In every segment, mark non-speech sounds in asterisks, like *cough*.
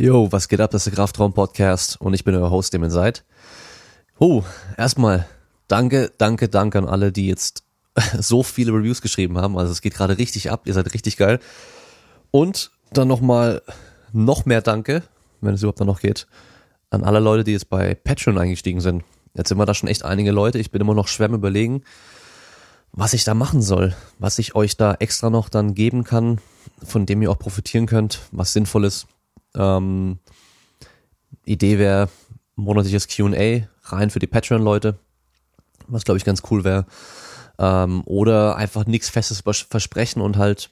Yo, was geht ab? Das ist der Kraftraum Podcast und ich bin euer Host, dem ihr seid. Oh, erstmal danke, danke, danke an alle, die jetzt *laughs* so viele Reviews geschrieben haben. Also es geht gerade richtig ab, ihr seid richtig geil. Und dann nochmal noch mehr Danke, wenn es überhaupt noch geht, an alle Leute, die jetzt bei Patreon eingestiegen sind. Jetzt sind wir da schon echt einige Leute. Ich bin immer noch schwer überlegen, was ich da machen soll, was ich euch da extra noch dann geben kann, von dem ihr auch profitieren könnt, was sinnvoll ist. Ähm, Idee wäre monatliches Q&A rein für die Patreon-Leute, was glaube ich ganz cool wäre. Ähm, oder einfach nichts Festes versprechen und halt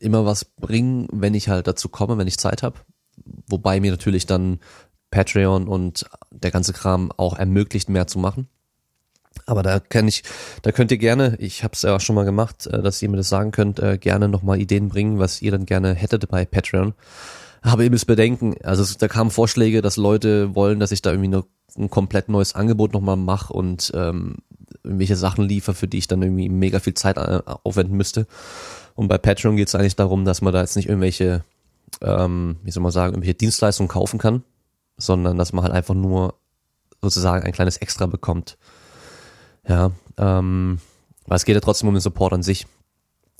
immer was bringen, wenn ich halt dazu komme, wenn ich Zeit habe. Wobei mir natürlich dann Patreon und der ganze Kram auch ermöglicht, mehr zu machen. Aber da kann ich, da könnt ihr gerne, ich habe es ja auch schon mal gemacht, äh, dass ihr mir das sagen könnt, äh, gerne nochmal Ideen bringen, was ihr dann gerne hättet bei Patreon habe eben das Bedenken, also da kamen Vorschläge, dass Leute wollen, dass ich da irgendwie noch ein komplett neues Angebot nochmal mache und ähm, irgendwelche Sachen liefere, für die ich dann irgendwie mega viel Zeit äh, aufwenden müsste. Und bei Patreon geht es eigentlich darum, dass man da jetzt nicht irgendwelche, ähm, wie soll man sagen, irgendwelche Dienstleistungen kaufen kann, sondern dass man halt einfach nur sozusagen ein kleines Extra bekommt. Ja, ähm, weil es geht ja trotzdem um den Support an sich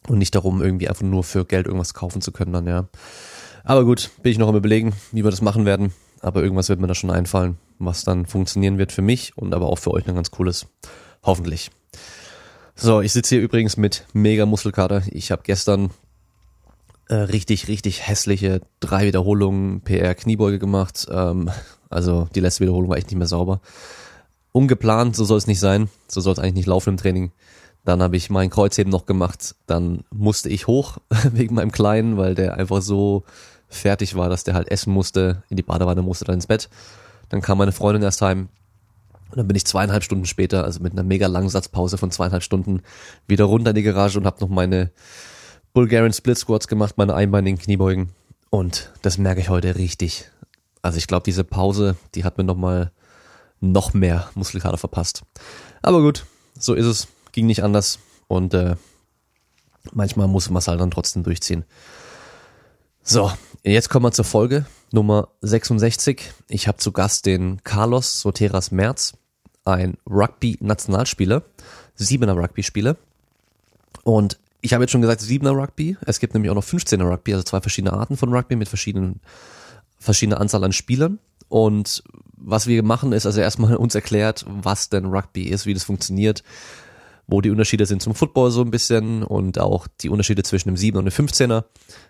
und nicht darum, irgendwie einfach nur für Geld irgendwas kaufen zu können dann, ja. Aber gut, bin ich noch am überlegen, wie wir das machen werden. Aber irgendwas wird mir da schon einfallen, was dann funktionieren wird für mich und aber auch für euch dann ganz cooles. Hoffentlich. So, ich sitze hier übrigens mit mega Muskelkater. Ich habe gestern äh, richtig, richtig hässliche drei Wiederholungen PR Kniebeuge gemacht. Ähm, also die letzte Wiederholung war echt nicht mehr sauber. Ungeplant, so soll es nicht sein. So soll es eigentlich nicht laufen im Training. Dann habe ich mein Kreuzheben noch gemacht. Dann musste ich hoch *laughs* wegen meinem Kleinen, weil der einfach so fertig war, dass der halt essen musste, in die Badewanne musste, dann ins Bett. Dann kam meine Freundin erst heim. Und dann bin ich zweieinhalb Stunden später, also mit einer mega langen Satzpause von zweieinhalb Stunden, wieder runter in die Garage und habe noch meine Bulgarian Split Squats gemacht, meine einbeinigen Kniebeugen. Und das merke ich heute richtig. Also ich glaube, diese Pause, die hat mir nochmal noch mehr Muskelkater verpasst. Aber gut, so ist es. Ging nicht anders. Und äh, manchmal muss man es halt dann trotzdem durchziehen. So, jetzt kommen wir zur Folge Nummer 66. Ich habe zu Gast den Carlos Soteras Merz, ein Rugby-Nationalspieler, Siebener Rugby-Spieler. Und ich habe jetzt schon gesagt, Siebener Rugby. Es gibt nämlich auch noch 15er Rugby, also zwei verschiedene Arten von Rugby mit verschiedenen, verschiedener Anzahl an Spielern. Und was wir machen, ist also erstmal *laughs* uns erklärt, was denn Rugby ist, wie das funktioniert, wo die Unterschiede sind zum Football so ein bisschen und auch die Unterschiede zwischen dem 7 und dem 15er,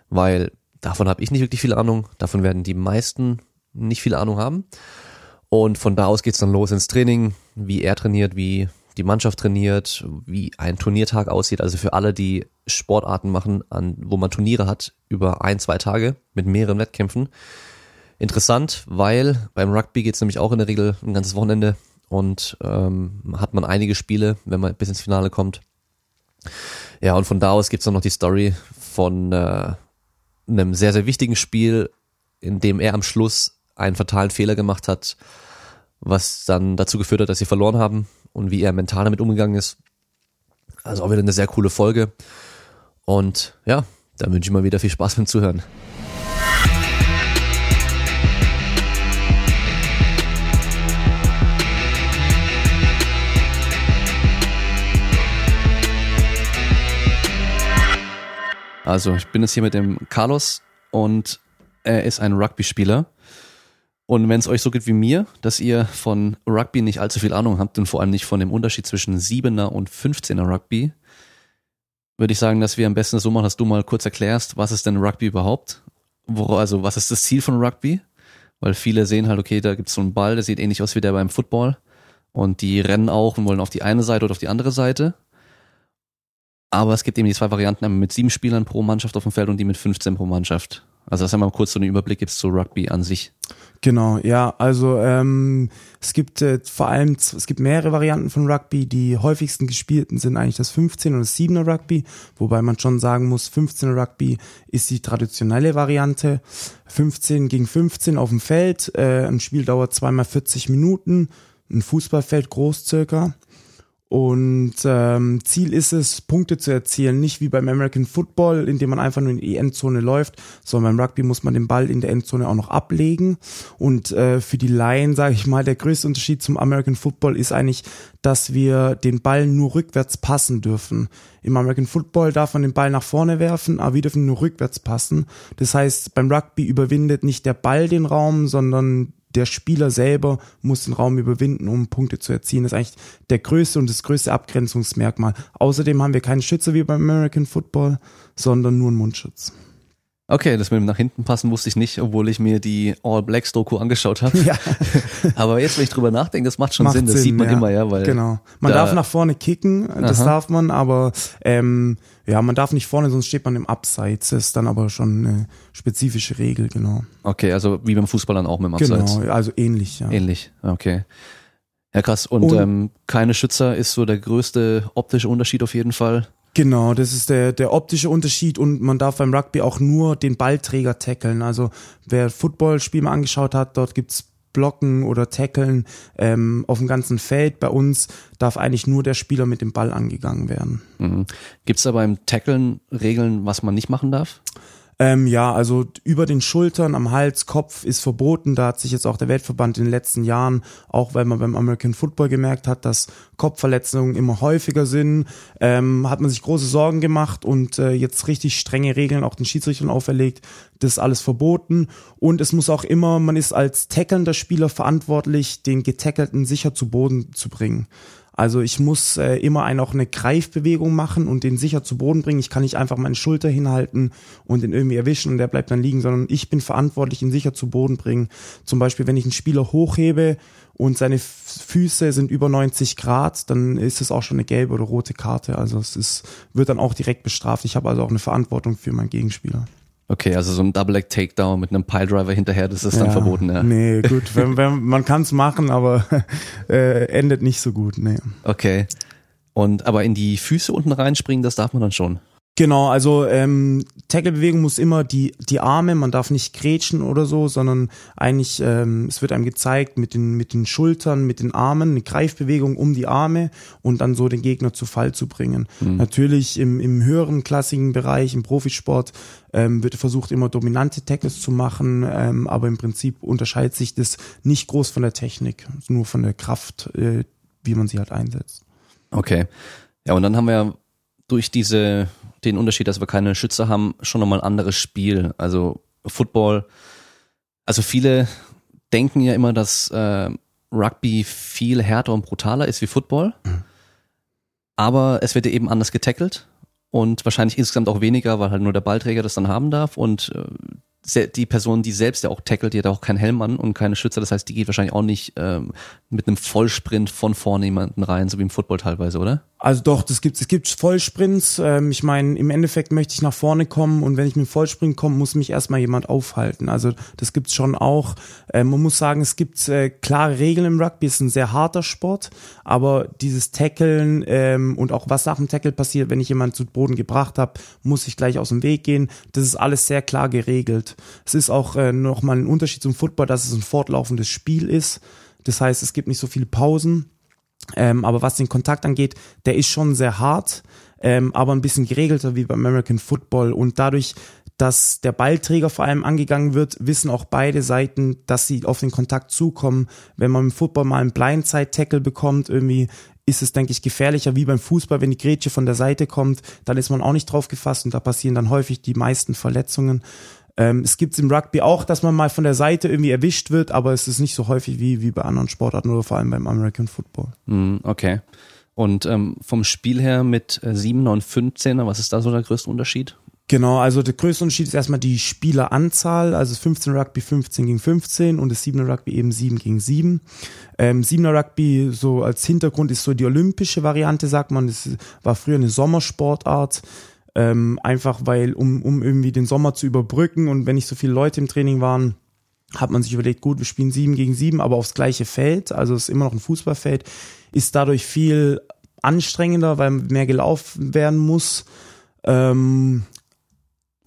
weil Davon habe ich nicht wirklich viel Ahnung. Davon werden die meisten nicht viel Ahnung haben. Und von da aus geht's dann los ins Training, wie er trainiert, wie die Mannschaft trainiert, wie ein Turniertag aussieht. Also für alle, die Sportarten machen, an, wo man Turniere hat, über ein, zwei Tage mit mehreren Wettkämpfen. Interessant, weil beim Rugby geht's nämlich auch in der Regel ein ganzes Wochenende und ähm, hat man einige Spiele, wenn man bis ins Finale kommt. Ja, und von da aus gibt's dann noch die Story von äh, einem sehr, sehr wichtigen Spiel, in dem er am Schluss einen fatalen Fehler gemacht hat, was dann dazu geführt hat, dass sie verloren haben und wie er mental damit umgegangen ist. Also auch wieder eine sehr coole Folge. Und ja, da wünsche ich mal wieder viel Spaß beim Zuhören. Also ich bin jetzt hier mit dem Carlos und er ist ein Rugby-Spieler. Und wenn es euch so geht wie mir, dass ihr von Rugby nicht allzu viel Ahnung habt und vor allem nicht von dem Unterschied zwischen 7er und 15er Rugby, würde ich sagen, dass wir am besten so machen, dass du mal kurz erklärst, was ist denn Rugby überhaupt? Wo, also was ist das Ziel von Rugby? Weil viele sehen halt, okay, da gibt es so einen Ball, der sieht ähnlich aus wie der beim Football. Und die rennen auch und wollen auf die eine Seite oder auf die andere Seite. Aber es gibt eben die zwei Varianten, mit sieben Spielern pro Mannschaft auf dem Feld und die mit 15 pro Mannschaft. Also dass du mal kurz so einen Überblick gibst zu Rugby an sich. Genau, ja, also ähm, es gibt äh, vor allem, es gibt mehrere Varianten von Rugby. Die häufigsten gespielten sind eigentlich das 15 und das 7er Rugby, wobei man schon sagen muss, 15er Rugby ist die traditionelle Variante. 15 gegen 15 auf dem Feld, äh, ein Spiel dauert zweimal 40 Minuten, ein Fußballfeld groß circa. Und ähm, Ziel ist es, Punkte zu erzielen, nicht wie beim American Football, indem man einfach nur in die Endzone läuft, sondern beim Rugby muss man den Ball in der Endzone auch noch ablegen. Und äh, für die Laien, sage ich mal, der größte Unterschied zum American Football ist eigentlich, dass wir den Ball nur rückwärts passen dürfen. Im American Football darf man den Ball nach vorne werfen, aber wir dürfen nur rückwärts passen. Das heißt, beim Rugby überwindet nicht der Ball den Raum, sondern der Spieler selber muss den Raum überwinden, um Punkte zu erzielen. Das ist eigentlich der größte und das größte Abgrenzungsmerkmal. Außerdem haben wir keinen Schütze wie beim American Football, sondern nur einen Mundschutz. Okay, das mit dem nach hinten passen wusste ich nicht, obwohl ich mir die All Blacks Doku angeschaut habe. Ja. *laughs* Aber jetzt, wenn ich drüber nachdenke, das macht schon macht Sinn. Das Sinn, sieht man ja. immer, ja, weil genau. Man da darf nach vorne kicken, das Aha. darf man, aber ähm, ja, man darf nicht vorne, sonst steht man im Abseits. Das ist dann aber schon eine spezifische Regel, genau. Okay, also wie beim Fußball dann auch mit dem Abseits. Genau, also ähnlich, ja. Ähnlich, okay. Ja, krass. Und, Und ähm, keine Schützer ist so der größte optische Unterschied auf jeden Fall. Genau, das ist der, der optische Unterschied und man darf beim Rugby auch nur den Ballträger tackeln. Also wer Footballspiel mal angeschaut hat, dort gibt's Blocken oder Tackeln ähm, auf dem ganzen Feld. Bei uns darf eigentlich nur der Spieler mit dem Ball angegangen werden. Mhm. Gibt es da beim Tackeln Regeln, was man nicht machen darf? Ähm, ja, also über den Schultern, am Hals, Kopf ist verboten. Da hat sich jetzt auch der Weltverband in den letzten Jahren, auch weil man beim American Football gemerkt hat, dass Kopfverletzungen immer häufiger sind, ähm, hat man sich große Sorgen gemacht und äh, jetzt richtig strenge Regeln auch den Schiedsrichtern auferlegt. Das ist alles verboten und es muss auch immer, man ist als tackelnder Spieler verantwortlich, den Getackelten sicher zu Boden zu bringen. Also ich muss äh, immer ein, auch eine Greifbewegung machen und den sicher zu Boden bringen. Ich kann nicht einfach meine Schulter hinhalten und den irgendwie erwischen und der bleibt dann liegen, sondern ich bin verantwortlich, ihn sicher zu Boden bringen. Zum Beispiel, wenn ich einen Spieler hochhebe und seine Füße sind über 90 Grad, dann ist es auch schon eine gelbe oder rote Karte. Also es ist, wird dann auch direkt bestraft. Ich habe also auch eine Verantwortung für meinen Gegenspieler. Okay, also so ein Double-Leg-Takedown mit einem Piledriver hinterher, das ist ja, dann verboten, ja. Nee, gut, wenn, wenn, man kann es machen, aber *laughs* äh, endet nicht so gut, nee. Okay. Und aber in die Füße unten reinspringen, das darf man dann schon. Genau, also ähm, Tackle-Bewegung muss immer die die Arme, man darf nicht grätschen oder so, sondern eigentlich ähm, es wird einem gezeigt mit den mit den Schultern, mit den Armen, eine Greifbewegung um die Arme und dann so den Gegner zu Fall zu bringen. Mhm. Natürlich im im höheren klassigen Bereich im Profisport ähm, wird versucht immer dominante Tackles zu machen, ähm, aber im Prinzip unterscheidet sich das nicht groß von der Technik, nur von der Kraft, äh, wie man sie halt einsetzt. Okay. Ja, und dann haben wir ja durch diese den Unterschied, dass wir keine Schütze haben, schon nochmal ein anderes Spiel. Also Football, also viele denken ja immer, dass äh, Rugby viel härter und brutaler ist wie Football. Mhm. Aber es wird ja eben anders getackelt und wahrscheinlich insgesamt auch weniger, weil halt nur der Ballträger das dann haben darf und äh, die Person, die selbst ja auch tackelt, die hat auch keinen Helm an und keine Schützer. Das heißt, die geht wahrscheinlich auch nicht ähm, mit einem Vollsprint von vorne jemanden rein, so wie im Football teilweise, oder? Also doch, das gibt es gibt Vollsprints. Ähm, ich meine, im Endeffekt möchte ich nach vorne kommen und wenn ich mit Vollsprint komme, muss mich erstmal jemand aufhalten. Also das gibt's schon auch. Ähm, man muss sagen, es gibt äh, klare Regeln im Rugby. Es ist ein sehr harter Sport, aber dieses Tackeln ähm, und auch was nach dem Tackle passiert, wenn ich jemanden zu Boden gebracht habe, muss ich gleich aus dem Weg gehen. Das ist alles sehr klar geregelt. Es ist auch äh, nochmal ein Unterschied zum Football, dass es ein fortlaufendes Spiel ist. Das heißt, es gibt nicht so viele Pausen. Ähm, aber was den Kontakt angeht, der ist schon sehr hart, ähm, aber ein bisschen geregelter wie beim American Football. Und dadurch, dass der Ballträger vor allem angegangen wird, wissen auch beide Seiten, dass sie auf den Kontakt zukommen. Wenn man im Football mal einen Blindside-Tackle bekommt, irgendwie ist es, denke ich, gefährlicher wie beim Fußball, wenn die Grätsche von der Seite kommt, dann ist man auch nicht drauf gefasst und da passieren dann häufig die meisten Verletzungen. Ähm, es gibt im Rugby auch, dass man mal von der Seite irgendwie erwischt wird, aber es ist nicht so häufig wie, wie bei anderen Sportarten oder vor allem beim American Football. Mm, okay. Und ähm, vom Spiel her mit 7er und 15er, was ist da so der größte Unterschied? Genau, also der größte Unterschied ist erstmal die Spieleranzahl, also 15 Rugby 15 gegen 15 und das 7er Rugby eben 7 gegen 7. Ähm, 7er Rugby so als Hintergrund ist so die olympische Variante, sagt man, das war früher eine Sommersportart. Ähm, einfach weil, um, um irgendwie den Sommer zu überbrücken und wenn nicht so viele Leute im Training waren, hat man sich überlegt, gut, wir spielen sieben gegen sieben, aber aufs gleiche Feld, also es ist immer noch ein Fußballfeld, ist dadurch viel anstrengender, weil mehr gelaufen werden muss. Ähm,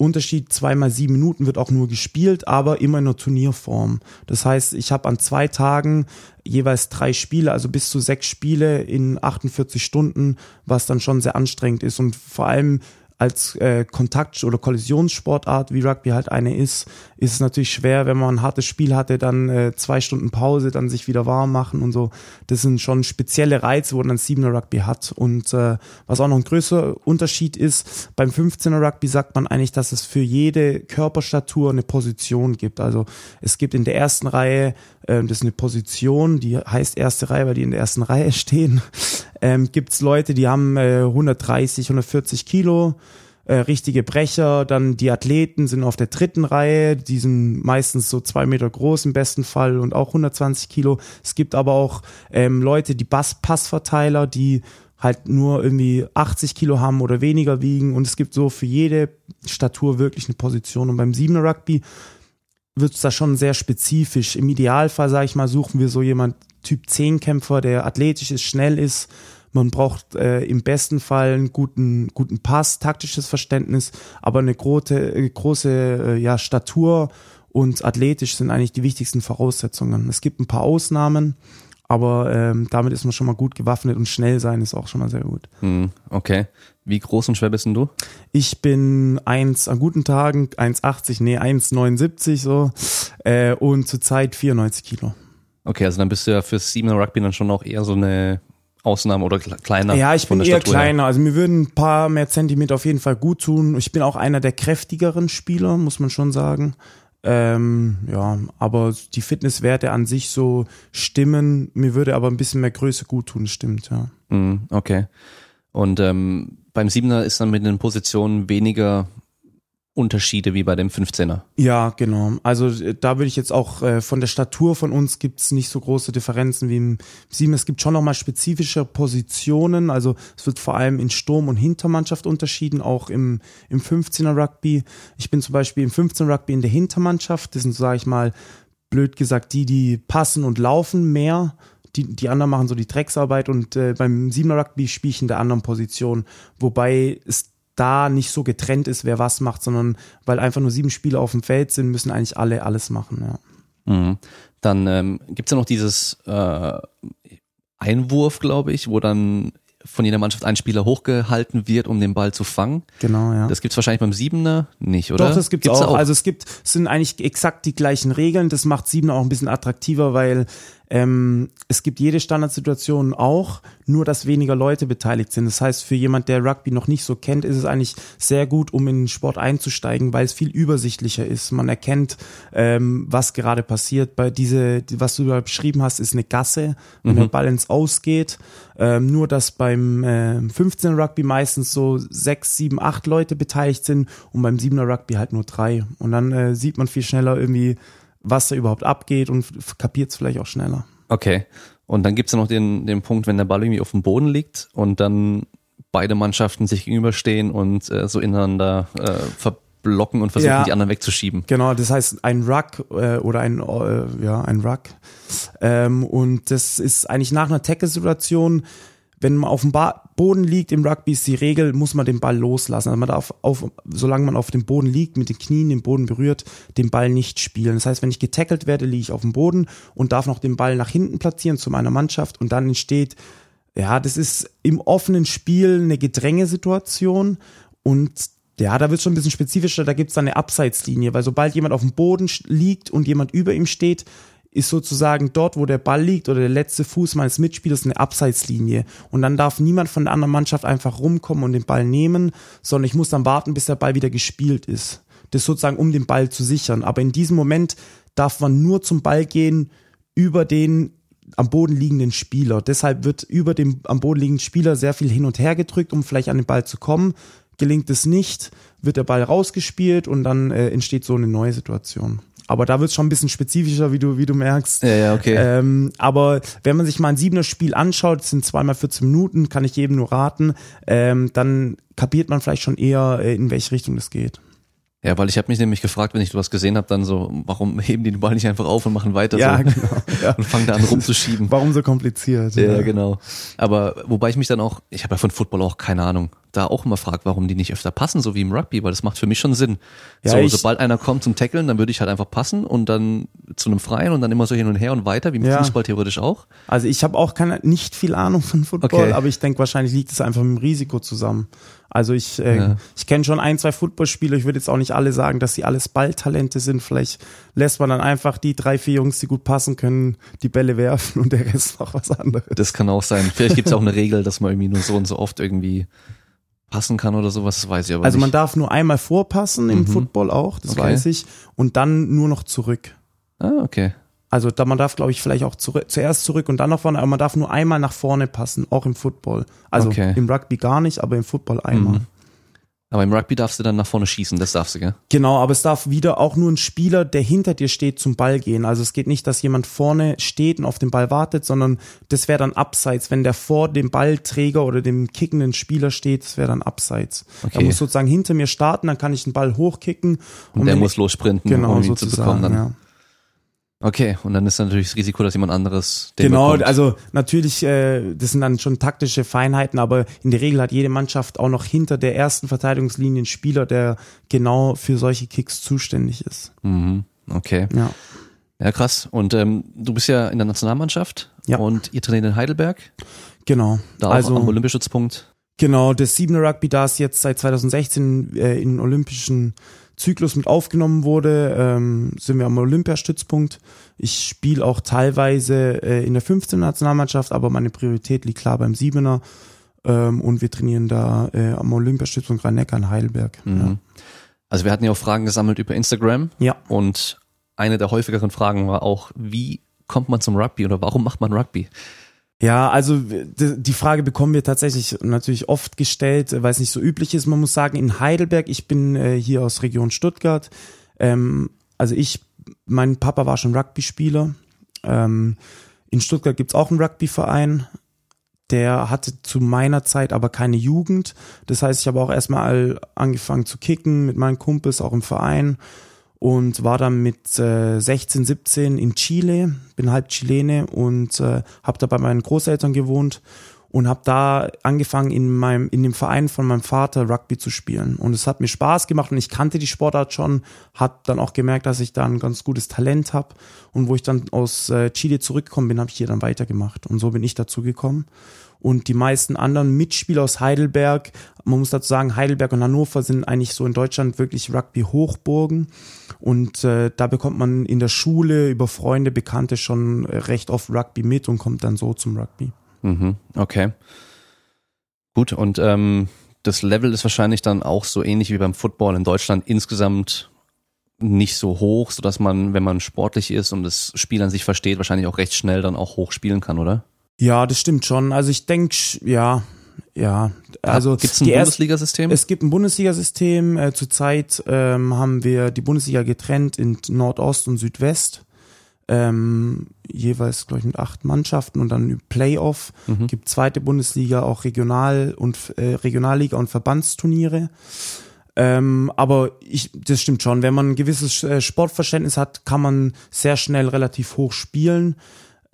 Unterschied, zweimal sieben Minuten wird auch nur gespielt, aber immer in einer Turnierform. Das heißt, ich habe an zwei Tagen jeweils drei Spiele, also bis zu sechs Spiele in 48 Stunden, was dann schon sehr anstrengend ist und vor allem als äh, Kontakt- oder Kollisionssportart, wie Rugby halt eine ist, ist es natürlich schwer, wenn man ein hartes Spiel hatte, dann äh, zwei Stunden Pause, dann sich wieder warm machen und so. Das sind schon spezielle Reize, wo man ein 7er Rugby hat. Und äh, was auch noch ein größer Unterschied ist, beim 15er Rugby sagt man eigentlich, dass es für jede Körperstatur eine Position gibt. Also es gibt in der ersten Reihe, äh, das ist eine Position, die heißt erste Reihe, weil die in der ersten Reihe *laughs* stehen ähm, gibt es Leute, die haben äh, 130, 140 Kilo, äh, richtige Brecher, dann die Athleten sind auf der dritten Reihe, die sind meistens so zwei Meter groß im besten Fall und auch 120 Kilo. Es gibt aber auch ähm, Leute, die Bass Passverteiler, die halt nur irgendwie 80 Kilo haben oder weniger wiegen und es gibt so für jede Statur wirklich eine Position und beim Siebener Rugby wird es da schon sehr spezifisch. Im Idealfall, sage ich mal, suchen wir so jemand Typ 10 Kämpfer, der athletisch ist, schnell ist. Man braucht äh, im besten Fall einen guten, guten Pass, taktisches Verständnis, aber eine große, äh, große äh, ja, Statur und athletisch sind eigentlich die wichtigsten Voraussetzungen. Es gibt ein paar Ausnahmen, aber ähm, damit ist man schon mal gut gewaffnet und schnell sein ist auch schon mal sehr gut. Hm, okay. Wie groß und schwer bist denn du? Ich bin eins an guten Tagen 1,80, nee 1,79 so äh, und zurzeit 94 Kilo. Okay, also dann bist du ja fürs Siebener Rugby dann schon auch eher so eine Ausnahme oder kleiner. Ja, ich bin eher Statur kleiner. Her. Also mir würden ein paar mehr Zentimeter auf jeden Fall gut tun. Ich bin auch einer der kräftigeren Spieler, muss man schon sagen. Ähm, ja, aber die Fitnesswerte an sich so stimmen. Mir würde aber ein bisschen mehr Größe gut tun, stimmt, ja. Mm, okay. Und ähm, beim Siebener ist dann mit den Positionen weniger Unterschiede wie bei dem 15er. Ja, genau. Also äh, da würde ich jetzt auch äh, von der Statur von uns gibt es nicht so große Differenzen wie im 7. Es gibt schon nochmal spezifische Positionen. Also es wird vor allem in Sturm- und Hintermannschaft unterschieden, auch im, im 15er Rugby. Ich bin zum Beispiel im 15er Rugby in der Hintermannschaft. Das sind, sage ich mal, blöd gesagt, die, die passen und laufen mehr. Die, die anderen machen so die Drecksarbeit und äh, beim 7er Rugby spiele ich in der anderen Position. Wobei es da nicht so getrennt ist, wer was macht, sondern weil einfach nur sieben Spieler auf dem Feld sind, müssen eigentlich alle alles machen. Ja. Mhm. Dann ähm, gibt es ja noch dieses äh, Einwurf, glaube ich, wo dann von jeder Mannschaft ein Spieler hochgehalten wird, um den Ball zu fangen. Genau, ja. Das gibt's wahrscheinlich beim Siebener nicht, oder? Doch, das gibt's, gibt's auch. auch. Also es gibt, es sind eigentlich exakt die gleichen Regeln. Das macht Siebener auch ein bisschen attraktiver, weil ähm, es gibt jede Standardsituation auch, nur dass weniger Leute beteiligt sind. Das heißt, für jemand, der Rugby noch nicht so kennt, ist es eigentlich sehr gut, um in den Sport einzusteigen, weil es viel übersichtlicher ist. Man erkennt, ähm, was gerade passiert. Bei diese, was du da beschrieben hast, ist eine Gasse, wenn mhm. der Ball ins Ausgeht. Ähm, nur, dass beim äh, 15 Rugby meistens so sechs, sieben, acht Leute beteiligt sind und beim 7er Rugby halt nur drei. Und dann äh, sieht man viel schneller irgendwie, was da überhaupt abgeht und kapiert es vielleicht auch schneller. Okay. Und dann gibt's ja noch den, den Punkt, wenn der Ball irgendwie auf dem Boden liegt und dann beide Mannschaften sich gegenüberstehen und äh, so ineinander äh, verblocken und versuchen, ja, die anderen wegzuschieben. Genau, das heißt ein Ruck äh, oder ein, äh, ja, ein Ruck. Ähm, und das ist eigentlich nach einer Tackle-Situation wenn man auf dem ba Boden liegt im Rugby ist die Regel, muss man den Ball loslassen. Also man darf auf, solange man auf dem Boden liegt, mit den Knien den Boden berührt, den Ball nicht spielen. Das heißt, wenn ich getackelt werde, liege ich auf dem Boden und darf noch den Ball nach hinten platzieren zu meiner Mannschaft und dann entsteht, ja, das ist im offenen Spiel eine Gedrängesituation und ja, da wird es schon ein bisschen spezifischer, da gibt es dann eine Abseitslinie, weil sobald jemand auf dem Boden liegt und jemand über ihm steht, ist sozusagen dort, wo der Ball liegt oder der letzte Fuß meines Mitspielers eine Abseitslinie. Und dann darf niemand von der anderen Mannschaft einfach rumkommen und den Ball nehmen, sondern ich muss dann warten, bis der Ball wieder gespielt ist. Das sozusagen, um den Ball zu sichern. Aber in diesem Moment darf man nur zum Ball gehen über den am Boden liegenden Spieler. Deshalb wird über dem am Boden liegenden Spieler sehr viel hin und her gedrückt, um vielleicht an den Ball zu kommen. Gelingt es nicht, wird der Ball rausgespielt und dann äh, entsteht so eine neue Situation. Aber da wird es schon ein bisschen spezifischer, wie du, wie du merkst. Ja, ja, okay. Ähm, aber wenn man sich mal ein siebener Spiel anschaut, sind zweimal 14 Minuten, kann ich jedem nur raten, ähm, dann kapiert man vielleicht schon eher, äh, in welche Richtung das geht. Ja, weil ich habe mich nämlich gefragt, wenn ich was gesehen habe, dann so, warum *laughs* heben die den Ball nicht einfach auf und machen weiter Ja, so genau. Ja. *laughs* und fangen da an rumzuschieben. Warum so kompliziert? Ja, genau. Aber wobei ich mich dann auch, ich habe ja von Football auch keine Ahnung, da auch immer fragt, warum die nicht öfter passen, so wie im Rugby, weil das macht für mich schon Sinn. Ja, so, sobald einer kommt zum Tackeln, dann würde ich halt einfach passen und dann zu einem Freien und dann immer so hin und her und weiter, wie im Ja. Fußball theoretisch auch. Also ich habe auch keine, nicht viel Ahnung von Football, Okay. aber ich denke, wahrscheinlich liegt es einfach mit dem Risiko zusammen. Also ich, äh, Ja. ich kenne schon ein, zwei Footballspieler, ich würde jetzt auch nicht alle sagen, dass sie alles Balltalente sind. Vielleicht lässt man dann einfach die drei, vier Jungs, die gut passen können, die Bälle werfen und der Rest macht was anderes. Das kann auch sein. Vielleicht gibt es auch eine Regel, dass man irgendwie nur so und so oft irgendwie passen kann oder sowas, das weiß ich aber Also nicht. man darf nur einmal vorpassen im Mhm. Football auch, das Okay. weiß ich, und dann nur noch zurück. ah, okay. Also da man darf, glaube ich, vielleicht auch zurück, zuerst zurück und dann nach vorne, aber man darf nur einmal nach vorne passen, auch im Football. Also Okay. im Rugby gar nicht, aber im Football einmal. Mhm. Aber im Rugby darfst du dann nach vorne schießen, das darfst du, gell? Genau, aber es darf wieder auch nur ein Spieler, der hinter dir steht, zum Ball gehen. Also es geht nicht, dass jemand vorne steht und auf den Ball wartet, sondern das wäre dann abseits. Wenn der vor dem Ballträger oder dem kickenden Spieler steht, das wäre dann abseits. Okay. Er muss sozusagen hinter mir starten, dann kann ich den Ball hochkicken. Und, der wenn muss ich- lossprinten, genau um ihn zu bekommen. sozusagen, Dann. ja. Okay, und dann ist natürlich das Risiko, dass jemand anderes den Genau, bekommt. also natürlich, äh, das sind dann schon taktische Feinheiten, aber in der Regel hat jede Mannschaft auch noch hinter der ersten Verteidigungslinie einen Spieler, der genau für solche Kicks zuständig ist. Mhm. Okay. Ja. Ja, krass. Und ähm, du bist ja in der Nationalmannschaft Ja. und ihr trainiert in Heidelberg, Genau. da auch also am Olympischützpunkt. Genau, das Siebener Rugby, da es jetzt seit 2016 äh, in den olympischen Zyklus mit aufgenommen wurde, ähm, sind wir am Olympiastützpunkt. Ich spiele auch teilweise äh, in der 15 Nationalmannschaft, aber meine Priorität liegt klar beim Siebener. Ähm, und wir trainieren da äh, am Olympiastützpunkt Rhein-Neckar in Heidelberg. Mhm. Also wir hatten ja auch Fragen gesammelt über Instagram Ja. und eine der häufigeren Fragen war auch, wie kommt man zum Rugby oder warum macht man Rugby? Ja, also die Frage bekommen wir tatsächlich natürlich oft gestellt, weil es nicht so üblich ist. Man muss sagen, in Heidelberg, ich bin äh, hier aus Region Stuttgart, ähm, also ich, mein Papa war schon Rugby-Spieler. Ähm, in Stuttgart gibt's auch einen Rugby-Verein. Der hatte zu meiner Zeit aber keine Jugend. Das heißt, ich habe auch erstmal angefangen zu kicken mit meinen Kumpels, auch im Verein und war dann mit äh, 16, 17 in Chile, bin halb Chilene und äh, habe da bei meinen Großeltern gewohnt und habe da angefangen in meinem in dem Verein von meinem Vater Rugby zu spielen. Und es hat mir Spaß gemacht und ich kannte die Sportart schon, hat dann auch gemerkt, dass ich da ein ganz gutes Talent habe und wo ich dann aus äh, Chile zurückgekommen bin, habe ich hier dann weitergemacht. Und so bin ich dazu gekommen und die meisten anderen Mitspieler aus Heidelberg, man muss dazu sagen, Heidelberg und Hannover sind eigentlich so in Deutschland wirklich Rugby-Hochburgen. Und äh, da bekommt man in der Schule über Freunde, Bekannte schon äh, recht oft Rugby mit und kommt dann so zum Rugby. Mhm. Okay. Gut, und ähm, das Level ist wahrscheinlich dann auch so ähnlich wie beim Football in Deutschland insgesamt nicht so hoch, sodass man, wenn man sportlich ist und das Spiel an sich versteht, wahrscheinlich auch recht schnell dann auch hoch spielen kann, oder? Ja, das stimmt schon. Also ich denke, ja, ja. Also Gibt es ein Bundesliga-System? Es gibt ein Bundesliga-System. Äh, zurzeit ähm, haben wir die Bundesliga getrennt in Nordost und Südwest. Ähm, jeweils, glaube ich, mit acht Mannschaften und dann Playoff. Mhm. Gibt zweite Bundesliga, auch Regional- und äh, Regionalliga und Verbandsturniere. Ähm, aber ich, das stimmt schon. Wenn man ein gewisses äh, Sportverständnis hat, kann man sehr schnell relativ hoch spielen.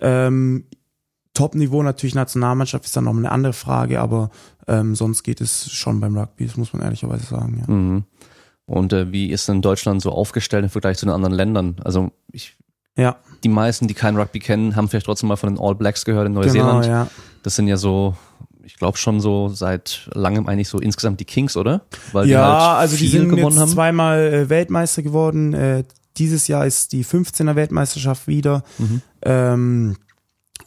Ähm, Top-Niveau natürlich Nationalmannschaft ist dann noch eine andere Frage, aber ähm, sonst geht es schon beim Rugby, das muss man ehrlicherweise sagen. Ja. Mhm. Und äh, wie ist denn Deutschland so aufgestellt im Vergleich zu den anderen Ländern? Also ich, Ja, die meisten, die kein Rugby kennen, haben vielleicht trotzdem mal von den All Blacks gehört in Neuseeland. genau, ja. Das sind ja so, ich glaube schon so seit langem eigentlich so insgesamt die Kings, oder? Weil die Ja, halt also die sind gewonnen jetzt haben. zweimal äh, Weltmeister geworden. Äh, dieses Jahr ist die 15er Weltmeisterschaft wieder. Mhm. Ähm,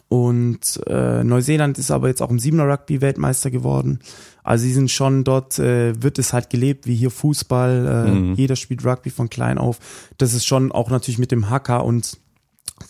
und äh, Neuseeland ist aber jetzt auch im 7er Rugby Weltmeister geworden. Also sie sind schon dort, äh, wird es halt gelebt, wie hier Fußball. Äh, Mhm. Jeder spielt Rugby von klein auf. Das ist schon auch natürlich mit dem Hacker und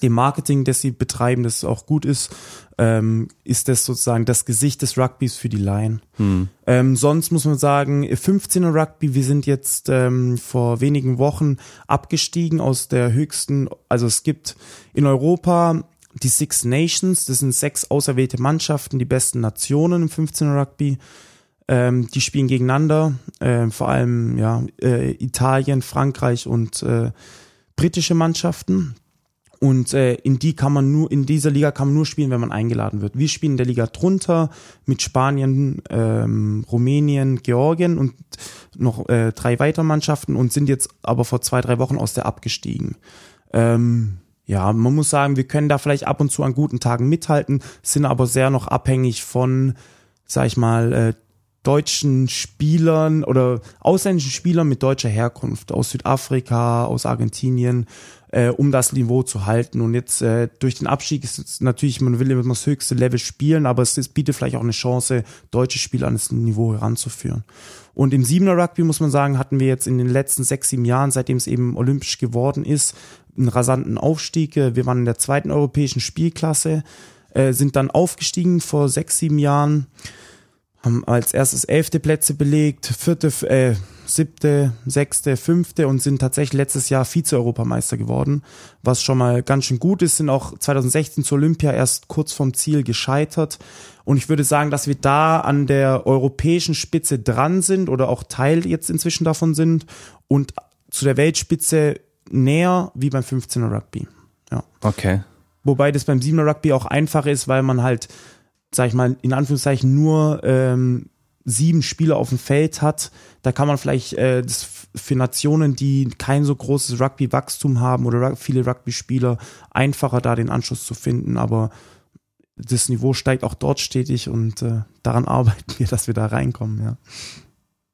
dem Marketing, das sie betreiben, das auch gut ist, ähm, ist das sozusagen das Gesicht des Rugbys für die Laien. Hm. Ähm, sonst muss man sagen, 15er Rugby, wir sind jetzt ähm, vor wenigen Wochen abgestiegen aus der höchsten, also es gibt in Europa die Six Nations, das sind sechs auserwählte Mannschaften, die besten Nationen im 15er Rugby. Ähm, die spielen gegeneinander, äh, vor allem ja äh, Italien, Frankreich und äh, britische Mannschaften. Und äh, in die kann man nur, in dieser Liga kann man nur spielen, wenn man eingeladen wird. Wir spielen in der Liga drunter mit Spanien, ähm, Rumänien, Georgien und noch äh, drei weitere Mannschaften und sind jetzt aber vor zwei, drei Wochen aus der abgestiegen. Ähm, ja, man muss sagen, wir können da vielleicht ab und zu an guten Tagen mithalten, sind aber sehr noch abhängig von, sag ich mal, äh, deutschen Spielern oder ausländischen Spielern mit deutscher Herkunft aus Südafrika, aus Argentinien, äh, um das Niveau zu halten. Und jetzt äh, durch den Abstieg ist natürlich, man will immer das höchste Level spielen, aber es, es bietet vielleicht auch eine Chance, deutsche Spieler an das Niveau heranzuführen. Und im Siebener Rugby muss man sagen, hatten wir jetzt in den letzten sechs, sieben Jahren, seitdem es eben olympisch geworden ist, einen rasanten Aufstieg. Wir waren in der zweiten europäischen Spielklasse, äh, sind dann aufgestiegen vor sechs, sieben Jahren haben als erstes elfte Plätze belegt, vierte, äh, siebte, sechste, fünfte und sind tatsächlich letztes Jahr Vize-Europameister geworden, was schon mal ganz schön gut ist, sind auch 2016 zur Olympia erst kurz vom Ziel gescheitert. Und ich würde sagen, dass wir da an der europäischen Spitze dran sind oder auch Teil jetzt inzwischen davon sind und zu der Weltspitze näher wie beim 15er Rugby. Ja. Okay. Wobei das beim 7er Rugby auch einfacher ist, weil man halt sag ich mal, in Anführungszeichen nur ähm, sieben Spieler auf dem Feld hat, da kann man vielleicht äh, das für Nationen, die kein so großes Rugby-Wachstum haben oder viele Rugby-Spieler, einfacher da den Anschluss zu finden. Aber das Niveau steigt auch dort stetig und äh, daran *laughs* arbeiten wir, dass wir da reinkommen, ja.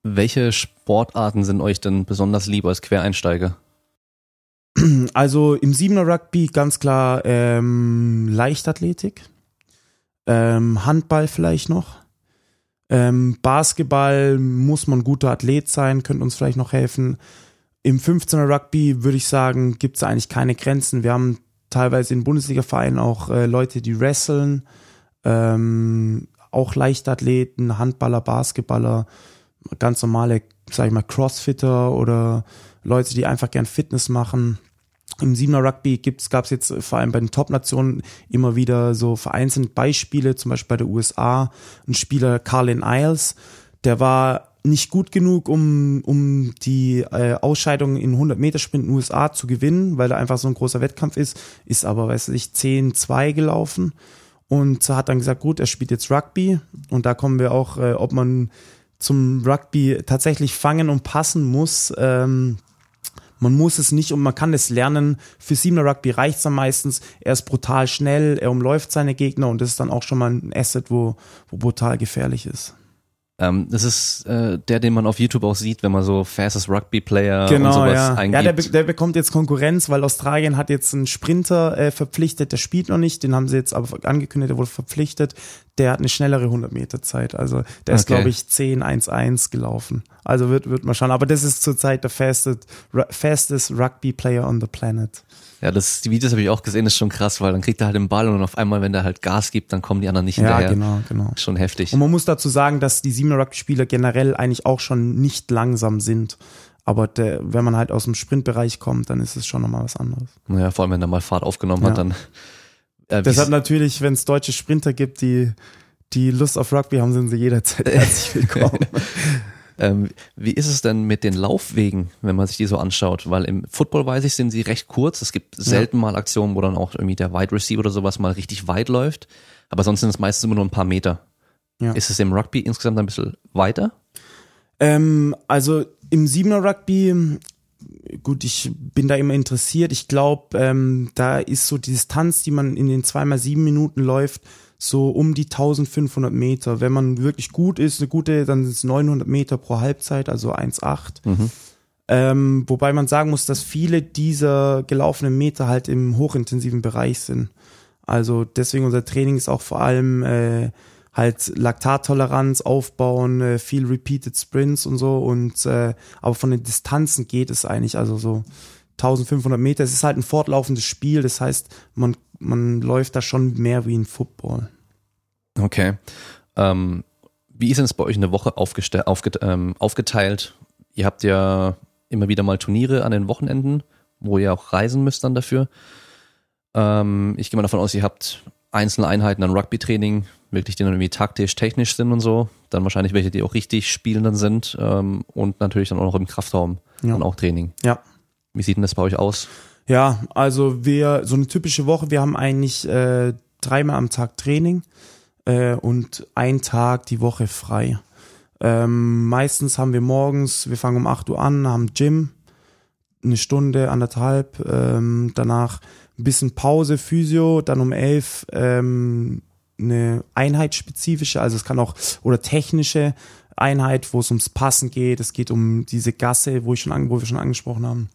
Welche Sportarten sind euch denn besonders lieb als Quereinsteiger? Also im Siebener Rugby ganz klar ähm, Leichtathletik ähm, Handball vielleicht noch. Ähm, Basketball muss man guter Athlet sein, könnte uns vielleicht noch helfen. Im 15er Rugby würde ich sagen, gibt es eigentlich keine Grenzen. Wir haben teilweise in Bundesliga-Vereinen auch äh, Leute, die wresteln, ähm, auch Leichtathleten, Handballer, Basketballer, ganz normale, sag ich mal, Crossfitter oder Leute, die einfach gern Fitness machen. Im Siebener Rugby gab es jetzt vor allem bei den Top-Nationen immer wieder so vereinzelt Beispiele, zum Beispiel bei der USA, ein Spieler Carlin Isles, der war nicht gut genug, um, um die äh, Ausscheidung in 100 Meter Sprint in den USA zu gewinnen, weil da einfach so ein großer Wettkampf ist, ist aber, weiß ich, 10-2 gelaufen und hat dann gesagt, gut, er spielt jetzt Rugby und da kommen wir auch, äh, ob man zum Rugby tatsächlich fangen und passen muss, ähm, man muss es nicht und man kann es lernen. Für Siebener Rugby reicht es dann meistens. Er ist brutal schnell, er umläuft seine Gegner und das ist dann auch schon mal ein Asset, wo, wo brutal gefährlich ist. Ähm, das ist äh, der, den man auf YouTube auch sieht, wenn man so Fastest Rugby Player genau, und sowas ja. eingibt. Ja, der, be der bekommt jetzt Konkurrenz, weil Australien hat jetzt einen Sprinter äh, verpflichtet, der spielt noch nicht, den haben sie jetzt aber angekündigt, der wurde verpflichtet. Der hat eine schnellere 100 Meter Zeit, also der ist glaube ich 10-1-1 gelaufen. Also wird wird mal schauen, aber das ist zurzeit der fastest, fastest Rugby Player on the planet. Ja, das, die Videos habe ich auch gesehen, ist schon krass, weil dann kriegt er halt den Ball und auf einmal, wenn der halt Gas gibt, dann kommen die anderen nicht hinterher. Ja, genau, genau. Schon heftig. Und man muss dazu sagen, dass die Siebener Rugby-Spieler generell eigentlich auch schon nicht langsam sind. Aber der, wenn man halt aus dem Sprintbereich kommt, dann ist es schon nochmal was anderes. Naja, vor allem, wenn er mal Fahrt aufgenommen ja. hat, dann. Äh, Deshalb natürlich, wenn es deutsche Sprinter gibt, die, die Lust auf Rugby haben, sind sie jederzeit *laughs* herzlich willkommen. *laughs* Ähm, wie ist es denn mit den Laufwegen, wenn man sich die so anschaut? Weil im Football weiß ich, sind sie recht kurz. Es gibt selten ja. mal Aktionen, wo dann auch irgendwie der Wide Receiver oder sowas mal richtig weit läuft. Aber sonst sind es meistens immer nur ein paar Meter. Ja. Ist es im Rugby insgesamt ein bisschen weiter? Ähm, also im Siebener Rugby, gut, ich bin da immer interessiert. Ich glaube, ähm, da ist so die Distanz, die man in den zweimal sieben Minuten läuft, so um die 1500 Meter. Wenn man wirklich gut ist, eine gute, dann sind es 900 Meter pro Halbzeit, also 1,8. Mhm. Ähm, wobei man sagen muss, dass viele dieser gelaufenen Meter halt im hochintensiven Bereich sind. Also deswegen unser Training ist auch vor allem äh, halt Laktattoleranz aufbauen, äh, viel Repeated Sprints und so. Und äh, aber von den Distanzen geht es eigentlich, also so 1500 Meter. Es ist halt ein fortlaufendes Spiel, das heißt, man man läuft da schon mehr wie ein Football. Okay. Ähm, wie ist denn es bei euch in der Woche aufge ähm, aufgeteilt? Ihr habt ja immer wieder mal Turniere an den Wochenenden, wo ihr auch reisen müsst dann dafür. Ähm, ich gehe mal davon aus, ihr habt einzelne Einheiten an Rugby-Training, wirklich die dann irgendwie taktisch, technisch sind und so. Dann wahrscheinlich welche, die auch richtig spielen dann sind ähm, und natürlich dann auch noch im Kraftraum Ja. und auch Training. Ja. Wie sieht denn das bei euch aus? Ja, also wir, so eine typische Woche, wir haben eigentlich äh, dreimal am Tag Training äh, und einen Tag die Woche frei. Ähm, meistens haben wir morgens, wir fangen um 8 Uhr an, haben Gym, eine Stunde, anderthalb, ähm, danach ein bisschen Pause, Physio, dann um 11 ähm, eine einheitsspezifische, also es kann auch, oder technische Einheit, wo es ums Passen geht, es geht um diese Gasse, wo ich schon, wo wir schon angesprochen haben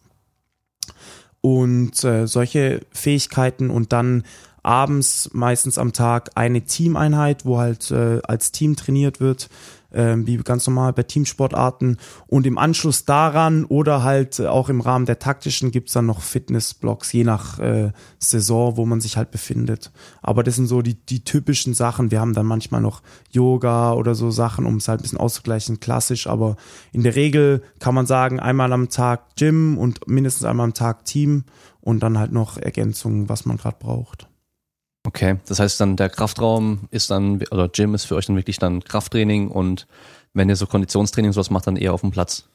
und äh, solche Fähigkeiten und dann abends meistens am Tag eine Teameinheit, wo halt äh, als Team trainiert wird, ähm, wie ganz normal bei Teamsportarten und im Anschluss daran oder halt äh, auch im Rahmen der taktischen gibt's dann noch Fitnessblocks, je nach äh, Saison, wo man sich halt befindet. Aber das sind so die, die typischen Sachen. Wir haben dann manchmal noch Yoga oder so Sachen, um es halt ein bisschen auszugleichen, klassisch, aber in der Regel kann man sagen, einmal am Tag Gym und mindestens einmal am Tag Team und dann halt noch Ergänzungen, was man gerade braucht. Okay, das heißt dann der Kraftraum ist dann, oder Gym ist für euch dann wirklich dann Krafttraining und wenn ihr so Konditionstraining sowas macht, dann eher auf dem Platz.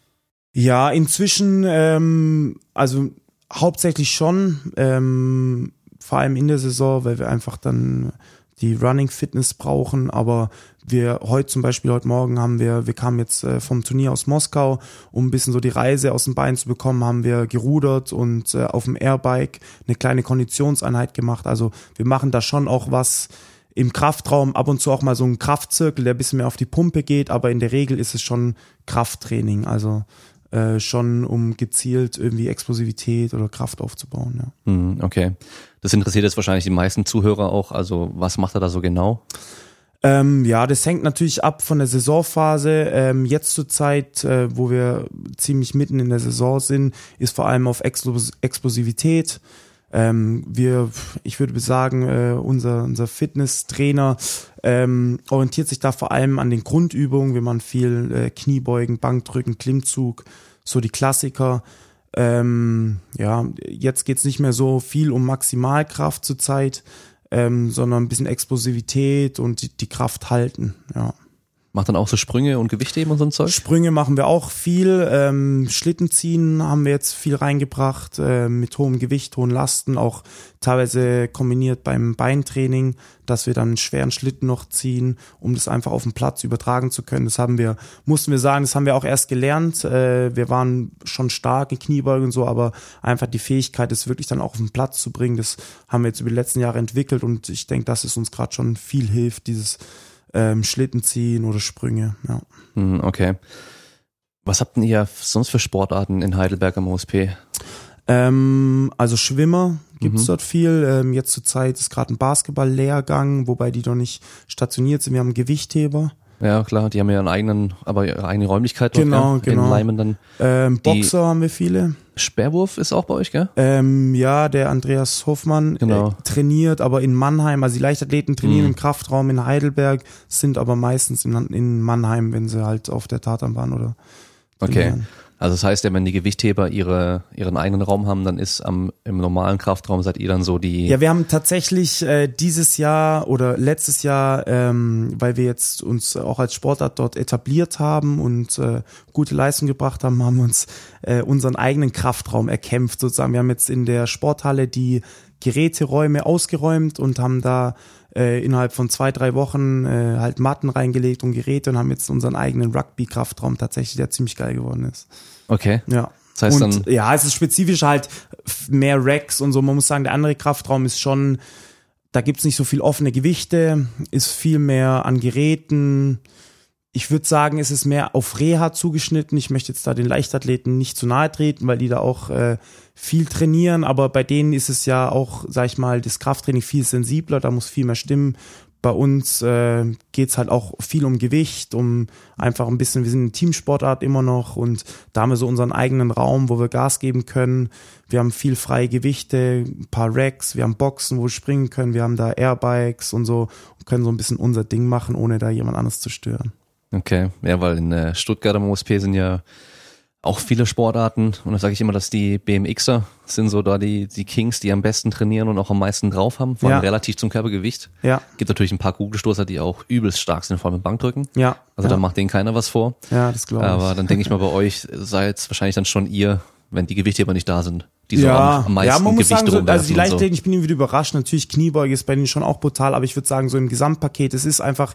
Ja, inzwischen, ähm, also hauptsächlich schon, ähm, vor allem in der Saison, weil wir einfach dann die Running Fitness brauchen, aber wir heute zum Beispiel, heute Morgen haben wir, wir kamen jetzt äh, vom Turnier aus Moskau, um ein bisschen so die Reise aus dem Bein zu bekommen, haben wir gerudert und äh, auf dem Airbike eine kleine Konditionseinheit gemacht. Also wir machen da schon auch was im Kraftraum, ab und zu auch mal so einen Kraftzirkel, der ein bisschen mehr auf die Pumpe geht, aber in der Regel ist es schon Krafttraining, also äh, schon um gezielt irgendwie Explosivität oder Kraft aufzubauen, ja. Hm, okay. Das interessiert jetzt wahrscheinlich die meisten Zuhörer auch. Also was macht er da so genau? Ähm, ja, das hängt natürlich ab von der Saisonphase. Ähm, jetzt zur Zeit, äh, wo wir ziemlich mitten in der Saison sind, ist vor allem auf Explos Explosivität. Ähm, wir, ich würde sagen, äh, unser, unser Fitnesstrainer ähm, orientiert sich da vor allem an den Grundübungen. Wir machen viel äh, Kniebeugen, Bankdrücken, Klimmzug, so die Klassiker. Ähm, ja, jetzt geht's nicht mehr so viel um Maximalkraft zur Zeit, ähm, sondern ein bisschen Explosivität und die, die Kraft halten. Ja. Macht dann auch so Sprünge und Gewichtheben und so ein Zeug? Sprünge machen wir auch viel. Ähm, Schlittenziehen haben wir jetzt viel reingebracht, äh, mit hohem Gewicht, hohen Lasten, auch teilweise kombiniert beim Beintraining, dass wir dann einen schweren Schlitten noch ziehen, um das einfach auf dem Platz übertragen zu können. Das haben wir, mussten wir sagen, das haben wir auch erst gelernt. Äh, wir waren schon stark in Kniebeugen und so, aber einfach die Fähigkeit, das wirklich dann auch auf den Platz zu bringen, das haben wir jetzt über die letzten Jahre entwickelt und ich denke, dass es uns gerade schon viel hilft, dieses ähm, Schlitten ziehen oder Sprünge. Ja. Hm, okay. Was habt denn ihr sonst für Sportarten in Heidelberg am OSP? Ähm, also Schwimmer gibt's Mhm. dort viel. Ähm, jetzt zur Zeit ist gerade ein Basketball-Lehrgang, wobei die noch nicht stationiert sind. Wir haben einen Gewichtheber. Ja, klar, die haben ja ihren eigenen, aber ihre eigene Räumlichkeit dort, Genau, gell? genau. In Leimen dann. Ähm, Die- Boxer haben wir viele. Sperrwurf ist auch bei euch, gell? Ähm, ja, der Andreas Hofmann Genau. äh, trainiert, aber in Mannheim. Also die Leichtathleten trainieren Mhm. im Kraftraum in Heidelberg, sind aber meistens in, in Mannheim, wenn sie halt auf der Tatanbahn oder Okay. Also das heißt ja, wenn die Gewichtheber ihre, ihren eigenen Raum haben, dann ist am, im normalen Kraftraum seid ihr dann so die, Ja, wir haben tatsächlich äh, dieses Jahr oder letztes Jahr, ähm, weil wir jetzt uns auch als Sportart dort etabliert haben und äh, gute Leistung gebracht haben, haben uns äh, unseren eigenen Kraftraum erkämpft sozusagen. Wir haben jetzt in der Sporthalle die Geräteräume ausgeräumt und haben da äh, innerhalb von zwei, drei Wochen äh, halt Matten reingelegt und Geräte und haben jetzt unseren eigenen Rugby-Kraftraum tatsächlich, der ziemlich geil geworden ist. okay. Ja. Das heißt und dann, ja, es ist spezifisch halt mehr Racks und so. Man muss sagen, der andere Kraftraum ist schon, da gibt's nicht so viel offene Gewichte, ist viel mehr an Geräten. Ich würde sagen, es ist mehr auf Reha zugeschnitten. Ich möchte jetzt da den Leichtathleten nicht zu nahe treten, weil die da auch äh, viel trainieren, aber bei denen ist es ja auch, sag ich mal, das Krafttraining viel sensibler, da muss viel mehr stimmen. Bei uns äh, geht's halt auch viel um Gewicht, um einfach ein bisschen, wir sind eine Teamsportart immer noch und da haben wir so unseren eigenen Raum, wo wir Gas geben können. Wir haben viel freie Gewichte, ein paar Racks, wir haben Boxen, wo wir springen können, wir haben da Airbikes und so und können so ein bisschen unser Ding machen, ohne da jemand anderes zu stören. Okay, ja, weil in äh, Stuttgart am OSP sind ja auch viele Sportarten und da sage ich immer, dass die BMXer sind so da die, die Kings, die am besten trainieren und auch am meisten drauf haben, vor allem Ja. relativ zum Körpergewicht. Ja, Gibt natürlich ein paar Kugelstoßer, die auch übelst stark sind, vor allem im Bankdrücken. ja. Also ja. da macht denen keiner was vor. Ja, das glaube ich. Aber dann denke ich mal, bei euch seid es wahrscheinlich dann schon ihr, wenn die Gewichtheber nicht da sind, die so ja, am, meisten ja, man muss Gewicht sagen, so, also die Leichtathletik, ich bin wieder überrascht. Natürlich, Kniebeuge ist bei denen schon auch brutal, aber ich würde sagen, so im Gesamtpaket, es ist einfach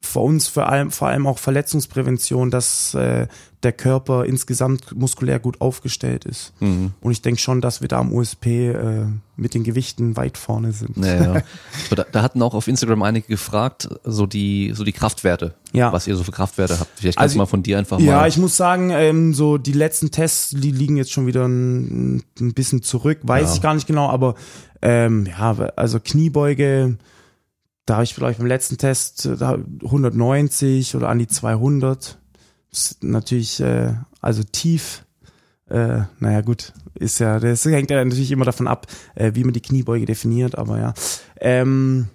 für uns vor allem, vor allem auch Verletzungsprävention, dass äh, der Körper insgesamt muskulär gut aufgestellt ist. Mhm. Und ich denke schon, dass wir da am USP äh, mit den Gewichten weit vorne sind. Ja, ja. *laughs* Da, da hatten auch auf Instagram einige gefragt, so die, so die Kraftwerte, Ja. was ihr so für Kraftwerte habt. Vielleicht kannst Also du mal von dir einfach Ja, mal. ich muss sagen, ähm, so die letzten Tests, die liegen jetzt schon wieder ein, ein bisschen zurück, weiß Ja. ich gar nicht genau, aber ähm, ja, also Kniebeuge, da habe ich vielleicht beim letzten Test äh, da 190 oder an die 200. Das ist natürlich, äh, also tief, äh, naja gut, ist ja, das hängt ja natürlich immer davon ab, äh, wie man die Kniebeuge definiert, aber ja. Ähm,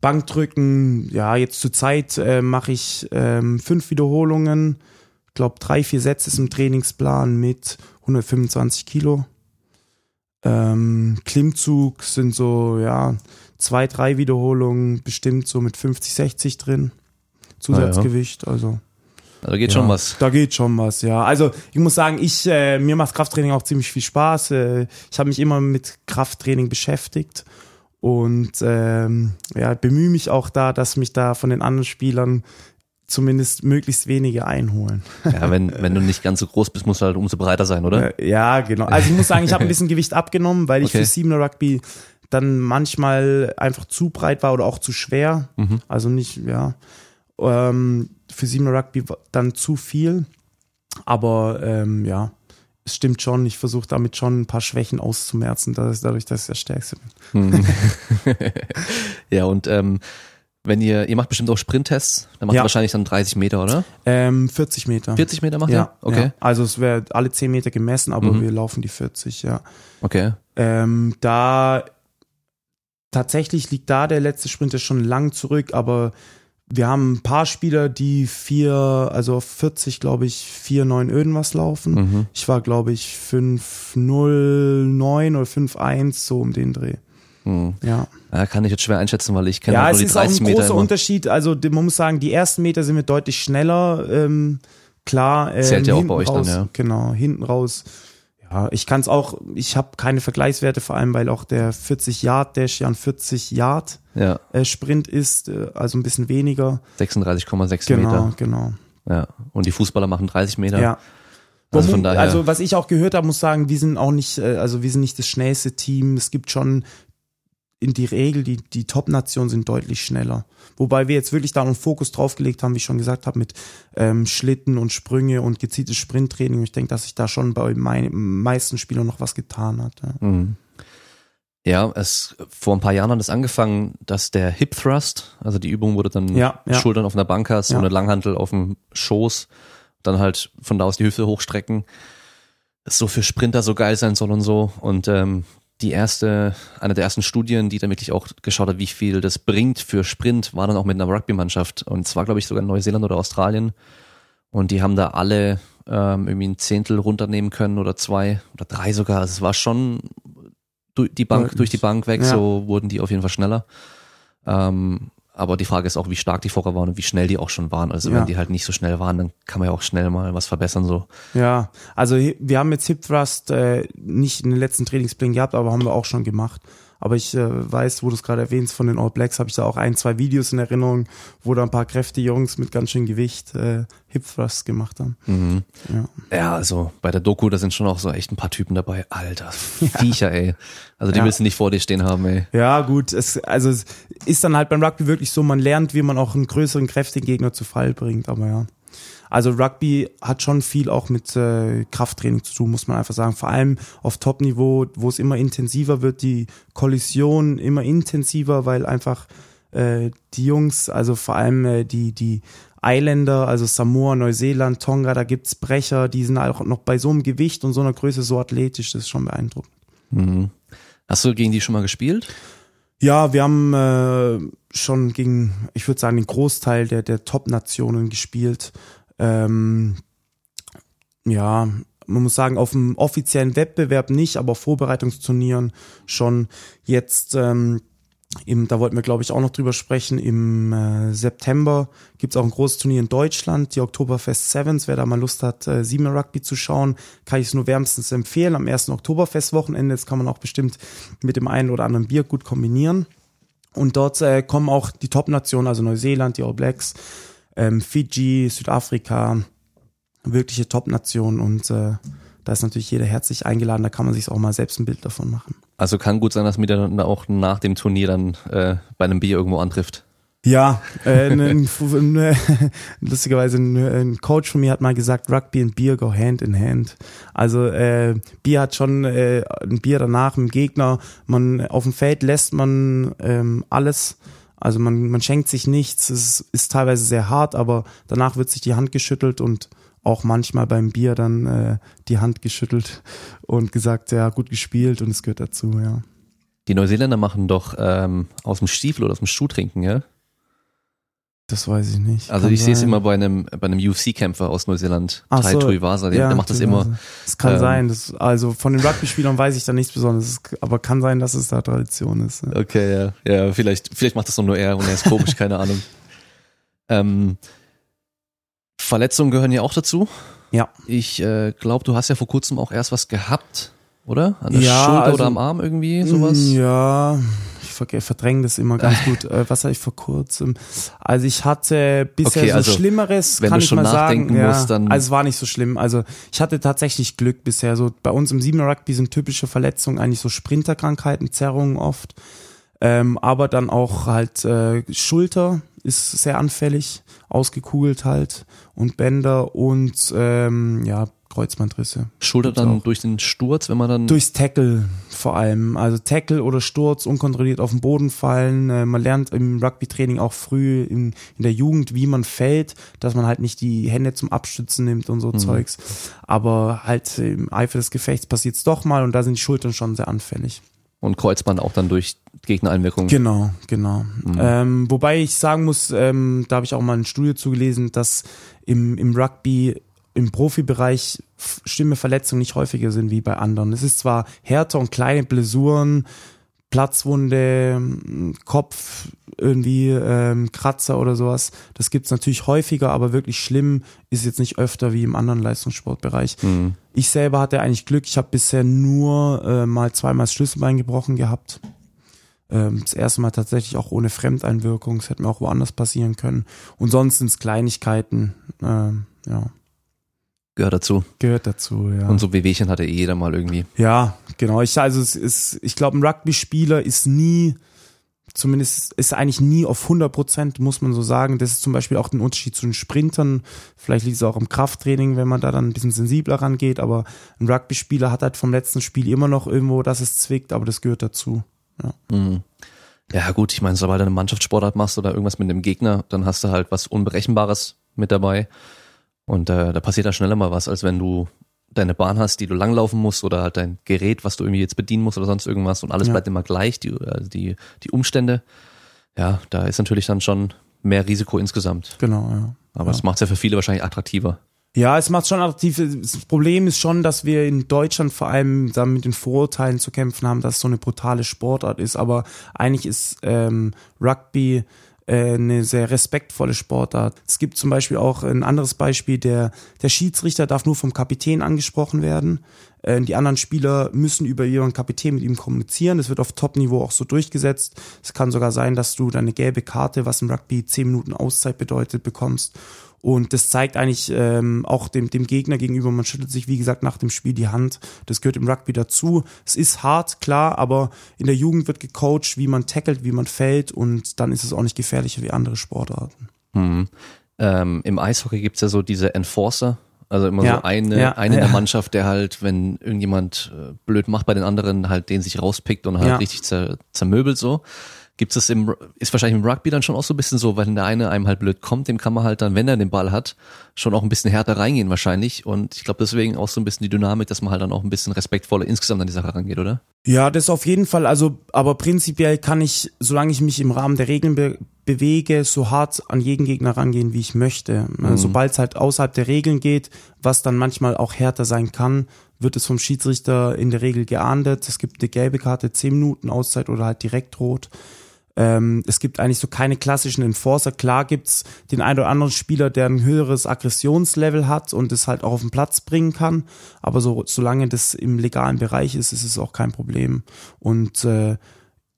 Bankdrücken, ja, jetzt zur Zeit äh, mache ich ähm, fünf Wiederholungen, glaube drei, vier Sätze ist im Trainingsplan mit 125 Kilo. Ähm, Klimmzug sind so, ja, zwei, drei Wiederholungen, bestimmt so mit 50, 60 drin. Zusatzgewicht, also. Also geht ja, schon was. Da geht schon was, ja. Also ich muss sagen, ich äh, mir macht Krafttraining auch ziemlich viel Spaß. Äh, ich habe mich immer mit Krafttraining beschäftigt und ähm, ja, bemühe mich auch da, dass mich da von den anderen Spielern zumindest möglichst wenige einholen. Ja, wenn, wenn du nicht ganz so groß bist, musst du halt umso breiter sein, oder? Ja, genau. Also ich muss sagen, ich habe ein bisschen Gewicht abgenommen, weil ich Okay. für Siebener Rugby dann manchmal einfach zu breit war oder auch zu schwer. Mhm. Also nicht, ja. Ähm, für Siebener Rugby dann zu viel. Aber ähm, ja, es stimmt schon. Ich versuche damit schon ein paar Schwächen auszumerzen, dass, dadurch, dass ich der Stärkste bin. Mhm. *laughs* *laughs* ja, und ähm, wenn ihr, ihr macht bestimmt auch Sprinttests, dann macht Ja. ihr wahrscheinlich dann 30 Meter, oder? Ähm, 40 Meter. 40 Meter macht ja, ihr? Okay. Ja. Also es wäre alle 10 Meter gemessen, aber Mhm. wir laufen die 40, ja. Okay. Ähm, da tatsächlich liegt da der letzte Sprinter schon lang zurück, aber wir haben ein paar Spieler, die vier, also auf 40, glaube ich, 4, 9 irgendwas laufen. Mhm. Ich war, glaube ich, 5, 0, 9 oder 5, 1, so um den Dreh. Mhm. Ja, Ja, kann ich jetzt schwer einschätzen, weil ich kenne ja halt es nur die ist auch ein 30 Meter großer immer. Unterschied. Also man muss sagen, die ersten Meter sind wir deutlich schneller. Ähm, klar, ähm, Zählt ja auch hinten bei euch dann, raus, ja. Genau, hinten raus. Ja, ich kann es auch, ich habe keine Vergleichswerte, vor allem weil auch der 40 Yard Dash ja ein 40 Yard Ja, äh, Sprint ist, äh, also ein bisschen weniger. 36,6 Genau, Meter. genau. Ja. Und die Fußballer machen 30 Meter. Ja. Also von daher. also was ich auch gehört habe, muss sagen, wir sind auch nicht, äh, also wir sind nicht das schnellste Team. Es gibt schon in die Regel, die, die Top-Nationen sind deutlich schneller. Wobei wir jetzt wirklich da einen Fokus draufgelegt haben, wie ich schon gesagt habe, mit ähm, Schlitten und Sprünge und gezieltes Sprinttraining. Und ich denke, dass sich da schon bei meinen meisten Spielern noch was getan hat. Ja. Mhm. Ja, es vor ein paar Jahren hat es angefangen, dass der Hip Thrust, also die Übung, du dann Ja, ja. Schultern auf einer Bank hast Ja. und eine Langhantel auf dem Schoß, dann halt von da aus die Hüfte hochstrecken, das so für Sprinter so geil sein soll und so. Und ähm, die erste, eine der ersten Studien, die dann wirklich auch geschaut hat, wie viel das bringt für Sprint, war dann auch mit einer Rugby-Mannschaft. Und zwar, glaube ich, sogar in Neuseeland oder Australien. Und die haben da alle ähm, irgendwie ein Zehntel runternehmen können oder zwei oder drei sogar. Also es war schon durch die Bank, durch die Bank weg, Ja. so wurden die auf jeden Fall schneller. Ähm, aber die Frage ist auch, wie stark die vorher waren und wie schnell die auch schon waren. Also Ja. wenn die halt nicht so schnell waren, dann kann man ja auch schnell mal was verbessern so. Ja, also wir haben jetzt Hip Thrust äh, nicht in den letzten Trainingsplänen gehabt, aber haben wir auch schon gemacht. Aber ich äh, weiß, wo du es gerade erwähnst, von den All Blacks habe ich da auch ein, zwei Videos in Erinnerung, wo da ein paar kräftige Jungs mit ganz schön Gewicht äh, Hip Thrust gemacht haben. Mhm. Ja. Ja, also bei der Doku, da sind schon auch so echt ein paar Typen dabei. Alter, Viecher, ey. Also die Ja. willst du nicht vor dir stehen haben, ey. Ja, gut, es, also es ist dann halt beim Rugby wirklich so, man lernt, wie man auch einen größeren, kräftigen Gegner zu Fall bringt, aber ja. Also Rugby hat schon viel auch mit äh, Krafttraining zu tun, muss man einfach sagen. Vor allem auf Top-Niveau, wo es immer intensiver wird, die Kollision immer intensiver, weil einfach äh, die Jungs, also vor allem äh, die, die Eiländer, also Samoa, Neuseeland, Tonga, da gibt's Brecher, die sind auch noch bei so einem Gewicht und so einer Größe so athletisch, das ist schon beeindruckend. Mhm. Hast du gegen die schon mal gespielt? Ja, wir haben äh, schon gegen, ich würde sagen, den Großteil der, der Top-Nationen gespielt. Ähm, ja, man muss sagen, auf dem offiziellen Wettbewerb nicht, aber Vorbereitungsturnieren schon jetzt ähm, im, da wollten wir, glaube ich, auch noch drüber sprechen. Im äh, September gibt's auch ein großes Turnier in Deutschland, die Oktoberfest Sevens. Wer da mal Lust hat, äh, Siebener Rugby zu schauen, kann ich es nur wärmstens empfehlen. Am ersten Oktoberfest-Wochenende, das kann man auch bestimmt mit dem einen oder anderen Bier gut kombinieren. Und dort äh, kommen auch die Top-Nationen, also Neuseeland, die All Blacks, ähm, Fiji, Südafrika, wirkliche Top-Nationen. Und äh, da ist natürlich jeder herzlich eingeladen, da kann man sich auch mal selbst ein Bild davon machen. Also kann gut sein, dass man dann auch nach dem Turnier dann äh, bei einem Bier irgendwo antrifft. Ja, äh, ein, ein, *laughs* lustigerweise ein, ein, Coach von mir hat mal gesagt, Rugby und Bier go hand in hand. Also äh, Bier hat schon äh, ein Bier danach im Gegner. Man auf dem Feld lässt man ähm, alles. Also man, man schenkt sich nichts. Es ist teilweise sehr hart, aber danach wird sich die Hand geschüttelt und auch manchmal beim Bier dann äh, die Hand geschüttelt und gesagt, ja, gut gespielt und es gehört dazu, ja. Die Neuseeländer machen doch ähm, aus dem Stiefel oder aus dem Schuh trinken, ja? Das weiß ich nicht. Also Kann ich sehe es immer bei einem bei einem UFC-Kämpfer aus Neuseeland, Ach Tai so, Tuivasa, der, ja, der macht das immer. Es kann ähm, sein, das, also von den Rugby-Spielern weiß ich da nichts Besonderes, aber kann sein, dass es da Tradition ist. Ja. Okay, ja, ja, vielleicht vielleicht macht das nur er und er ist komisch, keine Ahnung. *laughs* Ähm, Verletzungen gehören ja auch dazu. Ja. Ich äh, glaube, du hast ja vor kurzem auch erst was gehabt, oder? An der ja, Schulter also, oder am Arm irgendwie, sowas? Ja, ich verdränge das immer ganz *laughs* gut. Äh, was hatte ich vor kurzem? Also ich hatte bisher okay, also, so Schlimmeres, kann ich mal sagen. Ja, dann also es war nicht so schlimm. Also ich hatte tatsächlich Glück bisher. So bei uns im Siebener Rugby sind typische Verletzungen eigentlich so Sprinterkrankheiten, Zerrungen oft. Ähm, aber dann auch halt äh, Schulter ist sehr anfällig, ausgekugelt halt und Bänder und ähm, ja, Kreuzbandrisse. Schulter dann auch. durch den Sturz, wenn man dann. Durchs Tackle vor allem. Also Tackle oder Sturz, unkontrolliert auf den Boden fallen. Äh, man lernt im Rugby-Training auch früh in, in der Jugend, wie man fällt, dass man halt nicht die Hände zum Abstützen nimmt und so mhm. Zeugs. Aber halt im Eifer des Gefechts passiert es doch mal und da sind die Schultern schon sehr anfällig. Und Kreuzband auch dann durch Gegnereinwirkung. Genau, genau. Mhm. Ähm, wobei ich sagen muss, ähm, da habe ich auch mal ein Studio zugelesen, dass im, im Rugby im Profibereich schlimme Verletzungen nicht häufiger sind wie bei anderen. Es ist zwar härter und kleine Blessuren, Platzwunde, Kopf, irgendwie ähm, Kratzer oder sowas. Das gibt's natürlich häufiger, aber wirklich schlimm ist jetzt nicht öfter wie im anderen Leistungssportbereich. Mhm. Ich selber hatte eigentlich Glück. Ich habe bisher nur äh, mal zweimal das Schlüsselbein gebrochen gehabt. Ähm, das erste Mal tatsächlich auch ohne Fremdeinwirkung. Es hätte mir auch woanders passieren können. Und sonst sind's Kleinigkeiten. Ähm, ja. Gehört dazu. Gehört dazu, ja. Und so Wehwehchen hatte eh jeder mal irgendwie. Ja, genau. Ich, also es ist, ich glaube, ein Rugby-Spieler ist nie, zumindest ist eigentlich nie auf 100 Prozent, muss man so sagen. Das ist zum Beispiel auch ein Unterschied zu den Sprintern. Vielleicht liegt es auch im Krafttraining, wenn man da dann ein bisschen sensibler rangeht. Aber ein Rugby-Spieler hat halt vom letzten Spiel immer noch irgendwo, dass es zwickt, aber das gehört dazu. Ja. Mhm. Ja, gut, ich meine, sobald du eine Mannschaftssportart machst oder irgendwas mit einem Gegner, dann hast du halt was Unberechenbares mit dabei. Und äh, da passiert da schneller mal was, als wenn du deine Bahn hast, die du langlaufen musst oder halt dein Gerät, was du irgendwie jetzt bedienen musst oder sonst irgendwas und alles ja. bleibt immer gleich, die, also die, die Umstände. Ja, da ist natürlich dann schon mehr Risiko insgesamt. Genau, ja. Aber ja. das macht es ja für viele wahrscheinlich attraktiver. Ja, es macht schon attraktiv. Das Problem ist schon, dass wir in Deutschland vor allem dann mit den Vorurteilen zu kämpfen haben, dass es so eine brutale Sportart ist. Aber eigentlich ist ähm, Rugby äh, eine sehr respektvolle Sportart. Es gibt zum Beispiel auch ein anderes Beispiel, der, der Schiedsrichter darf nur vom Kapitän angesprochen werden. Äh, die anderen Spieler müssen über ihren Kapitän mit ihm kommunizieren. Das wird auf Top-Niveau auch so durchgesetzt. Es kann sogar sein, dass du deine gelbe Karte, was im Rugby zehn Minuten Auszeit bedeutet, bekommst. Und das zeigt eigentlich ähm, auch dem, dem Gegner gegenüber, man schüttelt sich, wie gesagt, nach dem Spiel die Hand. Das gehört im Rugby dazu. Es ist hart, klar, aber in der Jugend wird gecoacht, wie man tackelt, wie man fällt und dann ist es auch nicht gefährlicher wie andere Sportarten. Mhm. Ähm, Im Eishockey gibt's ja so diese Enforcer, also immer ja, so eine, ja, eine ja. der Mannschaft, der halt, wenn irgendjemand äh, blöd macht bei den anderen, halt den sich rauspickt und halt richtig zer, zermöbelt so. Gibt es im, ist wahrscheinlich im Rugby dann schon auch so ein bisschen so, weil der eine einem halt blöd kommt, dem kann man halt dann, wenn er den Ball hat, schon auch ein bisschen härter reingehen wahrscheinlich. Und ich glaube deswegen auch so ein bisschen die Dynamik, dass man halt dann auch ein bisschen respektvoller insgesamt an die Sache rangeht, oder? Ja, das auf jeden Fall. Also, aber prinzipiell kann ich, solange ich mich im Rahmen der Regeln be bewege, so hart an jeden Gegner rangehen, wie ich möchte. Mhm. Sobald es halt außerhalb der Regeln geht, was dann manchmal auch härter sein kann, wird es vom Schiedsrichter in der Regel geahndet. Es gibt eine gelbe Karte, 10 Minuten Auszeit oder halt direkt rot. Ähm, es gibt eigentlich so keine klassischen Enforcer. Klar gibt's den einen oder anderen Spieler, der ein höheres Aggressionslevel hat und es halt auch auf den Platz bringen kann. Aber so, solange das im legalen Bereich ist, ist es auch kein Problem. Und äh,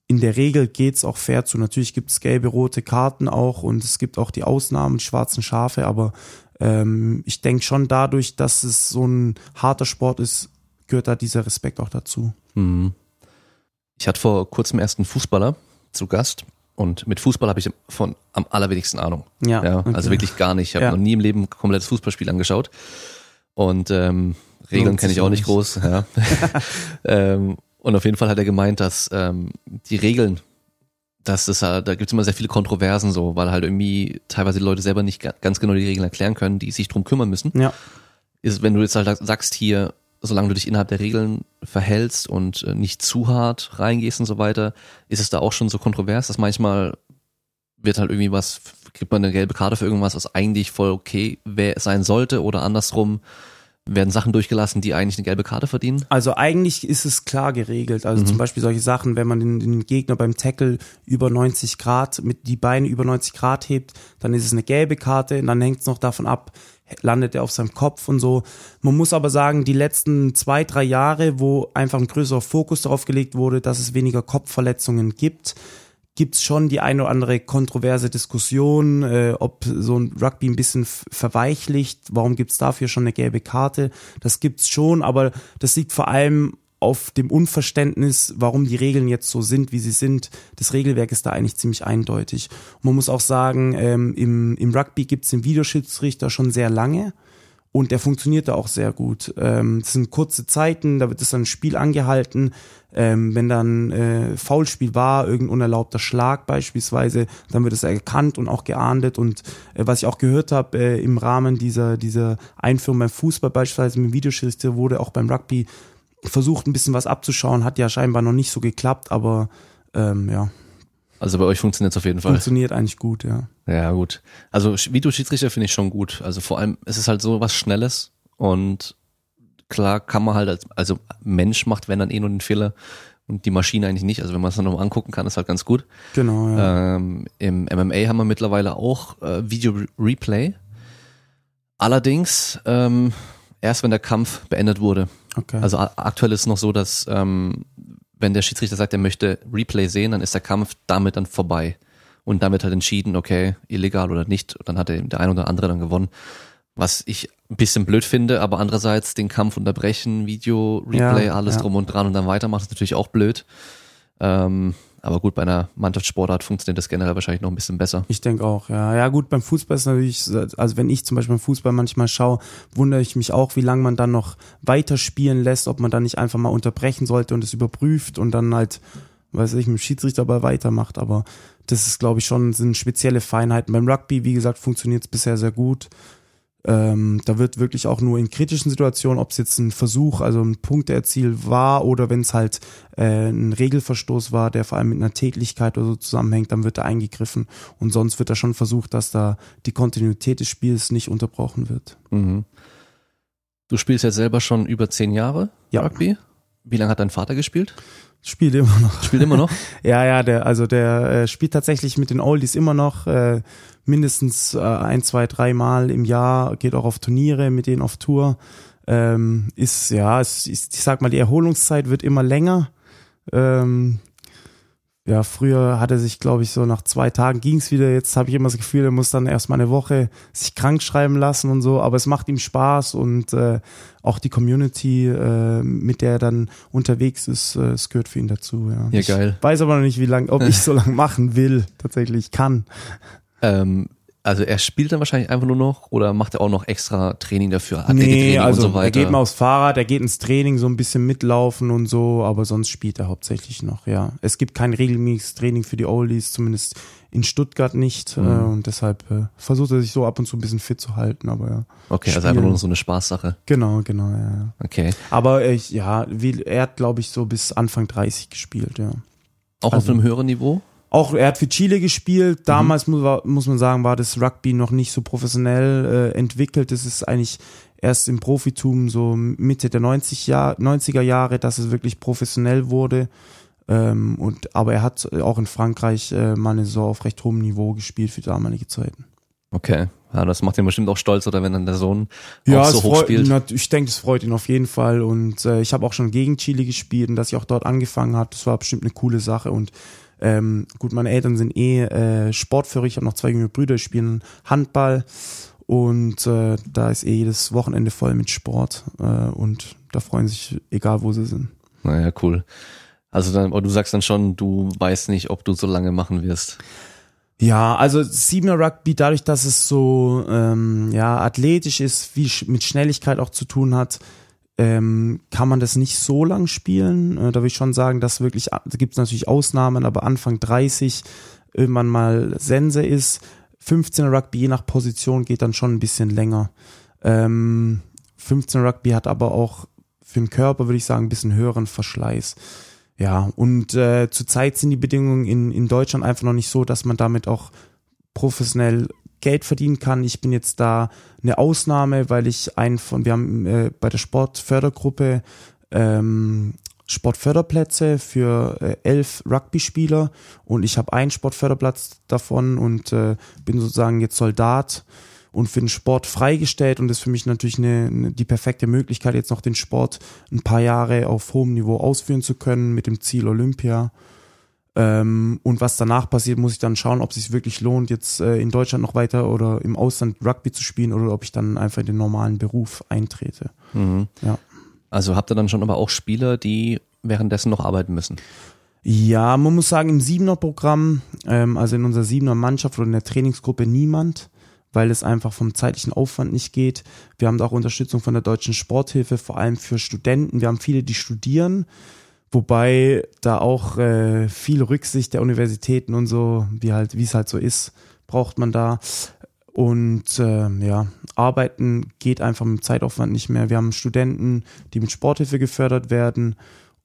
in der Regel geht's auch fair zu. Natürlich gibt's gelbe, rote Karten auch und es gibt auch die Ausnahmen, die schwarzen Schafe, aber ähm, ich denke schon dadurch, dass es so ein harter Sport ist, gehört da dieser Respekt auch dazu. Mhm. Ich hatte vor kurzem erst einen Fußballer zu Gast und mit Fußball habe ich von am allerwenigsten Ahnung. Ja. ja okay. Also wirklich gar nicht. Ich habe ja. noch nie im Leben ein komplettes Fußballspiel angeschaut. Und ähm, Regeln kenne ich auch nicht groß. Ja. *laughs* *laughs* ähm, und auf jeden Fall hat er gemeint, dass ähm, die Regeln, dass das da gibt es immer sehr viele Kontroversen so, weil halt irgendwie teilweise die Leute selber nicht ganz genau die Regeln erklären können, die sich drum kümmern müssen. Ja. Ist, wenn du jetzt halt sagst hier, solange du dich innerhalb der Regeln verhältst und äh, nicht zu hart reingehst und so weiter, ist es da auch schon so kontrovers, dass manchmal wird halt irgendwie was, kriegt man eine gelbe Karte für irgendwas, was eigentlich voll okay sein sollte oder andersrum werden Sachen durchgelassen, die eigentlich eine gelbe Karte verdienen? Also eigentlich ist es klar geregelt. Also mhm. zum Beispiel solche Sachen, wenn man den, den, Gegner beim Tackle über 90 Grad, mit die Beine über 90 Grad hebt, dann ist es eine gelbe Karte und dann hängt es noch davon ab, landet er auf seinem Kopf und so. Man muss aber sagen, die letzten zwei, drei Jahre, wo einfach ein größerer Fokus darauf gelegt wurde, dass es weniger Kopfverletzungen gibt, gibt's schon die eine oder andere kontroverse Diskussion, äh, ob so ein Rugby ein bisschen verweichlicht, warum gibt's dafür schon eine gelbe Karte? Das gibt's schon, aber das liegt vor allem auf dem Unverständnis, warum die Regeln jetzt so sind, wie sie sind. Das Regelwerk ist da eigentlich ziemlich eindeutig. Und man muss auch sagen, ähm, im, im Rugby gibt es den Videoschiedsrichter schon sehr lange und der funktioniert da auch sehr gut. Ähm, das sind kurze Zeiten, da wird das dann Spiel angehalten. Ähm, wenn dann äh, Foulspiel war, irgendein unerlaubter Schlag beispielsweise, dann wird es erkannt und auch geahndet. Und äh, was ich auch gehört habe äh, im Rahmen dieser, dieser Einführung beim Fußball beispielsweise mit dem Videoschiedsrichter wurde auch beim Rugby versucht ein bisschen was abzuschauen, hat ja scheinbar noch nicht so geklappt, aber ähm, ja. Also bei euch funktioniert es auf jeden Fall. Funktioniert eigentlich gut, ja. Ja, gut. Also Videoschiedsrichter finde ich schon gut. Also vor allem, es ist halt so was Schnelles und klar kann man halt als, also Mensch macht, wenn dann eh nur den Fehler und die Maschine eigentlich nicht. Also wenn man es dann nochmal angucken kann, ist halt ganz gut. Genau, ja. Ähm, Im MMA haben wir mittlerweile auch äh, Video Replay. Allerdings ähm, erst wenn der Kampf beendet wurde. Okay. Also aktuell ist es noch so, dass ähm, wenn der Schiedsrichter sagt, er möchte Replay sehen, dann ist der Kampf damit dann vorbei. Und damit halt entschieden, okay, illegal oder nicht. Und dann hat der ein oder andere dann gewonnen. Was ich ein bisschen blöd finde, aber andererseits den Kampf unterbrechen, Video, Replay, ja, alles ja. drum und dran und dann weitermachen, ist natürlich auch blöd. Ähm, aber gut, bei einer Mannschaftssportart funktioniert das generell wahrscheinlich noch ein bisschen besser. Ich denke auch, ja. Ja, gut, beim Fußball ist natürlich, also wenn ich zum Beispiel beim Fußball manchmal schaue, wundere ich mich auch, wie lange man dann noch weiter spielen lässt, ob man dann nicht einfach mal unterbrechen sollte und es überprüft und dann halt, weiß ich, mit dem Schiedsrichter dabei weitermacht. Aber das ist, glaube ich, schon, sind spezielle Feinheiten. Beim Rugby, wie gesagt, funktioniert es bisher sehr gut. Ähm, da wird wirklich auch nur in kritischen Situationen, ob es jetzt ein Versuch, also ein Punkteerziel war oder wenn es halt äh, ein Regelverstoß war, der vor allem mit einer Tätigkeit oder so zusammenhängt, dann wird da eingegriffen. Und sonst wird da schon versucht, dass da die Kontinuität des Spiels nicht unterbrochen wird. Mhm. Du spielst jetzt selber schon über zehn Jahre ja. Rugby. Wie lange hat dein Vater gespielt? Spielt immer noch. Spielt immer noch? *laughs* ja, ja, der, also der äh, spielt tatsächlich mit den Oldies immer noch. Äh, mindestens äh, ein, zwei, drei Mal im Jahr, geht auch auf Turniere, mit denen auf Tour. Ähm, ist, ja, ist, ist, ich sag mal, die Erholungszeit wird immer länger. Ähm, ja, früher hat er sich, glaube ich, so nach zwei Tagen ging's wieder. Jetzt habe ich immer das Gefühl, er muss dann erstmal eine Woche sich krank schreiben lassen und so. Aber es macht ihm Spaß und äh, auch die Community, äh, mit der er dann unterwegs ist, äh, es gehört für ihn dazu. Ja, ja geil. Ich weiß aber noch nicht, wie lang, ob ich so *laughs* lange machen will. Tatsächlich kann. Ähm, also er spielt dann wahrscheinlich einfach nur noch oder macht er auch noch extra Training dafür? Nee, also so er geht mal aufs Fahrrad, er geht ins Training so ein bisschen mitlaufen und so, aber sonst spielt er hauptsächlich noch, ja. Es gibt kein regelmäßiges Training für die Oldies, zumindest in Stuttgart nicht mhm. äh, und deshalb äh, versucht er sich so ab und zu ein bisschen fit zu halten, aber ja. Okay, Spielen. also einfach nur so eine Spaßsache. Genau, genau, ja. Okay. Aber ich, ja, wie, er hat glaube ich so bis Anfang 30 gespielt, ja. Auch also, auf einem höheren Niveau? Auch er hat für Chile gespielt. Damals mhm. muss, muss, man sagen, war das Rugby noch nicht so professionell äh, entwickelt. Es ist eigentlich erst im Profitum so Mitte der 90 Jahr, 90er Jahre, dass es wirklich professionell wurde. Ähm, und, aber er hat auch in Frankreich äh, mal eine Saison auf recht hohem Niveau gespielt für damalige Zeiten. Okay. Ja, das macht ihn bestimmt auch stolz, oder wenn dann der Sohn ja, auch so hoch spielt. Ja, ich denke, das freut ihn auf jeden Fall. Und äh, ich habe auch schon gegen Chile gespielt und dass ich auch dort angefangen habe, das war bestimmt eine coole Sache. Und ähm, gut, meine Eltern sind eh äh, sportführig. Ich habe noch zwei junge Brüder, die spielen Handball. Und äh, da ist eh jedes Wochenende voll mit Sport. Äh, und da freuen sich, egal wo sie sind. Naja, cool. Also dann, du sagst dann schon, du weißt nicht, ob du so lange machen wirst. Ja, also Siebener Rugby, dadurch, dass es so ähm, ja athletisch ist, wie mit Schnelligkeit auch zu tun hat, ähm, kann man das nicht so lang spielen. Äh, da will ich schon sagen, dass wirklich, da gibt es natürlich Ausnahmen, aber Anfang 30 irgendwann mal Sense ist. 15er Rugby je nach Position geht dann schon ein bisschen länger. Ähm, 15er Rugby hat aber auch für den Körper, würde ich sagen, ein bisschen höheren Verschleiß. Ja, und äh, zurzeit sind die Bedingungen in, in Deutschland einfach noch nicht so, dass man damit auch professionell Geld verdienen kann. Ich bin jetzt da eine Ausnahme, weil ich einen von, wir haben äh, bei der Sportfördergruppe ähm, Sportförderplätze für äh, elf Rugby-Spieler und ich habe einen Sportförderplatz davon und äh, bin sozusagen jetzt Soldat und für den Sport freigestellt und das ist für mich natürlich eine, eine, die perfekte Möglichkeit, jetzt noch den Sport ein paar Jahre auf hohem Niveau ausführen zu können mit dem Ziel Olympia. Ähm, und was danach passiert, muss ich dann schauen, ob es sich wirklich lohnt, jetzt äh, in Deutschland noch weiter oder im Ausland Rugby zu spielen oder ob ich dann einfach in den normalen Beruf eintrete. Mhm. Ja. Also habt ihr dann schon aber auch Spieler, die währenddessen noch arbeiten müssen? Ja, man muss sagen, im Siebener Programm, ähm, also in unserer Siebener Mannschaft oder in der Trainingsgruppe niemand weil es einfach vom zeitlichen Aufwand nicht geht. Wir haben da auch Unterstützung von der Deutschen Sporthilfe, vor allem für Studenten. Wir haben viele, die studieren, wobei da auch äh, viel Rücksicht der Universitäten und so, wie halt, wie es halt so ist, braucht man da. Und äh, ja, arbeiten geht einfach mit Zeitaufwand nicht mehr. Wir haben Studenten, die mit Sporthilfe gefördert werden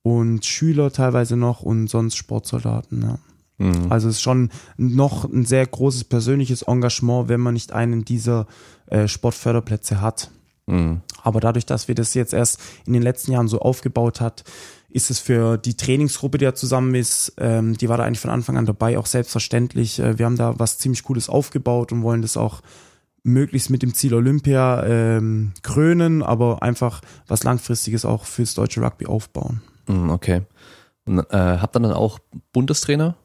und Schüler teilweise noch und sonst Sportsoldaten. Ja. Mhm. Also es ist schon noch ein sehr großes persönliches Engagement, wenn man nicht einen dieser äh, Sportförderplätze hat. Mhm. Aber dadurch, dass wir das jetzt erst in den letzten Jahren so aufgebaut hat, ist es für die Trainingsgruppe, die da zusammen ist, ähm, die war da eigentlich von Anfang an dabei, auch selbstverständlich. Äh, wir haben da was ziemlich Cooles aufgebaut und wollen das auch möglichst mit dem Ziel Olympia ähm, krönen, aber einfach was Langfristiges auch fürs deutsche Rugby aufbauen. Mhm, okay. Und, äh, habt ihr dann auch Bundestrainer?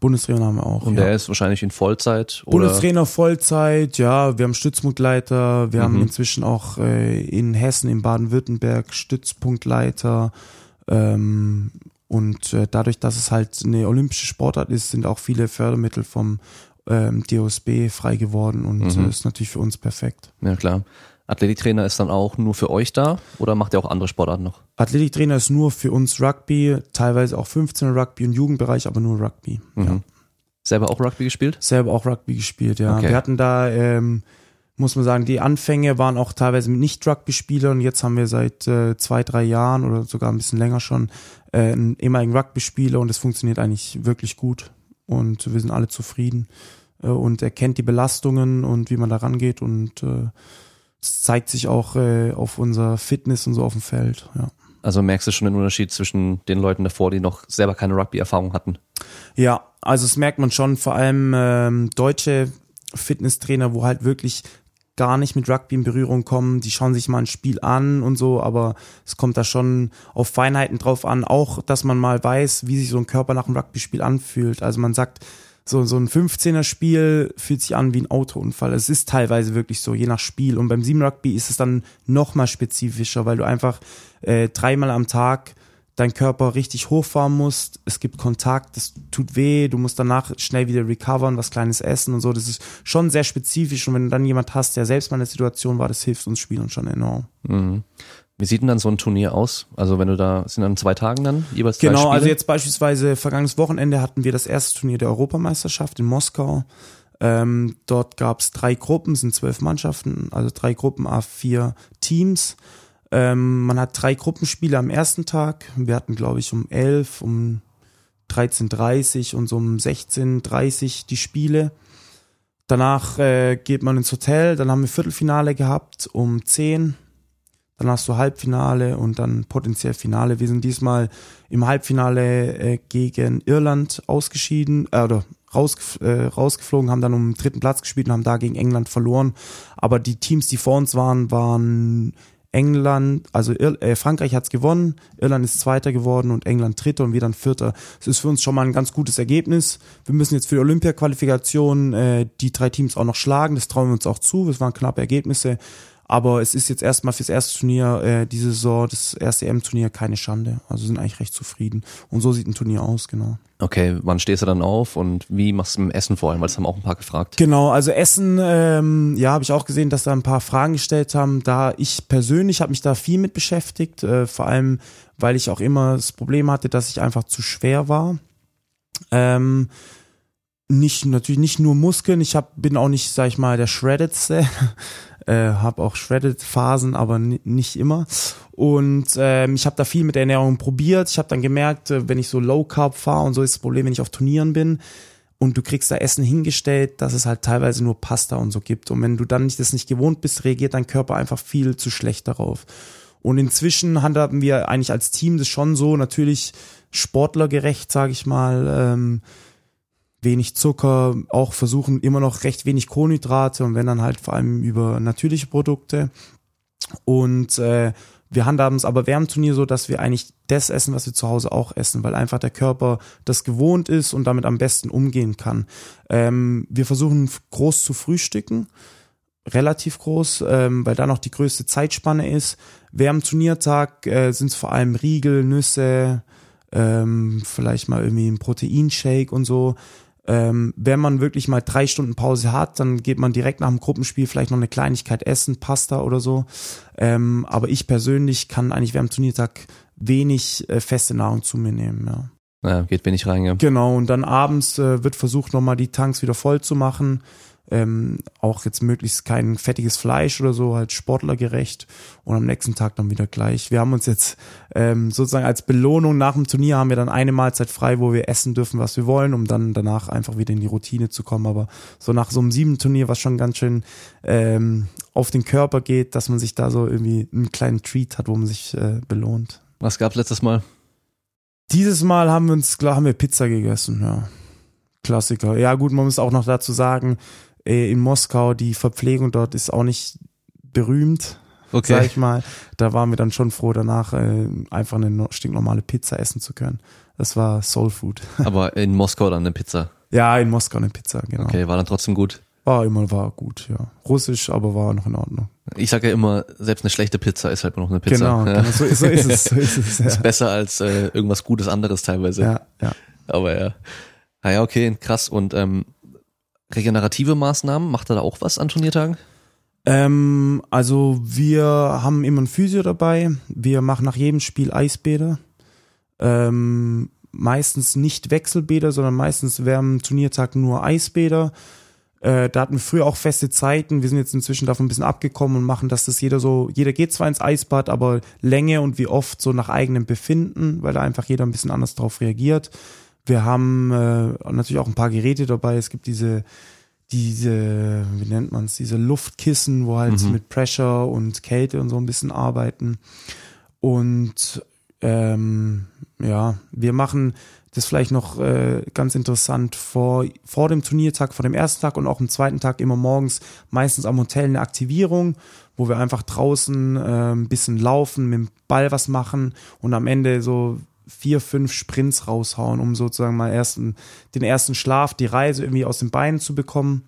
Bundestrainer haben wir auch. Und ja. der ist wahrscheinlich in Vollzeit? Oder? Bundestrainer Vollzeit, ja. Wir haben Stützpunktleiter. Wir mhm. haben inzwischen auch äh, in Hessen, in Baden-Württemberg Stützpunktleiter. Ähm, und äh, dadurch, dass es halt eine olympische Sportart ist, sind auch viele Fördermittel vom ähm, DOSB frei geworden und mhm. äh, ist natürlich für uns perfekt. Ja, klar. Athletiktrainer ist dann auch nur für euch da oder macht ihr auch andere Sportarten noch? Athletiktrainer ist nur für uns Rugby, teilweise auch 15 Rugby und Jugendbereich, aber nur Rugby. Mhm. Ja. Selber auch Rugby gespielt? Selber auch Rugby gespielt, ja. Okay. Wir hatten da, ähm, muss man sagen, die Anfänge waren auch teilweise mit Nicht-Rugby-Spielern. Jetzt haben wir seit äh, zwei, drei Jahren oder sogar ein bisschen länger schon äh, einen ehemaligen Rugby-Spieler und es funktioniert eigentlich wirklich gut und wir sind alle zufrieden äh, und er kennt die Belastungen und wie man da rangeht und äh, es zeigt sich auch äh, auf unser Fitness und so auf dem Feld, ja. Also merkst du schon den Unterschied zwischen den Leuten davor, die noch selber keine Rugby-Erfahrung hatten? Ja, also das merkt man schon, vor allem ähm, deutsche Fitnesstrainer, wo halt wirklich gar nicht mit Rugby in Berührung kommen, die schauen sich mal ein Spiel an und so, aber es kommt da schon auf Feinheiten drauf an, auch dass man mal weiß, wie sich so ein Körper nach einem Rugby-Spiel anfühlt. Also man sagt, so, so ein 15er Spiel fühlt sich an wie ein Autounfall. Es ist teilweise wirklich so, je nach Spiel. Und beim Sieben Rugby ist es dann noch mal spezifischer, weil du einfach äh, dreimal am Tag dein Körper richtig hochfahren musst. Es gibt Kontakt, das tut weh, du musst danach schnell wieder recovern, was Kleines essen und so. Das ist schon sehr spezifisch. Und wenn du dann jemand hast, der selbst mal in der Situation war, das hilft uns Spielern schon enorm. Mhm. Wie sieht denn dann so ein Turnier aus? Also wenn du da, sind dann zwei Tagen dann jeweils Genau, Spiele? also jetzt beispielsweise vergangenes Wochenende hatten wir das erste Turnier der Europameisterschaft in Moskau. Ähm, dort gab es drei Gruppen, sind zwölf Mannschaften, also drei Gruppen, A4 Teams. Ähm, man hat drei Gruppenspiele am ersten Tag. Wir hatten, glaube ich, um elf, um 13.30 und so um 16.30 die Spiele. Danach äh, geht man ins Hotel, dann haben wir Viertelfinale gehabt um 10. Dann hast du Halbfinale und dann potenziell Finale. Wir sind diesmal im Halbfinale äh, gegen Irland ausgeschieden, äh, oder rausgef äh, rausgeflogen, haben dann um den dritten Platz gespielt und haben da gegen England verloren. Aber die Teams, die vor uns waren, waren England, also Ir äh, Frankreich hat's gewonnen, Irland ist Zweiter geworden und England Dritter und wir dann Vierter. Das ist für uns schon mal ein ganz gutes Ergebnis. Wir müssen jetzt für die Olympia-Qualifikation äh, die drei Teams auch noch schlagen, das trauen wir uns auch zu, das waren knappe Ergebnisse. Aber es ist jetzt erstmal fürs erste Turnier äh, diese Saison, das erste EM-Turnier, keine Schande. Also sind eigentlich recht zufrieden. Und so sieht ein Turnier aus, genau. Okay, wann stehst du dann auf und wie machst du im Essen vor allem? Weil das haben auch ein paar gefragt. Genau, also Essen, ähm, ja, habe ich auch gesehen, dass da ein paar Fragen gestellt haben. Da ich persönlich habe mich da viel mit beschäftigt, äh, vor allem, weil ich auch immer das Problem hatte, dass ich einfach zu schwer war. Ähm, nicht natürlich nicht nur Muskeln, ich hab, bin auch nicht, sag ich mal, der shreddedste äh, habe auch Shredded-Phasen, aber nicht immer. Und ähm, ich habe da viel mit der Ernährung probiert. Ich habe dann gemerkt, äh, wenn ich so Low Carb fahre und so ist das Problem, wenn ich auf Turnieren bin und du kriegst da Essen hingestellt, dass es halt teilweise nur Pasta und so gibt. Und wenn du dann nicht, das nicht gewohnt bist, reagiert dein Körper einfach viel zu schlecht darauf. Und inzwischen handhaben wir eigentlich als Team das schon so, natürlich sportlergerecht, sage ich mal. Ähm, wenig Zucker, auch versuchen immer noch recht wenig Kohlenhydrate und wenn dann halt vor allem über natürliche Produkte. Und äh, wir handhaben es aber während Turnier so, dass wir eigentlich das essen, was wir zu Hause auch essen, weil einfach der Körper das gewohnt ist und damit am besten umgehen kann. Ähm, wir versuchen groß zu frühstücken, relativ groß, ähm, weil da noch die größte Zeitspanne ist. Während Turniertag äh, sind es vor allem Riegel, Nüsse, ähm, vielleicht mal irgendwie ein Proteinshake und so. Ähm, wenn man wirklich mal drei Stunden Pause hat, dann geht man direkt nach dem Gruppenspiel vielleicht noch eine Kleinigkeit essen, Pasta oder so. Ähm, aber ich persönlich kann eigentlich während dem Turniertag wenig äh, feste Nahrung zu mir nehmen, ja. Ja, geht wenig rein, ja. Genau, und dann abends äh, wird versucht, nochmal die Tanks wieder voll zu machen ähm, auch jetzt möglichst kein fettiges Fleisch oder so, halt sportlergerecht und am nächsten Tag dann wieder gleich. Wir haben uns jetzt ähm, sozusagen als Belohnung nach dem Turnier haben wir dann eine Mahlzeit frei, wo wir essen dürfen, was wir wollen, um dann danach einfach wieder in die Routine zu kommen. Aber so nach so einem sieben Turnier, was schon ganz schön ähm, auf den Körper geht, dass man sich da so irgendwie einen kleinen Treat hat, wo man sich äh, belohnt. Was gab's letztes Mal? Dieses Mal haben wir uns, klar, haben wir Pizza gegessen, ja. Klassiker. Ja, gut, man muss auch noch dazu sagen, in Moskau, die Verpflegung dort ist auch nicht berühmt, okay. sag ich mal. Da waren wir dann schon froh, danach äh, einfach eine stinknormale Pizza essen zu können. Das war Soul Food. *laughs* Aber in Moskau dann eine Pizza? Ja, in Moskau eine Pizza, genau. Okay, war dann trotzdem gut? War immer, war gut, ja. Russisch, aber war noch in Ordnung. Ich sage ja immer, selbst eine schlechte Pizza ist halt nur noch eine Pizza. Genau, ja. genau so, so, ist es. So *laughs* ist, es ja. ist besser als äh, irgendwas Gutes anderes teilweise. Ja, ja. Aber ja. Naja, okay, krass. Und ähm, regenerative Maßnahmen, macht er da auch was an Turniertagen? Ähm, also wir haben immer ein Physio dabei. Wir machen nach jedem Spiel Eisbäder. Ähm, meistens nicht Wechselbäder, sondern meistens wären Turniertag nur Eisbäder. Äh, da hatten wir früher auch feste Zeiten. Wir sind jetzt inzwischen davon ein bisschen abgekommen und machen, dass das jeder so, jeder geht zwar ins Eisbad, aber Länge und wie oft so nach eigenem Befinden, weil da einfach jeder ein bisschen anders drauf reagiert. Wir haben äh, natürlich auch ein paar Geräte dabei. Es gibt diese, diese, wie nennt man es, diese Luftkissen, wo halt mhm. mit Pressure und Kälte und so ein bisschen arbeiten. Und ähm, ja, wir machen das vielleicht noch äh, ganz interessant vor, vor dem Turniertag, vor dem ersten Tag und auch am zweiten Tag immer morgens meistens am Hotel eine Aktivierung, wo wir einfach draußen äh, ein bisschen laufen, mit dem Ball was machen und am Ende so vier, fünf Sprints raushauen, um sozusagen mal ersten, den ersten Schlaf, die Reise irgendwie aus den Beinen zu bekommen.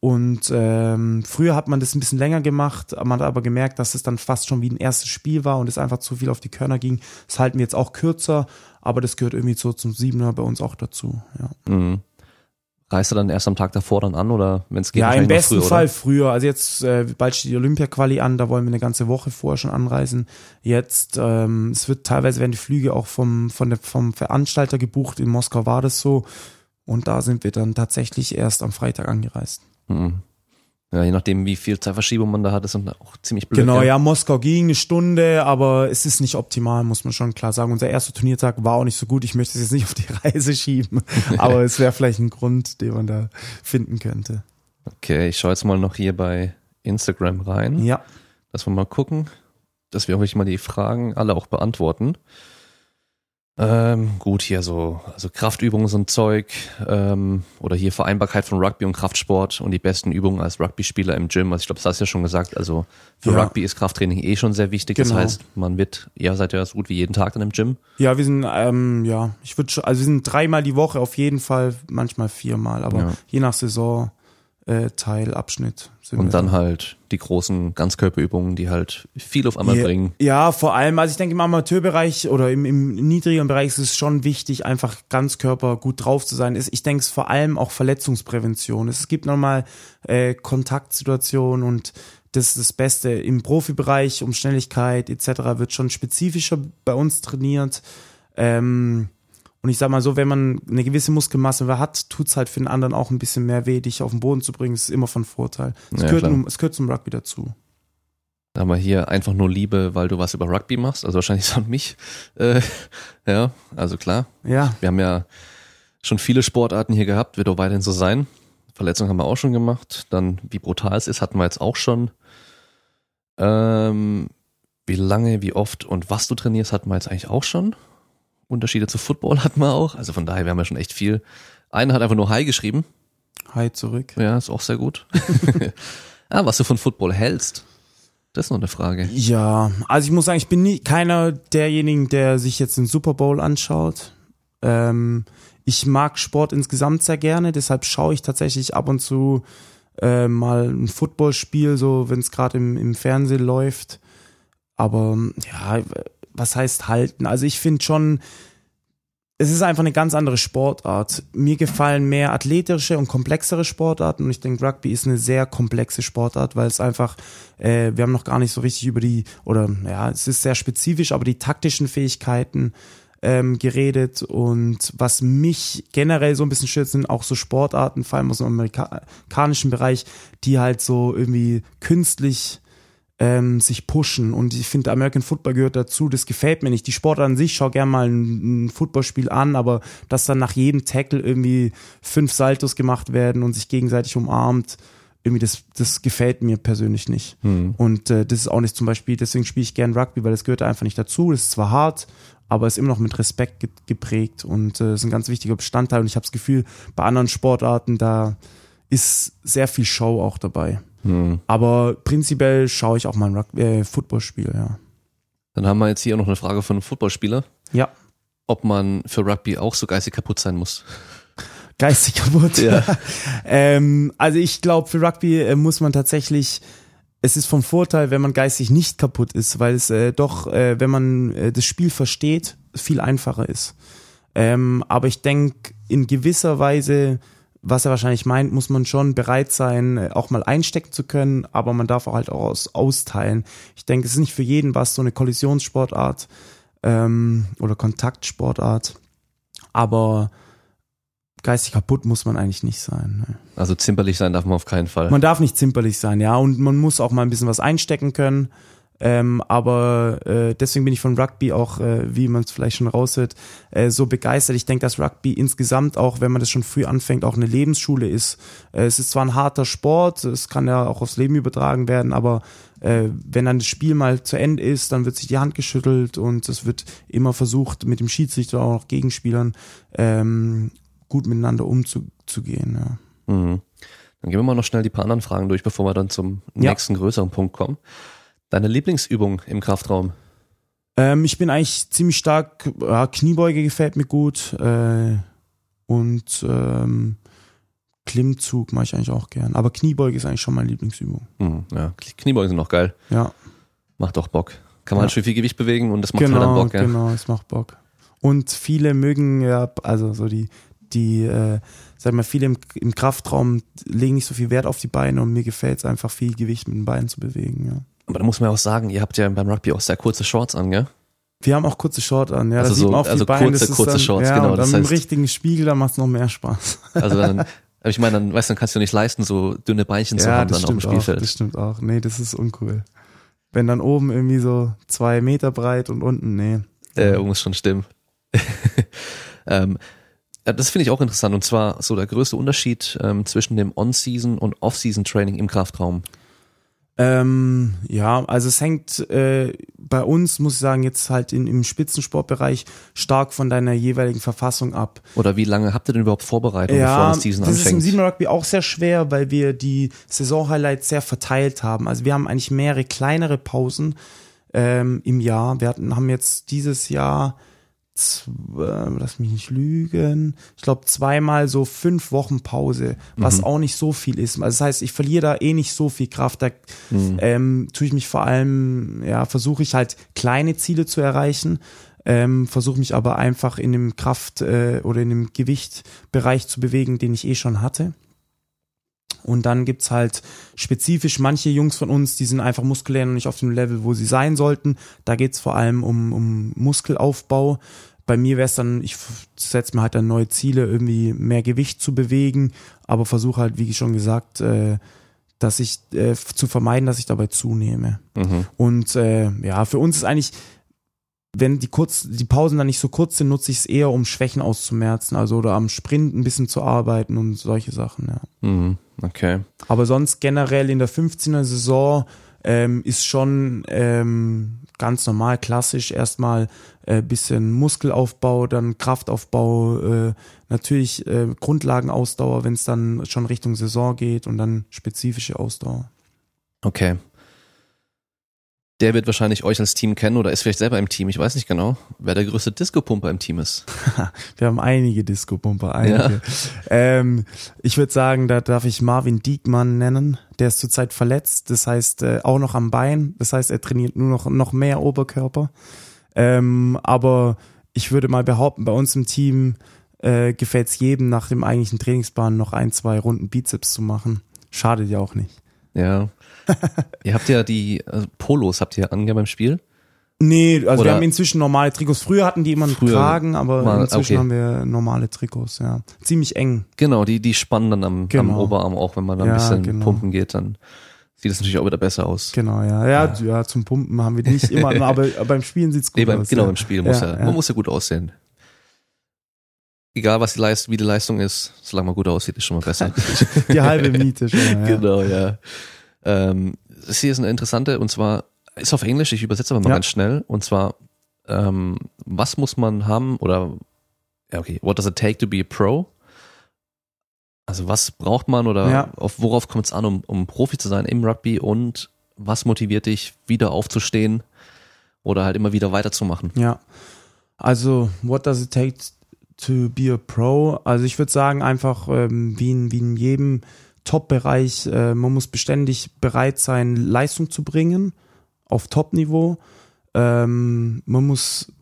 Und ähm, früher hat man das ein bisschen länger gemacht, man hat aber gemerkt, dass es dann fast schon wie ein erstes Spiel war und es einfach zu viel auf die Körner ging. Das halten wir jetzt auch kürzer, aber das gehört irgendwie so zum Siebener bei uns auch dazu. Ja. Mhm. Reist du dann erst am Tag davor dann an oder wenn es geht? Ja, im besten früher, Fall früher. Also jetzt äh, bald steht die Olympia-Quali an, da wollen wir eine ganze Woche vorher schon anreisen. Jetzt, ähm, es wird teilweise werden die Flüge auch vom, von der, vom Veranstalter gebucht. In Moskau war das so. Und da sind wir dann tatsächlich erst am Freitag angereist. Mhm. Ja, je nachdem, wie viel Zeitverschiebung man da hat, ist dann auch ziemlich blöd. Genau, ja, Moskau ging eine Stunde, aber es ist nicht optimal, muss man schon klar sagen. Unser erster Turniertag war auch nicht so gut. Ich möchte es jetzt nicht auf die *laughs* Reise schieben, *laughs* aber es wäre vielleicht ein Grund, den man da finden könnte. Okay, ich schaue jetzt mal noch hier bei Instagram rein, Ja, dass wir mal gucken, dass wir euch mal die Fragen alle auch beantworten. Ähm, gut, hier so, also Kraftübungen sind Zeug, ähm, oder hier Vereinbarkeit von Rugby und Kraftsport und die besten Übungen als Rugby-Spieler im Gym. Also ich glaube, das hast du ja schon gesagt. Also für Ja. Rugby ist Krafttraining eh schon sehr wichtig. Das Genau. heißt, man wird, ihr seid ja so gut wie jeden Tag dann im Gym. ja, wir sind, ähm, ja, ich würde schon, also wir sind dreimal die Woche auf jeden Fall, manchmal viermal, aber Ja. je nach Saison, äh, Teil, Abschnitt. Sind wir Und dann da. halt die großen Ganzkörperübungen, die halt viel auf einmal Ja, bringen. Ja, vor allem, also ich denke im Amateurbereich oder im, im niedrigeren Bereich ist es schon wichtig, einfach Ganzkörper gut drauf zu sein. Ich denke es vor allem auch Verletzungsprävention. Es gibt nochmal äh, Kontaktsituationen und das ist das Beste. Im Profibereich um Schnelligkeit etc. wird schon spezifischer bei uns trainiert. Ähm, und ich sag mal so, wenn man eine gewisse Muskelmasse hat, tut's halt für den anderen auch ein bisschen mehr weh, dich auf den Boden zu bringen. Das ist immer von Vorteil. Es, Ja, gehört, nun- es gehört zum Rugby dazu. Da haben wir hier einfach nur Liebe, weil du was über Rugby machst. Also wahrscheinlich so an mich. *laughs* Äh, ja, also klar. Ja, Wir haben ja schon viele Sportarten hier gehabt, wird auch weiterhin so sein. Verletzungen haben wir auch schon gemacht. Dann, wie brutal es ist, hatten wir jetzt auch schon. Ähm, wie lange, wie oft und was du trainierst, hatten wir jetzt eigentlich auch schon. Unterschiede zu Football hatten wir auch. Also von daher, wir haben ja schon echt viel. Einer hat einfach nur Hi geschrieben. hi zurück. Ja, ist auch sehr gut. *laughs* ah, was du von Football hältst. Das ist noch eine Frage. Ja, also ich muss sagen, ich bin nie keiner derjenigen, der sich jetzt den Super Bowl anschaut. Ähm, ich mag Sport insgesamt sehr gerne, deshalb schaue ich tatsächlich ab und zu äh, mal ein Footballspiel, so wenn es gerade im, im Fernsehen läuft. Aber ja, was heißt halten? Also ich finde schon, es ist einfach eine ganz andere Sportart. Mir gefallen mehr athletische und komplexere Sportarten und ich denke, Rugby ist eine sehr komplexe Sportart, weil es einfach, äh, wir haben noch gar nicht so richtig über die, oder ja, es ist sehr spezifisch, aber die taktischen Fähigkeiten ähm, geredet und was mich generell so ein bisschen stört, sind auch so Sportarten, vor allem aus dem amerikanischen Bereich, die halt so irgendwie künstlich ähm, sich pushen. Und ich finde, American Football gehört dazu. Das gefällt mir nicht. Die Sportart an sich, schau gerne mal ein, ein Footballspiel an, aber dass dann nach jedem Tackle irgendwie fünf Saltos gemacht werden und sich gegenseitig umarmt, irgendwie das, das gefällt mir persönlich nicht. Und äh, das ist auch nicht zum Beispiel, deswegen spiele ich gern Rugby, weil das gehört einfach nicht dazu. Das ist zwar hart, aber ist immer noch mit Respekt ge geprägt und äh, ist ein ganz wichtiger Bestandteil. Und ich habe das Gefühl, bei anderen Sportarten, da ist sehr viel Show auch dabei. Hm. Aber prinzipiell schaue ich auch mal ein Rugby, äh, Footballspiel, ja. Dann haben wir jetzt hier noch eine Frage von einem Footballspieler, Ja, ob man für Rugby auch so geistig kaputt sein muss. *laughs* geistig kaputt. Ja. *laughs* ähm, also ich glaube, für Rugby äh, muss man tatsächlich, es ist vom Vorteil, wenn man geistig nicht kaputt ist, weil es äh, doch, äh, wenn man äh, das Spiel versteht, viel einfacher ist. Ähm, aber ich denke, in gewisser Weise, was er wahrscheinlich meint, muss man schon bereit sein, äh, auch mal einstecken zu können, aber man darf auch halt auch aus, austeilen. Ich denke, es ist nicht für jeden was, so eine Kollisionssportart ähm, oder Kontaktsportart, aber geistig kaputt muss man eigentlich nicht sein. Ne? Also zimperlich sein darf man auf keinen Fall. Man darf nicht zimperlich sein, ja, und man muss auch mal ein bisschen was einstecken können. Ähm, aber äh, deswegen bin ich von Rugby auch, äh, wie man es vielleicht schon raushört, äh, so begeistert. Ich denke, dass Rugby insgesamt auch, wenn man das schon früh anfängt, auch eine Lebensschule ist. Äh, es ist zwar ein harter Sport, es kann ja auch aufs Leben übertragen werden, aber äh, wenn dann das Spiel mal zu Ende ist, dann wird sich die Hand geschüttelt und es wird immer versucht, mit dem Schiedsrichter auch noch Gegenspielern ähm, gut miteinander umzugehen. Ja. Mhm. Dann gehen wir mal noch schnell die paar anderen Fragen durch, bevor wir dann zum Ja. nächsten größeren Punkt kommen. Deine Lieblingsübung im Kraftraum? Ähm, ich bin eigentlich ziemlich stark, ja, Kniebeuge gefällt mir gut äh, und ähm, Klimmzug mache ich eigentlich auch gern. Aber Kniebeuge ist eigentlich schon meine Lieblingsübung. Mhm, ja, Kniebeugen sind noch geil. Ja, Macht auch Bock. Kann man Ja. halt schon viel Gewicht bewegen und das macht halt genau, dann Bock, ja. genau, es macht Bock. Und viele mögen ja, also so die, die, äh, sag mal, viele im, im Kraftraum legen nicht so viel Wert auf die Beine und mir gefällt es einfach viel Gewicht mit den Beinen zu bewegen. Ja. Aber da muss man ja auch sagen, ihr habt ja beim Rugby auch sehr kurze Shorts an, gell? Wir haben auch kurze Short an, ja. Also so- also Beine. kurze, das kurze dann, Shorts, ja, genau, Und das dann dem heißt- richtigen Spiegel, da macht es noch mehr Spaß. Also dann *laughs* Aber ich meine, dann, weißt du, dann kannst du nicht leisten, so dünne Beinchen zu ja, haben das dann auf dem stimmt auch. Spielfeld. Das stimmt auch. Nee, das ist uncool. Wenn dann oben irgendwie so zwei Meter breit und unten, nee. Äh, muss schon stimmen. *laughs* ähm, das finde ich auch interessant und zwar so der größte Unterschied ähm, zwischen dem On-Season und Off-Season-Training im Kraftraum. Ähm, ja, also es hängt äh, bei uns, muss ich sagen, jetzt halt in, im Spitzensportbereich stark von deiner jeweiligen Verfassung ab. Oder wie lange habt ihr denn überhaupt Vorbereitung, bevor Ja, das Season das ist im anfängt? Siebener Rugby auch sehr schwer, weil wir die Saison-Highlights sehr verteilt haben. Also wir haben eigentlich mehrere kleinere Pausen ähm, im Jahr. Wir hatten, haben jetzt dieses Jahr, lass mich nicht lügen, ich glaube zweimal so fünf Wochen Pause, was auch nicht so viel ist. Also das heißt, ich verliere da eh nicht so viel Kraft. Da ähm, tue ich mich vor allem, ja, versuche ich halt kleine Ziele zu erreichen. Ähm, versuche mich aber einfach in dem Kraft- äh, oder in dem Gewichtbereich zu bewegen, den ich eh schon hatte. Und dann gibt's halt spezifisch manche Jungs von uns, die sind einfach muskulär noch nicht auf dem Level, wo sie sein sollten. Da geht's vor allem um, um Muskelaufbau. Bei mir wäre es dann, ich setze mir halt dann neue Ziele, irgendwie mehr Gewicht zu bewegen, aber versuche halt, wie schon gesagt, äh, dass ich äh, zu vermeiden, dass ich dabei zunehme. Mhm. Und äh, ja, für uns ist eigentlich, wenn die kurz, die Pausen dann nicht so kurz sind, nutze ich es eher, um Schwächen auszumerzen, also oder am Sprint ein bisschen zu arbeiten und solche Sachen, ja. Mhm. Okay. Aber sonst generell in der 15er Saison ähm, ist schon ähm, ganz normal, klassisch erstmal äh, bisschen Muskelaufbau, dann Kraftaufbau, äh, natürlich äh, Grundlagenausdauer, wenn es dann schon Richtung Saison geht und dann spezifische Ausdauer. Okay. Der wird wahrscheinlich euch als Team kennen oder ist vielleicht selber im Team. Ich weiß nicht genau, wer der größte Disco-Pumper im Team ist. *laughs* Wir haben einige Disco-Pumper, einige. Ähm, ich würde sagen, da darf ich Marvin Diekmann nennen. Der ist zurzeit verletzt, das heißt äh, auch noch am Bein. Das heißt, er trainiert nur noch, noch mehr Oberkörper. Ähm, aber ich würde mal behaupten, bei uns im Team äh, gefällt es jedem nach dem eigentlichen Trainingsplan noch ein, zwei Runden Bizeps zu machen. Schadet ja auch nicht. Ja. *laughs* ihr habt ja die äh, Polos, habt ihr angehört beim Spiel? Nee, also Oder- wir haben inzwischen normale Trikots. Früher hatten die immer einen Kragen, aber mal- inzwischen okay. haben wir normale Trikots, ja. Ziemlich eng. Genau, die, die spannen dann am, am Genau. Oberarm auch, wenn man da ein Ja, bisschen genau. pumpen geht, dann sieht es natürlich auch wieder besser aus. Genau, ja. Ja, ja, zum Pumpen haben wir die nicht immer, aber *laughs* beim Spielen sieht's gut Nee, beim, aus. genau, ja. beim Spiel muss ja, Ja, ja. man muss ja gut aussehen. Egal was die Leistung, wie die Leistung ist, solange man gut aussieht, ist schon mal besser. *laughs* Die halbe Miete schon ja. Genau, ja. Ähm, hier ist eine interessante, und zwar ist auf Englisch, ich übersetze aber mal Ja. ganz schnell, und zwar, ähm, was muss man haben, oder, ja, okay, what does it take to be a pro? Also was braucht man oder Ja. auf worauf kommt es an, um, um Profi zu sein im Rugby und was motiviert dich, wieder aufzustehen oder halt immer wieder weiterzumachen? Ja. Also, what does it take to be a pro? Also ich würde sagen, einfach ähm, wie, in, wie in jedem Top-Bereich, äh, man muss beständig bereit sein, Leistung zu bringen auf Top-Niveau. Ähm, man muss,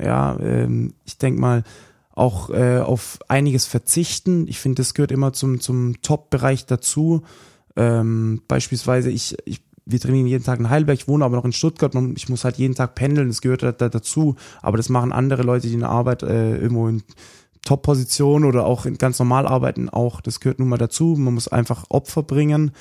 ja, ähm, ich denke mal, auch äh, auf einiges verzichten. Ich finde, das gehört immer zum, zum Top-Bereich dazu. Ähm, beispielsweise, ich, ich, wir trainieren jeden Tag in Heidelberg, ich wohne aber noch in Stuttgart, man, ich muss halt jeden Tag pendeln, das gehört da, da dazu. Aber das machen andere Leute, die in der Arbeit äh, irgendwo in Top-Position oder auch in ganz normal arbeiten, auch. Das gehört nun mal dazu. Man muss einfach Opfer bringen.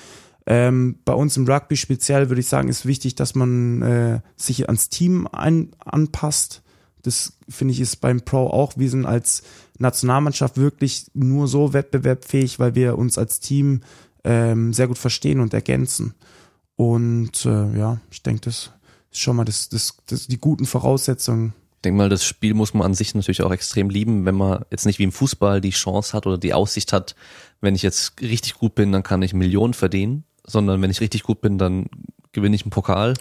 Ähm, bei uns im Rugby speziell würde ich sagen, ist wichtig, dass man äh, sich ans Team ein, anpasst. Das finde ich ist beim Pro auch. Wir sind als Nationalmannschaft wirklich nur so wettbewerbsfähig, weil wir uns als Team ähm, sehr gut verstehen und ergänzen. Und äh, ja, ich denke, das ist schon mal das, das, das die guten Voraussetzungen. Denke mal, das Spiel muss man an sich natürlich auch extrem lieben, wenn man jetzt nicht wie im Fußball die Chance hat oder die Aussicht hat, wenn ich jetzt richtig gut bin, dann kann ich Millionen verdienen, sondern wenn ich richtig gut bin, dann gewinne ich einen Pokal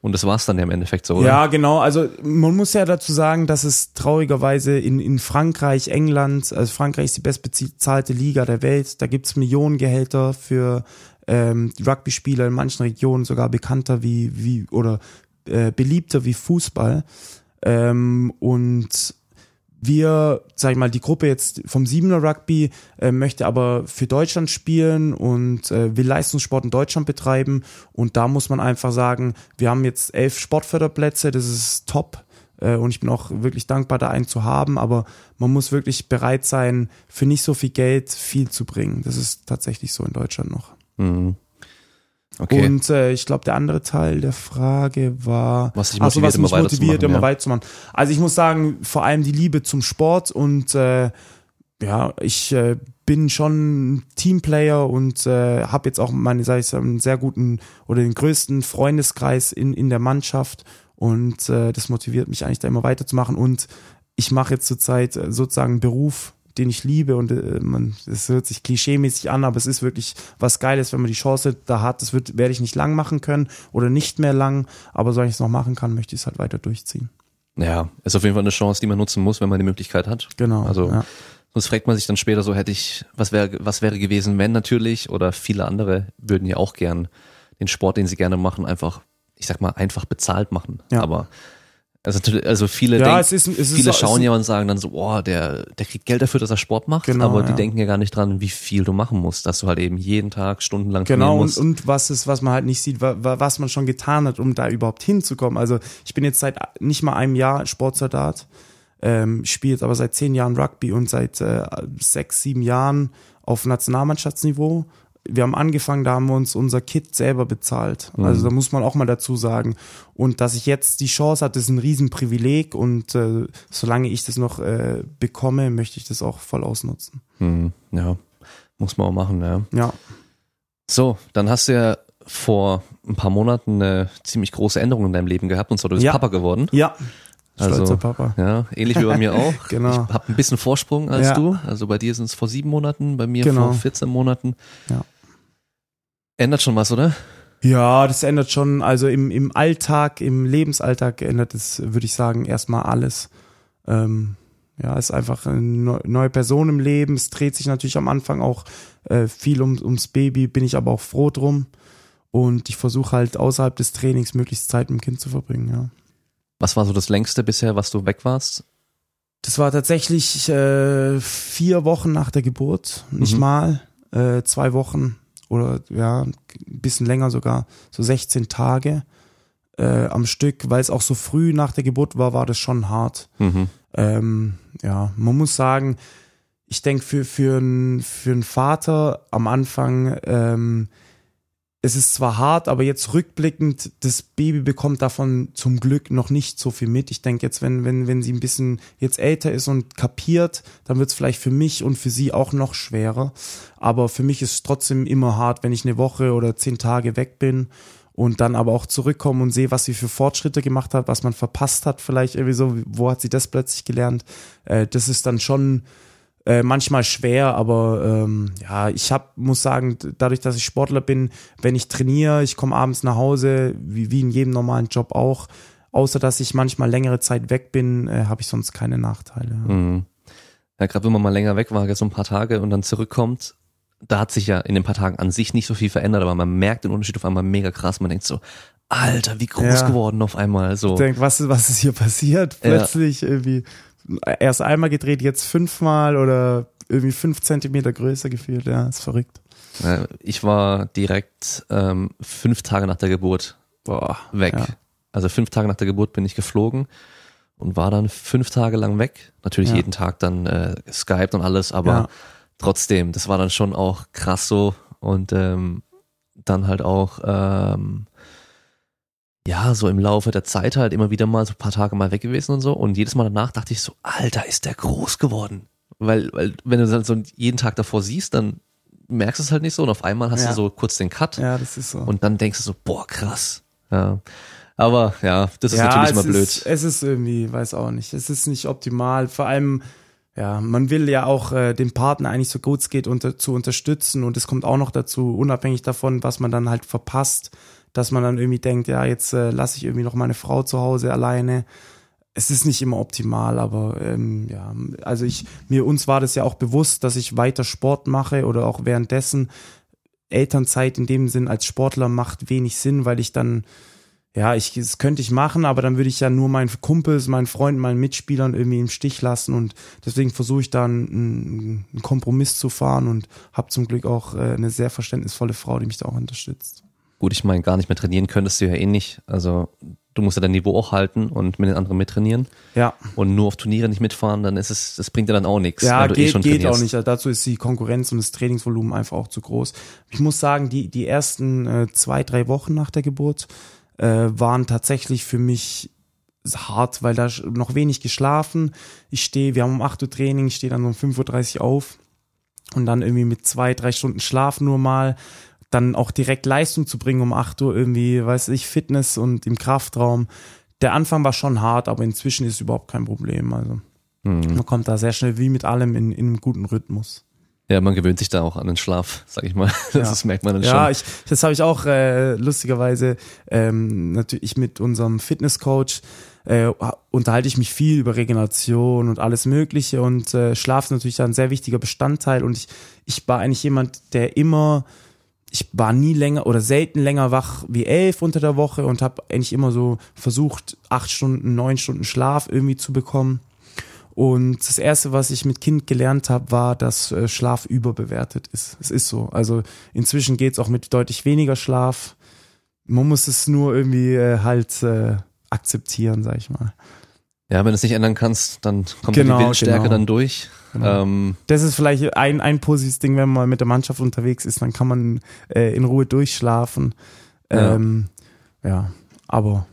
und das war's dann ja im Endeffekt so, oder? Ja, genau. Also man muss ja dazu sagen, dass es traurigerweise in, in Frankreich, England, also Frankreich ist die bestbezahlte Liga der Welt, da gibt's Millionengehälter für ähm, Rugby-Spieler in manchen Regionen sogar bekannter wie, wie oder äh, beliebter wie Fußball. Ähm, und wir, sag ich mal, die Gruppe jetzt vom Siebener Rugby äh, möchte aber für Deutschland spielen und äh, will Leistungssport in Deutschland betreiben. Und da muss man einfach sagen, wir haben jetzt elf Sportförderplätze, das ist top. Äh, und ich bin auch wirklich dankbar, da einen zu haben, aber man muss wirklich bereit sein, für nicht so viel Geld viel zu bringen. Das ist tatsächlich so in Deutschland noch. Mhm. Okay. Und äh, ich glaube, der andere Teil der Frage war, Was dich so, motiviert, was immer mich motiviert, weiterzumachen, immer ja. weiterzumachen. Also ich muss sagen, vor allem die Liebe zum Sport und äh, ja, ich äh, bin schon Teamplayer und äh, habe jetzt auch meine, sag ich, einen sehr guten oder den größten Freundeskreis in in der Mannschaft und äh, das motiviert mich eigentlich da immer weiterzumachen und ich mache jetzt zurzeit äh, sozusagen Beruf, den ich liebe und äh, man, es hört sich klischeemäßig an, aber es ist wirklich was Geiles, wenn man die Chance da hat. Das wird, werde ich nicht lang machen können oder nicht mehr lang, aber solange ich es noch machen kann, möchte ich es halt weiter durchziehen. Ja, ist auf jeden Fall eine Chance, die man nutzen muss, wenn man die Möglichkeit hat. Genau. Also ja. sonst fragt man sich dann später so, hätte ich, was wäre, was wäre gewesen, wenn natürlich, oder viele andere würden ja auch gern den Sport, den sie gerne machen, einfach, ich sag mal, einfach bezahlt machen. Ja. Aber also, also viele Ja, denken, es ist- es ist viele so- schauen ja und sagen dann so, oh, der, der kriegt Geld dafür, dass er Sport macht, Genau, aber die ja. denken ja gar nicht dran, wie viel du machen musst, dass du halt eben jeden Tag stundenlang Genau, trainieren und, musst. und was ist, was man halt nicht sieht, wa, wa, was man schon getan hat, um da überhaupt hinzukommen. Also ich bin jetzt seit nicht mal einem Jahr Sportsoldat, ähm, spiele jetzt aber seit zehn Jahren Rugby und seit äh, sechs, sieben Jahren auf Nationalmannschaftsniveau. Wir haben angefangen, da haben wir uns unser Kit selber bezahlt. Also da muss man auch mal dazu sagen. Und dass ich jetzt die Chance hatte, ist ein Riesenprivileg und äh, solange ich das noch äh, bekomme, möchte ich das auch voll ausnutzen. Hm, ja, muss man auch machen, ja. Ja. So, dann hast du ja vor ein paar Monaten eine ziemlich große Änderung in deinem Leben gehabt und zwar du bist Ja. Papa geworden. Ja. Stolzer Also, Papa. Ja, ähnlich wie bei mir auch. *laughs* Genau. Ich habe ein bisschen Vorsprung als Ja. du. Also bei dir sind es vor sieben Monaten, bei mir Genau. vor 14 Monaten. Ja. Ändert schon was, oder? Ja, das ändert schon, also im, im Alltag, im Lebensalltag ändert es, würde ich sagen, erstmal alles. Ähm, ja, ist einfach eine neu- neue Person im Leben. Es dreht sich natürlich am Anfang auch äh, viel um, ums Baby, bin ich aber auch froh drum. Und ich versuche halt außerhalb des Trainings möglichst Zeit mit dem Kind zu verbringen, ja. Was war so das längste bisher, was du weg warst? Das war tatsächlich äh, vier Wochen nach der Geburt, nicht Mhm. mal, äh, zwei Wochen oder ja, ein bisschen länger sogar, so 16 Tage äh, am Stück, weil es auch so früh nach der Geburt war, war das schon hart. Mhm. Ähm, ja, man muss sagen, ich denke für für einen für einen Vater am Anfang ähm, es ist zwar hart, aber jetzt rückblickend, das Baby bekommt davon zum Glück noch nicht so viel mit. Ich denke jetzt, wenn, wenn, wenn sie ein bisschen jetzt älter ist und kapiert, dann wird es vielleicht für mich und für sie auch noch schwerer. Aber für mich ist es trotzdem immer hart, wenn ich eine Woche oder zehn Tage weg bin und dann aber auch zurückkomme und sehe, was sie für Fortschritte gemacht hat, was man verpasst hat, vielleicht irgendwie so, wo hat sie das plötzlich gelernt. Äh, das ist dann schon äh, manchmal schwer, aber ähm, ja, ich hab, muss sagen, dadurch, dass ich Sportler bin, wenn ich trainiere, ich komme abends nach Hause, wie, wie in jedem normalen Job auch, außer dass ich manchmal längere Zeit weg bin, äh, habe ich sonst keine Nachteile. Mhm. Ja, gerade wenn man mal länger weg war, jetzt so ein paar Tage und dann zurückkommt, da hat sich ja in den paar Tagen an sich nicht so viel verändert, aber man merkt den Unterschied auf einmal mega krass. Man denkt so, Alter, wie groß Ja. geworden auf einmal. So. Ich denk, was, ist- was ist hier passiert? Ja. Plötzlich irgendwie erst einmal gedreht, jetzt fünfmal oder irgendwie fünf Zentimeter größer gefühlt. Ja, ist verrückt. Ich war direkt ähm, fünf Tage nach der Geburt Boah. weg. Ja. Also fünf Tage nach der Geburt bin ich geflogen und war dann fünf Tage lang weg. Natürlich Ja. jeden Tag dann äh, Skype und alles, aber Ja. trotzdem, das war dann schon auch krass so und ähm, dann halt auch ähm, ja, so im Laufe der Zeit halt immer wieder mal so ein paar Tage mal weg gewesen und so. Und jedes Mal danach dachte ich so, Alter, ist der groß geworden. Weil, weil wenn du dann so jeden Tag davor siehst, dann merkst du es halt nicht so und auf einmal hast Ja. du so kurz den Cut Ja, das ist so. und dann denkst du so, boah, krass. Ja. Aber ja, das ist ja, natürlich immer blöd. Ist, es ist irgendwie, weiß auch nicht, es ist nicht optimal. Vor allem, ja, man will ja auch äh, den Partner eigentlich so gut es geht unter, zu unterstützen und es kommt auch noch dazu, unabhängig davon, was man dann halt verpasst, dass man dann irgendwie denkt, ja, jetzt äh, lasse ich irgendwie noch meine Frau zu Hause alleine. Es ist nicht immer optimal, aber ähm, ja, also ich, mir uns war das ja auch bewusst, dass ich weiter Sport mache oder auch währenddessen Elternzeit in dem Sinn als Sportler macht wenig Sinn, weil ich dann ja, ich, das könnte ich machen, aber dann würde ich ja nur meinen Kumpels, meinen Freunden, meinen Mitspielern irgendwie im Stich lassen und deswegen versuche ich da einen, einen Kompromiss zu fahren und habe zum Glück auch äh, eine sehr verständnisvolle Frau, die mich da auch unterstützt. Gut, ich meine, gar nicht mehr trainieren könntest du ja eh nicht. Also du musst ja dein Niveau auch halten und mit den anderen mittrainieren. Ja. Und nur auf Turniere nicht mitfahren, dann ist es, das bringt dir dann auch nichts. Ja, weil du eh geht, schon geht auch nicht. Also dazu ist die Konkurrenz und das Trainingsvolumen einfach auch zu groß. Ich muss sagen, die, die ersten äh, zwei, drei Wochen nach der Geburt äh, waren tatsächlich für mich hart, weil da noch wenig geschlafen. Ich stehe, wir haben um 8 Uhr Training, ich stehe dann um 5.30 Uhr auf und dann irgendwie mit zwei, drei Stunden Schlaf nur mal, dann auch direkt Leistung zu bringen um 8 Uhr irgendwie, weiß ich, Fitness und im Kraftraum. Der Anfang war schon hart, aber inzwischen ist es überhaupt kein Problem. Also Mhm. man kommt da sehr schnell wie mit allem in, in einem guten Rhythmus. Ja, man gewöhnt sich da auch an den Schlaf, sag ich mal. *laughs* Das, Ja. das merkt man dann Ja, schon. ich, das habe ich auch äh, lustigerweise ähm, natürlich mit unserem Fitnesscoach äh, unterhalte ich mich viel über Regeneration und alles Mögliche und äh, Schlaf ist natürlich ein sehr wichtiger Bestandteil und ich, ich war eigentlich jemand, der immer ich war nie länger oder selten länger wach wie elf unter der Woche und habe eigentlich immer so versucht, acht Stunden, neun Stunden Schlaf irgendwie zu bekommen. Und das erste, was ich mit Kind gelernt habe, war, dass äh, Schlaf überbewertet ist. Es ist so. Also inzwischen geht's auch mit deutlich weniger Schlaf. Man muss es nur irgendwie äh, halt äh, akzeptieren, sag ich mal. Ja, wenn du es nicht ändern kannst, dann kommt Genau, die Windstärke genau. dann durch. Genau. Ähm, Das ist vielleicht ein, ein positives Ding, wenn man mit der Mannschaft unterwegs ist, dann kann man äh, in Ruhe durchschlafen. Ja. Ähm, ja, aber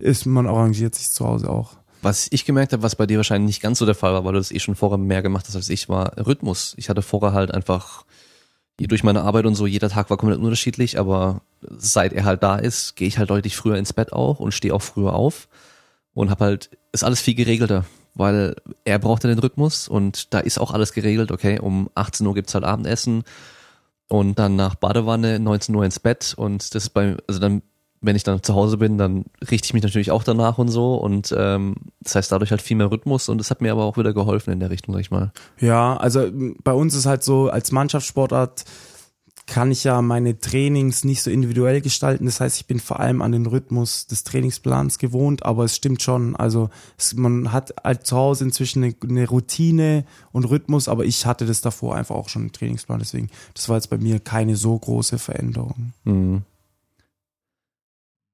ist, man arrangiert sich zu Hause auch. was ich gemerkt habe, was bei dir wahrscheinlich nicht ganz so der Fall war, weil du das eh schon vorher mehr gemacht hast als ich, war Rhythmus. Ich hatte vorher halt einfach durch meine Arbeit und so, jeder Tag war komplett unterschiedlich, aber seit er halt da ist, gehe ich halt deutlich früher ins Bett auch und stehe auch früher auf und habe halt, ist alles viel geregelter, weil er braucht ja den Rhythmus und da ist auch alles geregelt, okay, um 18 Uhr gibt's halt Abendessen und dann nach Badewanne 19 Uhr ins Bett und das ist bei, also dann, wenn ich dann zu Hause bin, dann richte ich mich natürlich auch danach und so und ähm, das heißt dadurch halt viel mehr Rhythmus und das hat mir aber auch wieder geholfen in der Richtung, sag ich mal. Ja, also bei uns ist halt so, als Mannschaftssportart kann ich ja meine Trainings nicht so individuell gestalten. Das heißt, ich bin vor allem an den Rhythmus des Trainingsplans gewohnt, aber es stimmt schon. Also es, man hat halt zu Hause inzwischen eine, eine Routine und Rhythmus, aber ich hatte das davor einfach auch schon im Trainingsplan. Deswegen, das war jetzt bei mir keine so große Veränderung. Mhm.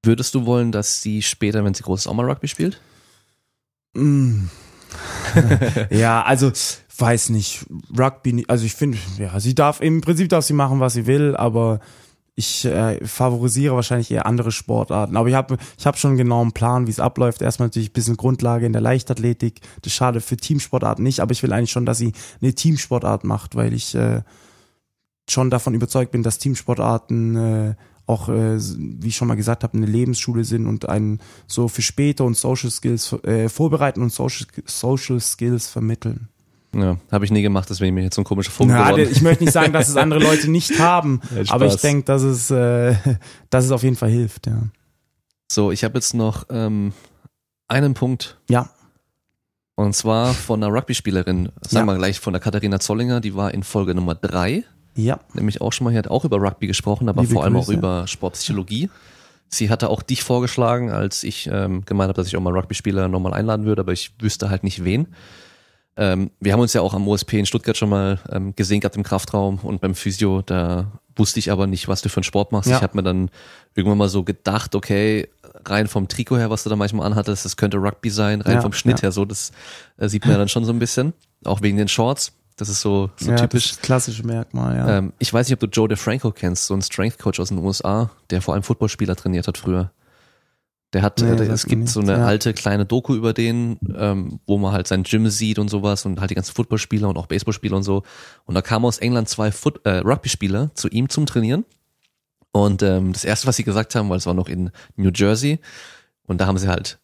Würdest du wollen, dass sie später, wenn sie groß ist, auch mal Rugby spielt? Mm. *laughs* ja, also weiß nicht, Rugby, also ich finde, ja, sie darf, im Prinzip darf sie machen, was sie will, aber ich äh, favorisiere wahrscheinlich eher andere Sportarten. Aber ich habe ich hab schon einen genauen Plan, wie es abläuft. Erstmal natürlich ein bisschen Grundlage in der Leichtathletik. Das schade für Teamsportarten nicht, aber ich will eigentlich schon, dass sie eine Teamsportart macht, weil ich äh, schon davon überzeugt bin, dass Teamsportarten äh, auch, äh, wie ich schon mal gesagt habe, eine Lebensschule sind und einen so für später und Social Skills äh, vorbereiten und Social, Social Skills vermitteln. Ja, habe ich nie gemacht, deswegen bin ich jetzt so ein komischer Vogel Na, geworden. ich möchte nicht sagen, dass es andere Leute nicht *laughs* haben, Ja, aber ich denke, dass es, äh, *laughs* dass es auf jeden Fall hilft. Ja. So, ich habe jetzt noch ähm, einen Punkt ja. und zwar von einer Rugby-Spielerin, sagen wir gleich von der Katharina Zollinger, die war in Folge Nummer drei, Ja. nämlich auch schon mal, hier hat auch über Rugby gesprochen, aber Liebe vor allem auch Grüße. über Sportpsychologie. Sie hatte auch dich vorgeschlagen, als ich ähm, gemeint habe, dass ich auch mal Rugby-Spieler nochmal einladen würde, aber ich wüsste halt nicht wen. Ähm, wir haben uns ja auch am OSP in Stuttgart schon mal ähm, gesehen gehabt im Kraftraum und beim Physio, da wusste ich aber nicht, was du für einen Sport machst. Ja. Ich habe mir dann irgendwann mal so gedacht, okay, rein vom Trikot her, was du da manchmal anhattest, das könnte Rugby sein, rein Ja, vom Schnitt ja. her so, das äh, sieht man ja dann schon so ein bisschen, auch wegen den Shorts. Das ist so, so ja, typisch. Das klassische Merkmal, ja. Ähm, ich weiß nicht, ob du Joe DeFranco kennst, so ein Strength Coach aus den USA, der vor allem Footballspieler trainiert hat früher. Der hat, Nee, äh, sagt es gibt so nichts, eine ja. alte kleine Doku über den, ähm, wo man halt sein Gym sieht und sowas und halt die ganzen Footballspieler und auch Baseballspieler und so. Und da kamen aus England zwei Foot, äh, Rugby-Spieler zu ihm zum Trainieren. Und ähm, das erste, was sie gesagt haben, weil es war noch in New Jersey, und da haben sie halt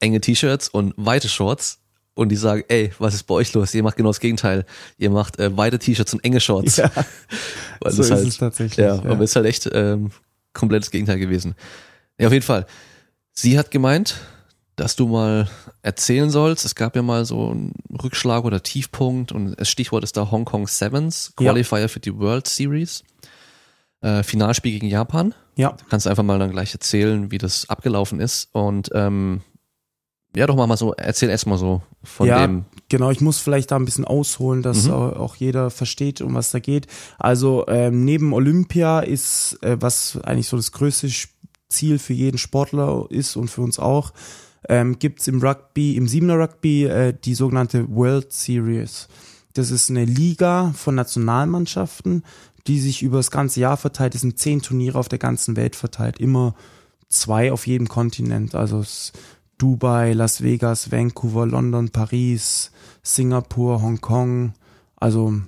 enge T-Shirts und weite Shorts. Und die sagen, ey, was ist bei euch los? Ihr macht genau das Gegenteil. Ihr macht äh, weite T-Shirts und enge Shorts. ja, *laughs* so das ist halt, es tatsächlich. ja, aber es ist halt echt ähm, komplettes Gegenteil gewesen. Ja, auf jeden Fall. Sie hat gemeint, dass du mal erzählen sollst. Es gab ja mal so einen Rückschlag oder Tiefpunkt und das Stichwort ist da Hong Kong Sevens, Ja. Qualifier für die World Series. Äh, Finalspiel gegen Japan. ja, Kannst einfach mal dann gleich erzählen, wie das abgelaufen ist. Und ähm, ja, doch mal, mal so, erzähl erstmal so von ja, dem. genau, ich muss vielleicht da ein bisschen ausholen, dass Mhm. auch jeder versteht, um was da geht. Also ähm, neben Olympia ist, äh, was eigentlich so das größte Ziel für jeden Sportler ist und für uns auch, ähm, gibt's im Rugby, im Siebener Rugby äh, die sogenannte World Series. Das ist eine Liga von Nationalmannschaften, die sich über das ganze Jahr verteilt. Es sind zehn Turniere auf der ganzen Welt verteilt, immer zwei auf jedem Kontinent. Also Dubai, Las Vegas, Vancouver, London, Paris, Singapur, Hongkong, also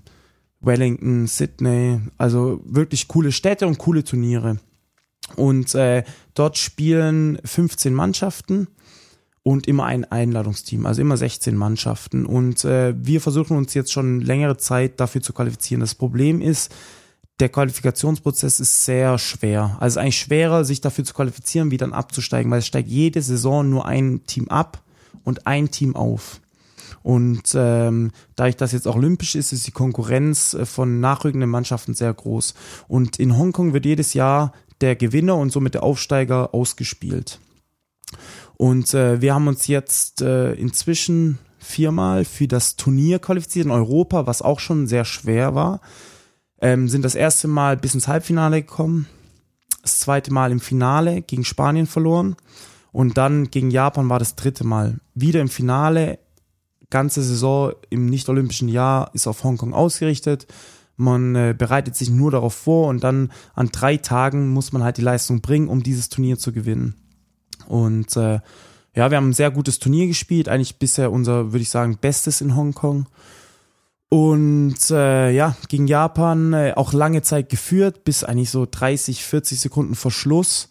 Wellington, Sydney, also wirklich coole Städte und coole Turniere. Und äh, dort spielen 15 Mannschaften und immer ein Einladungsteam, also immer 16 Mannschaften. Und äh, wir versuchen uns jetzt schon längere Zeit dafür zu qualifizieren. Das Problem ist, der Qualifikationsprozess ist sehr schwer. Also es ist eigentlich schwerer, sich dafür zu qualifizieren, wie dann abzusteigen, weil es steigt jede Saison nur ein Team ab und ein Team auf. Und ähm, da ich das jetzt auch olympisch ist, ist die Konkurrenz äh, von nachrückenden Mannschaften sehr groß. Und in Hongkong wird jedes Jahr der Gewinner und somit der Aufsteiger ausgespielt. Und äh, wir haben uns jetzt äh, inzwischen viermal für das Turnier qualifiziert in Europa, was auch schon sehr schwer war. Ähm, sind das erste Mal bis ins Halbfinale gekommen, das zweite Mal im Finale gegen Spanien verloren und dann gegen Japan war das dritte Mal wieder im Finale. Ganze Saison im nicht-olympischen Jahr ist auf Hongkong ausgerichtet. Man äh, bereitet sich nur darauf vor und dann an drei Tagen muss man halt die Leistung bringen, um dieses Turnier zu gewinnen. Und äh, ja, wir haben ein sehr gutes Turnier gespielt, eigentlich bisher unser, würde ich sagen, bestes in Hongkong. Und äh, ja, gegen Japan äh, auch lange Zeit geführt, bis eigentlich so 30, 40 Sekunden vor Schluss.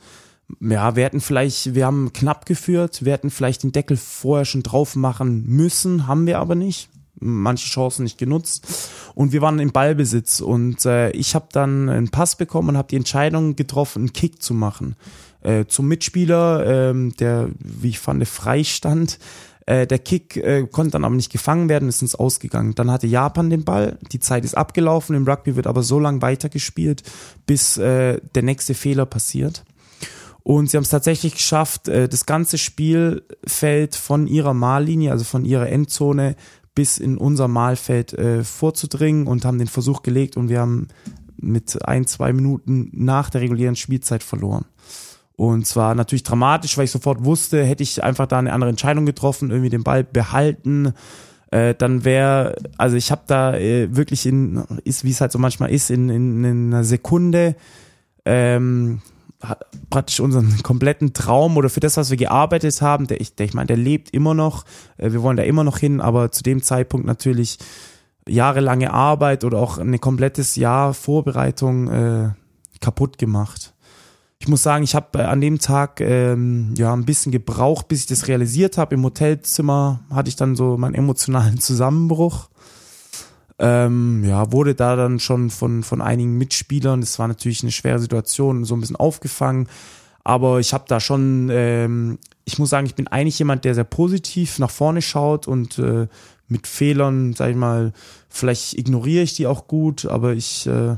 Ja, wir hätten vielleicht, wir haben knapp geführt, wir hätten vielleicht den Deckel vorher schon drauf machen müssen, haben wir aber nicht. Manche Chancen nicht genutzt. Und wir waren im Ballbesitz und äh, ich habe dann einen Pass bekommen und habe die Entscheidung getroffen, einen Kick zu machen. Äh, zum Mitspieler, ähm, der, wie ich fand, freistand. Äh, der Kick äh, konnte dann aber nicht gefangen werden, ist ins Ausgegangen. Dann hatte Japan den Ball, die Zeit ist abgelaufen, im Rugby wird aber so lang weitergespielt, bis äh, der nächste Fehler passiert. Und sie haben es tatsächlich geschafft, äh, das ganze Spielfeld von ihrer Mahllinie, also von ihrer Endzone, bis in unser Mahlfeld äh, vorzudringen und haben den Versuch gelegt und wir haben mit ein, zwei Minuten nach der regulären Spielzeit verloren. Und zwar natürlich dramatisch, weil ich sofort wusste, hätte ich einfach da eine andere Entscheidung getroffen, irgendwie den Ball behalten, äh, dann wäre, also ich habe da äh, wirklich in, ist wie es halt so manchmal ist, in, in, in einer Sekunde ähm, praktisch unseren kompletten Traum oder für das, was wir gearbeitet haben, der ich, der, ich meine, der lebt immer noch, äh, wir wollen da immer noch hin, aber zu dem Zeitpunkt natürlich jahrelange Arbeit oder auch ein komplettes Jahr Vorbereitung äh, kaputt gemacht. Ich muss sagen, ich habe äh, an dem Tag ähm, ja ein bisschen gebraucht, bis ich das realisiert habe. Im Hotelzimmer hatte ich dann so meinen emotionalen *laughs* Zusammenbruch. Ähm, ja, wurde da dann schon von, von einigen Mitspielern, das war natürlich eine schwere Situation, so ein bisschen aufgefangen. Aber ich habe da schon, ähm, ich muss sagen, ich bin eigentlich jemand, der sehr positiv nach vorne schaut und äh, mit Fehlern, sag ich mal, vielleicht ignoriere ich die auch gut, aber ich äh,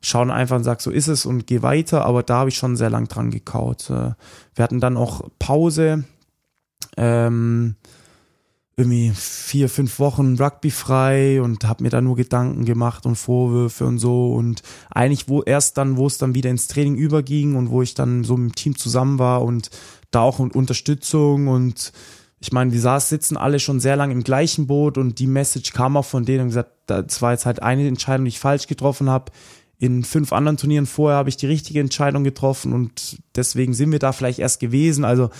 schaue einfach und sag, so ist es und gehe weiter. Aber da habe ich schon sehr lang dran gekaut. Äh, wir hatten dann auch Pause. Ähm, irgendwie vier, fünf Wochen Rugby frei und habe mir da nur Gedanken gemacht und Vorwürfe und so und eigentlich wo erst dann, wo es dann wieder ins Training überging und wo ich dann so mit dem Team zusammen war und da auch und Unterstützung und ich meine, wir saß, sitzen alle schon sehr lange im gleichen Boot und die Message kam auch von denen und gesagt, das war jetzt halt eine Entscheidung, die ich falsch getroffen habe. In fünf anderen Turnieren vorher habe ich die richtige Entscheidung getroffen und deswegen sind wir da vielleicht erst gewesen. Also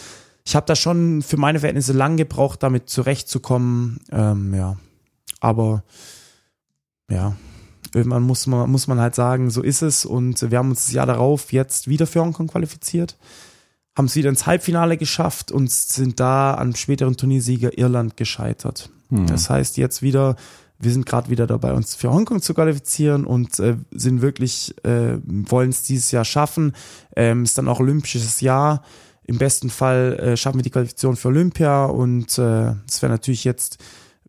ich habe da schon für meine Verhältnisse lang gebraucht, damit zurechtzukommen. Ähm, ja, aber ja, irgendwann muss man, muss man halt sagen, so ist es. Und wir haben uns das Jahr darauf jetzt wieder für Hongkong qualifiziert, haben es wieder ins Halbfinale geschafft und sind da am späteren Turniersieger Irland gescheitert. Hm. Das heißt jetzt wieder, wir sind gerade wieder dabei, uns für Hongkong zu qualifizieren und äh, sind wirklich, äh, wollen es dieses Jahr schaffen. Ähm, ist dann auch olympisches Jahr. Im besten Fall äh, schaffen wir die Qualifikation für Olympia und äh, es wäre natürlich jetzt,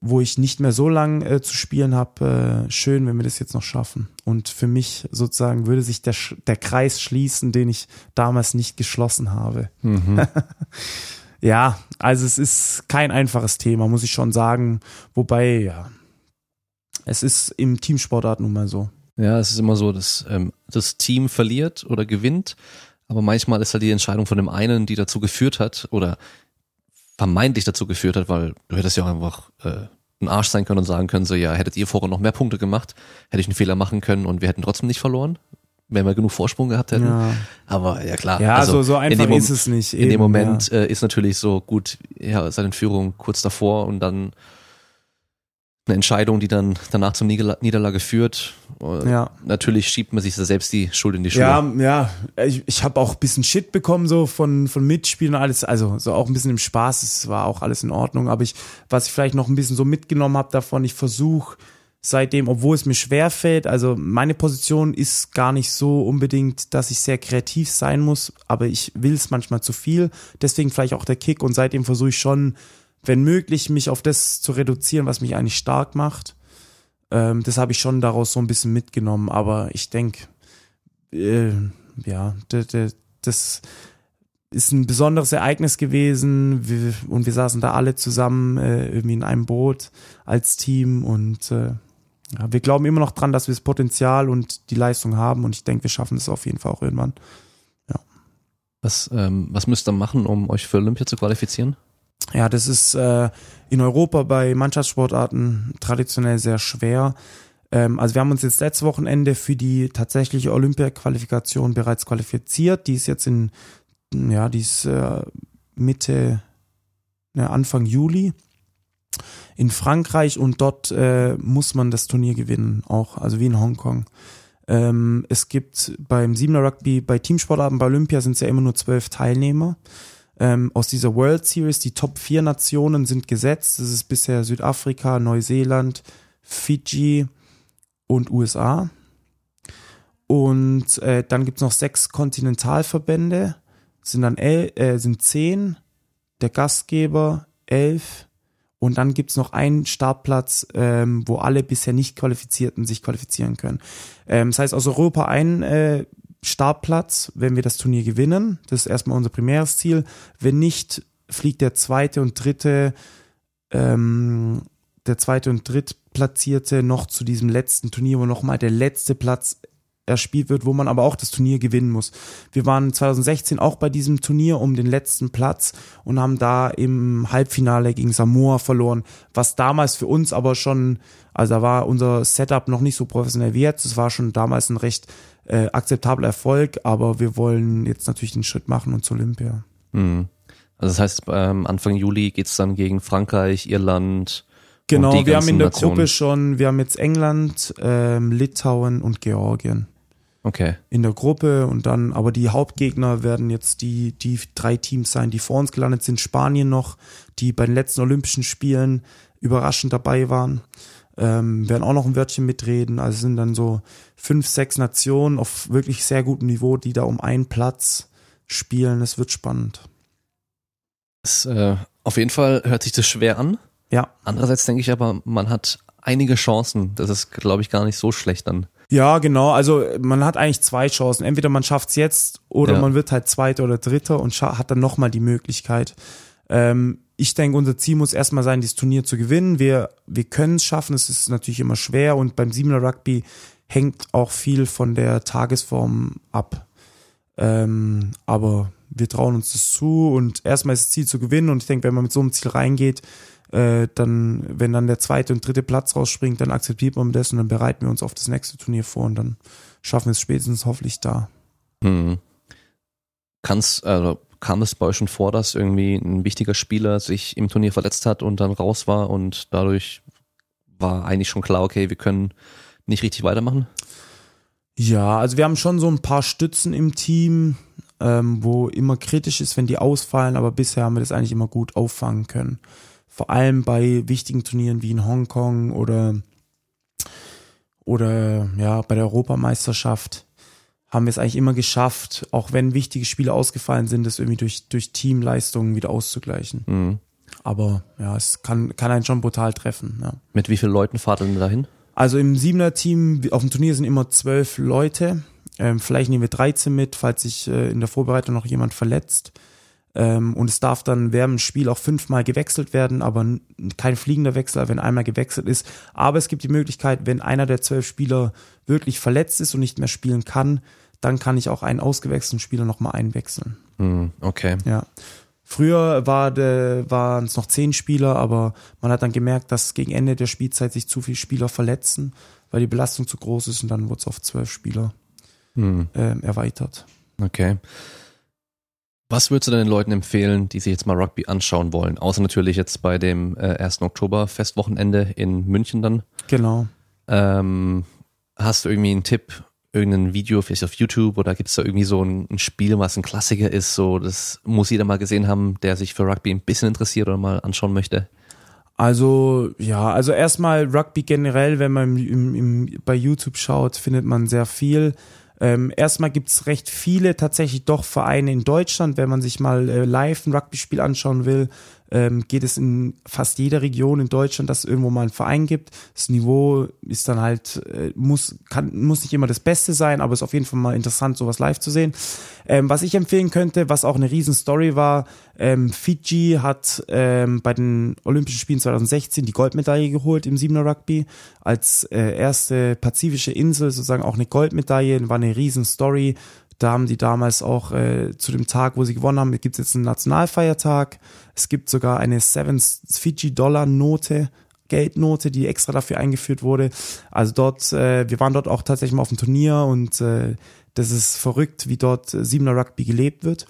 wo ich nicht mehr so lang äh, zu spielen habe, äh, schön, wenn wir das jetzt noch schaffen. Und für mich sozusagen würde sich der, der Kreis schließen, den ich damals nicht geschlossen habe. Mhm. *laughs* Ja, also es ist kein einfaches Thema, muss ich schon sagen. Wobei, ja, es ist im Teamsportart nun mal so. Ja, es ist immer so, dass ähm, das Team verliert oder gewinnt, aber manchmal ist halt die Entscheidung von dem einen, die dazu geführt hat oder vermeintlich dazu geführt hat, weil du hättest ja auch einfach äh, ein Arsch sein können und sagen können, so ja, hättet ihr vorher noch mehr Punkte gemacht, hätte ich einen Fehler machen können und wir hätten trotzdem nicht verloren, wenn wir genug Vorsprung gehabt hätten. Ja. Aber ja klar. Ja, also so, so in einfach dem ist es nicht. In dem eben, Moment äh, ist natürlich so gut, ja, seine Führung kurz davor und dann eine Entscheidung, die dann danach zum Niederla Niederlage führt. Äh, Ja. Natürlich schiebt man sich da selbst die Schuld in die Schuhe. Ja, ja, ich, ich habe auch ein bisschen Shit bekommen so von von Mitspielern und alles, also so auch ein bisschen im Spaß, es war auch alles in Ordnung, aber ich was ich vielleicht noch ein bisschen so mitgenommen habe davon, ich versuche seitdem, obwohl es mir schwer fällt, also meine Position ist gar nicht so unbedingt, dass ich sehr kreativ sein muss, aber ich will es manchmal zu viel, deswegen vielleicht auch der Kick und seitdem versuche ich schon, wenn möglich, mich auf das zu reduzieren, was mich eigentlich stark macht. Ähm, das habe ich schon daraus so ein bisschen mitgenommen, aber ich denke, äh, ja, das ist ein besonderes Ereignis gewesen wir, und wir saßen da alle zusammen äh, irgendwie in einem Boot als Team und äh, ja, wir glauben immer noch dran, dass wir das Potenzial und die Leistung haben und ich denke, wir schaffen das auf jeden Fall auch irgendwann. Was, ähm, was müsst ihr machen, um euch für Olympia zu qualifizieren? Ja, das ist äh, in Europa bei Mannschaftssportarten traditionell sehr schwer. Ähm, also wir haben uns jetzt letztes Wochenende für die tatsächliche Olympia-Qualifikation bereits qualifiziert. Die ist jetzt in, ja, die ist äh, Mitte, ne, Anfang Juli in Frankreich und dort äh, muss man das Turnier gewinnen, auch, also wie in Hongkong. Ähm, es gibt beim Siebener Rugby, bei Teamsportarten bei Olympia sind es ja immer nur zwölf Teilnehmer ähm, aus dieser World Series, die Top 4 Nationen sind gesetzt. Das ist bisher Südafrika, Neuseeland, Fiji und USA. Und äh, dann gibt's noch sechs Kontinentalverbände, sind dann el äh, sind zehn, der Gastgeber elf und dann gibt's noch einen Startplatz, ähm, wo alle bisher nicht Qualifizierten sich qualifizieren können. Ähm, das heißt aus Europa ein äh, Startplatz, wenn wir das Turnier gewinnen. Das ist erstmal unser primäres Ziel. Wenn nicht, fliegt der zweite und dritte, ähm, der zweite und drittplatzierte noch zu diesem letzten Turnier, wo nochmal der letzte Platz erspielt wird, wo man aber auch das Turnier gewinnen muss. Wir waren 2016 auch bei diesem Turnier um den letzten Platz und haben da im Halbfinale gegen Samoa verloren, was damals für uns aber schon, also da war unser Setup noch nicht so professionell wie jetzt, es war schon damals ein recht äh, akzeptabler Erfolg, aber wir wollen jetzt natürlich den Schritt machen und zu Olympia. Mhm. Also das heißt, ähm, Anfang Juli geht's dann gegen Frankreich, Irland. Genau, wir haben in der Nationen. Gruppe schon, wir haben jetzt England, ähm, Litauen und Georgien. Okay. in der Gruppe und dann, aber die Hauptgegner werden jetzt die, die drei Teams sein, die vor uns gelandet sind. Spanien noch, die bei den letzten Olympischen Spielen überraschend dabei waren, ähm, werden auch noch ein Wörtchen mitreden. Also es sind dann so fünf, sechs Nationen auf wirklich sehr gutem Niveau, die da um einen Platz spielen. Es wird spannend. Das, äh, auf jeden Fall hört sich das schwer an. Ja. Andererseits denke ich aber, man hat einige Chancen. Das ist, glaube ich, gar nicht so schlecht dann. Ja, genau. Also man hat eigentlich zwei Chancen. Entweder man schafft's jetzt oder Ja. man wird halt Zweiter oder Dritter und hat dann nochmal die Möglichkeit. Ähm, ich denke, unser Ziel muss erstmal sein, dieses Turnier zu gewinnen. Wir, wir können es schaffen. Es ist natürlich immer schwer und beim Siebener Rugby hängt auch viel von der Tagesform ab. Ähm, aber wir trauen uns das zu und erstmal ist das Ziel zu gewinnen und ich denke, wenn man mit so einem Ziel reingeht, äh, dann, wenn dann der zweite und dritte Platz rausspringt, dann akzeptiert man das und dann bereiten wir uns auf das nächste Turnier vor und dann schaffen wir es spätestens hoffentlich da. Hm. Kann's, also kam es bei euch schon vor, dass irgendwie ein wichtiger Spieler sich im Turnier verletzt hat und dann raus war und dadurch war eigentlich schon klar, okay, wir können nicht richtig weitermachen? Ja, also wir haben schon so ein paar Stützen im Team, ähm, wo immer kritisch ist, wenn die ausfallen, aber bisher haben wir das eigentlich immer gut auffangen können. Vor allem bei wichtigen Turnieren wie in Hongkong oder oder ja, bei der Europameisterschaft haben wir es eigentlich immer geschafft, auch wenn wichtige Spiele ausgefallen sind, das irgendwie durch, durch Teamleistungen wieder auszugleichen. Hm. Aber ja, es kann, kann einen schon brutal treffen. Ja. Mit wie vielen Leuten fahrt ihr denn dahin? Also im Siebener-Team, auf dem Turnier sind immer zwölf Leute. Ähm, vielleicht nehmen wir 13 mit, falls sich äh, in der Vorbereitung noch jemand verletzt. Ähm, und es darf dann während dem Spiel auch fünfmal gewechselt werden, aber kein fliegender Wechsel, wenn einmal gewechselt ist. Aber es gibt die Möglichkeit, wenn einer der zwölf Spieler wirklich verletzt ist und nicht mehr spielen kann, dann kann ich auch einen ausgewechselten Spieler nochmal einwechseln. Hm, okay. Ja. Früher war waren es noch zehn Spieler, aber man hat dann gemerkt, dass gegen Ende der Spielzeit sich zu viele Spieler verletzen, weil die Belastung zu groß ist und dann wurde es auf zwölf Spieler hm. äh, erweitert. Okay. Was würdest du denn den Leuten empfehlen, die sich jetzt mal Rugby anschauen wollen? Außer natürlich jetzt bei dem äh, 1. Oktober Festwochenende in München dann. Genau. Ähm, hast du irgendwie einen Tipp, irgendein Video, vielleicht auf YouTube oder gibt es da irgendwie so ein, ein, Spiel, was ein Klassiker ist, so das muss jeder mal gesehen haben, der sich für Rugby ein bisschen interessiert oder mal anschauen möchte? Also ja, also erstmal Rugby generell, wenn man im, im, bei YouTube schaut, findet man sehr viel. Ähm, erstmal gibt's recht viele tatsächlich doch Vereine in Deutschland, wenn man sich mal äh, live ein Rugby-Spiel anschauen will ähm, geht es in fast jeder Region in Deutschland, dass es irgendwo mal einen Verein gibt. Das Niveau ist dann halt, äh, muss, kann, muss nicht immer das Beste sein, aber ist auf jeden Fall mal interessant, sowas live zu sehen. Ähm, was ich empfehlen könnte, was auch eine riesen Story war, ähm, Fiji hat ähm, bei den Olympischen Spielen 2016 die Goldmedaille geholt im Siebener Rugby. Als äh, erste pazifische Insel sozusagen auch eine Goldmedaille, war eine riesen Story. Da haben die damals auch äh, zu dem Tag, wo sie gewonnen haben, gibt es jetzt einen Nationalfeiertag. Es gibt sogar eine Seven Fiji Dollar Note, Geldnote, die extra dafür eingeführt wurde. Also dort, äh, wir waren dort auch tatsächlich mal auf dem Turnier und äh, das ist verrückt, wie dort Siebener Rugby gelebt wird.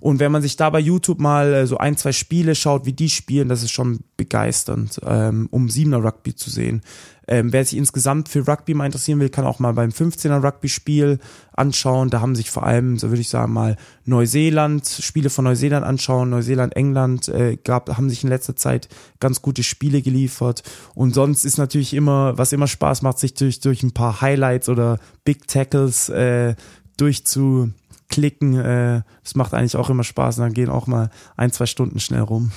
Und wenn man sich da bei YouTube mal äh, so ein, zwei Spiele schaut, wie die spielen, das ist schon begeisternd, ähm, um Siebener Rugby zu sehen. Ähm, wer sich insgesamt für Rugby mal interessieren will, kann auch mal beim 15er Rugby-Spiel anschauen. Da haben sich vor allem, so würde ich sagen, mal Neuseeland, Spiele von Neuseeland anschauen. Neuseeland, England äh, gab, haben sich in letzter Zeit ganz gute Spiele geliefert. Und sonst ist natürlich immer, was immer Spaß macht, sich durch, durch ein paar Highlights oder Big Tackles äh, durchzuklicken. Äh, das macht eigentlich auch immer Spaß und dann gehen auch mal ein, zwei Stunden schnell rum.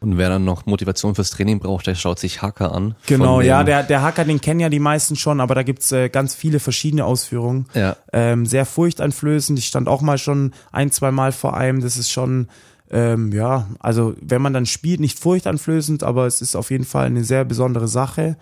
Und wer dann noch Motivation fürs Training braucht, der schaut sich Hacker an. Genau, ja, der, der Hacker, den kennen ja die meisten schon, aber da gibt's äh, ganz viele verschiedene Ausführungen. Ja. Ähm, sehr furchteinflößend. Ich stand auch mal schon ein, zwei Mal vor einem. Das ist schon, ähm, ja, also wenn man dann spielt, nicht furchteinflößend, aber es ist auf jeden Fall eine sehr besondere Sache.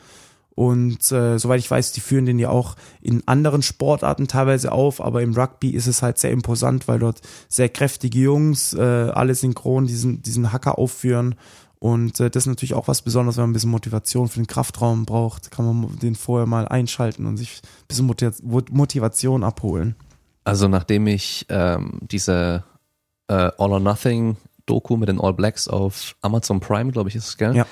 Und äh, soweit ich weiß, die führen den ja auch in anderen Sportarten teilweise auf, aber im Rugby ist es halt sehr imposant, weil dort sehr kräftige Jungs, äh, alle synchron diesen, diesen Hacker aufführen. Und äh, das ist natürlich auch was Besonderes, wenn man ein bisschen Motivation für den Kraftraum braucht, kann man den vorher mal einschalten und sich ein bisschen Motivation abholen. Also nachdem ich ähm, diese äh, All or Nothing Doku mit den All Blacks auf Amazon Prime, glaube ich, ist es, gell? Ja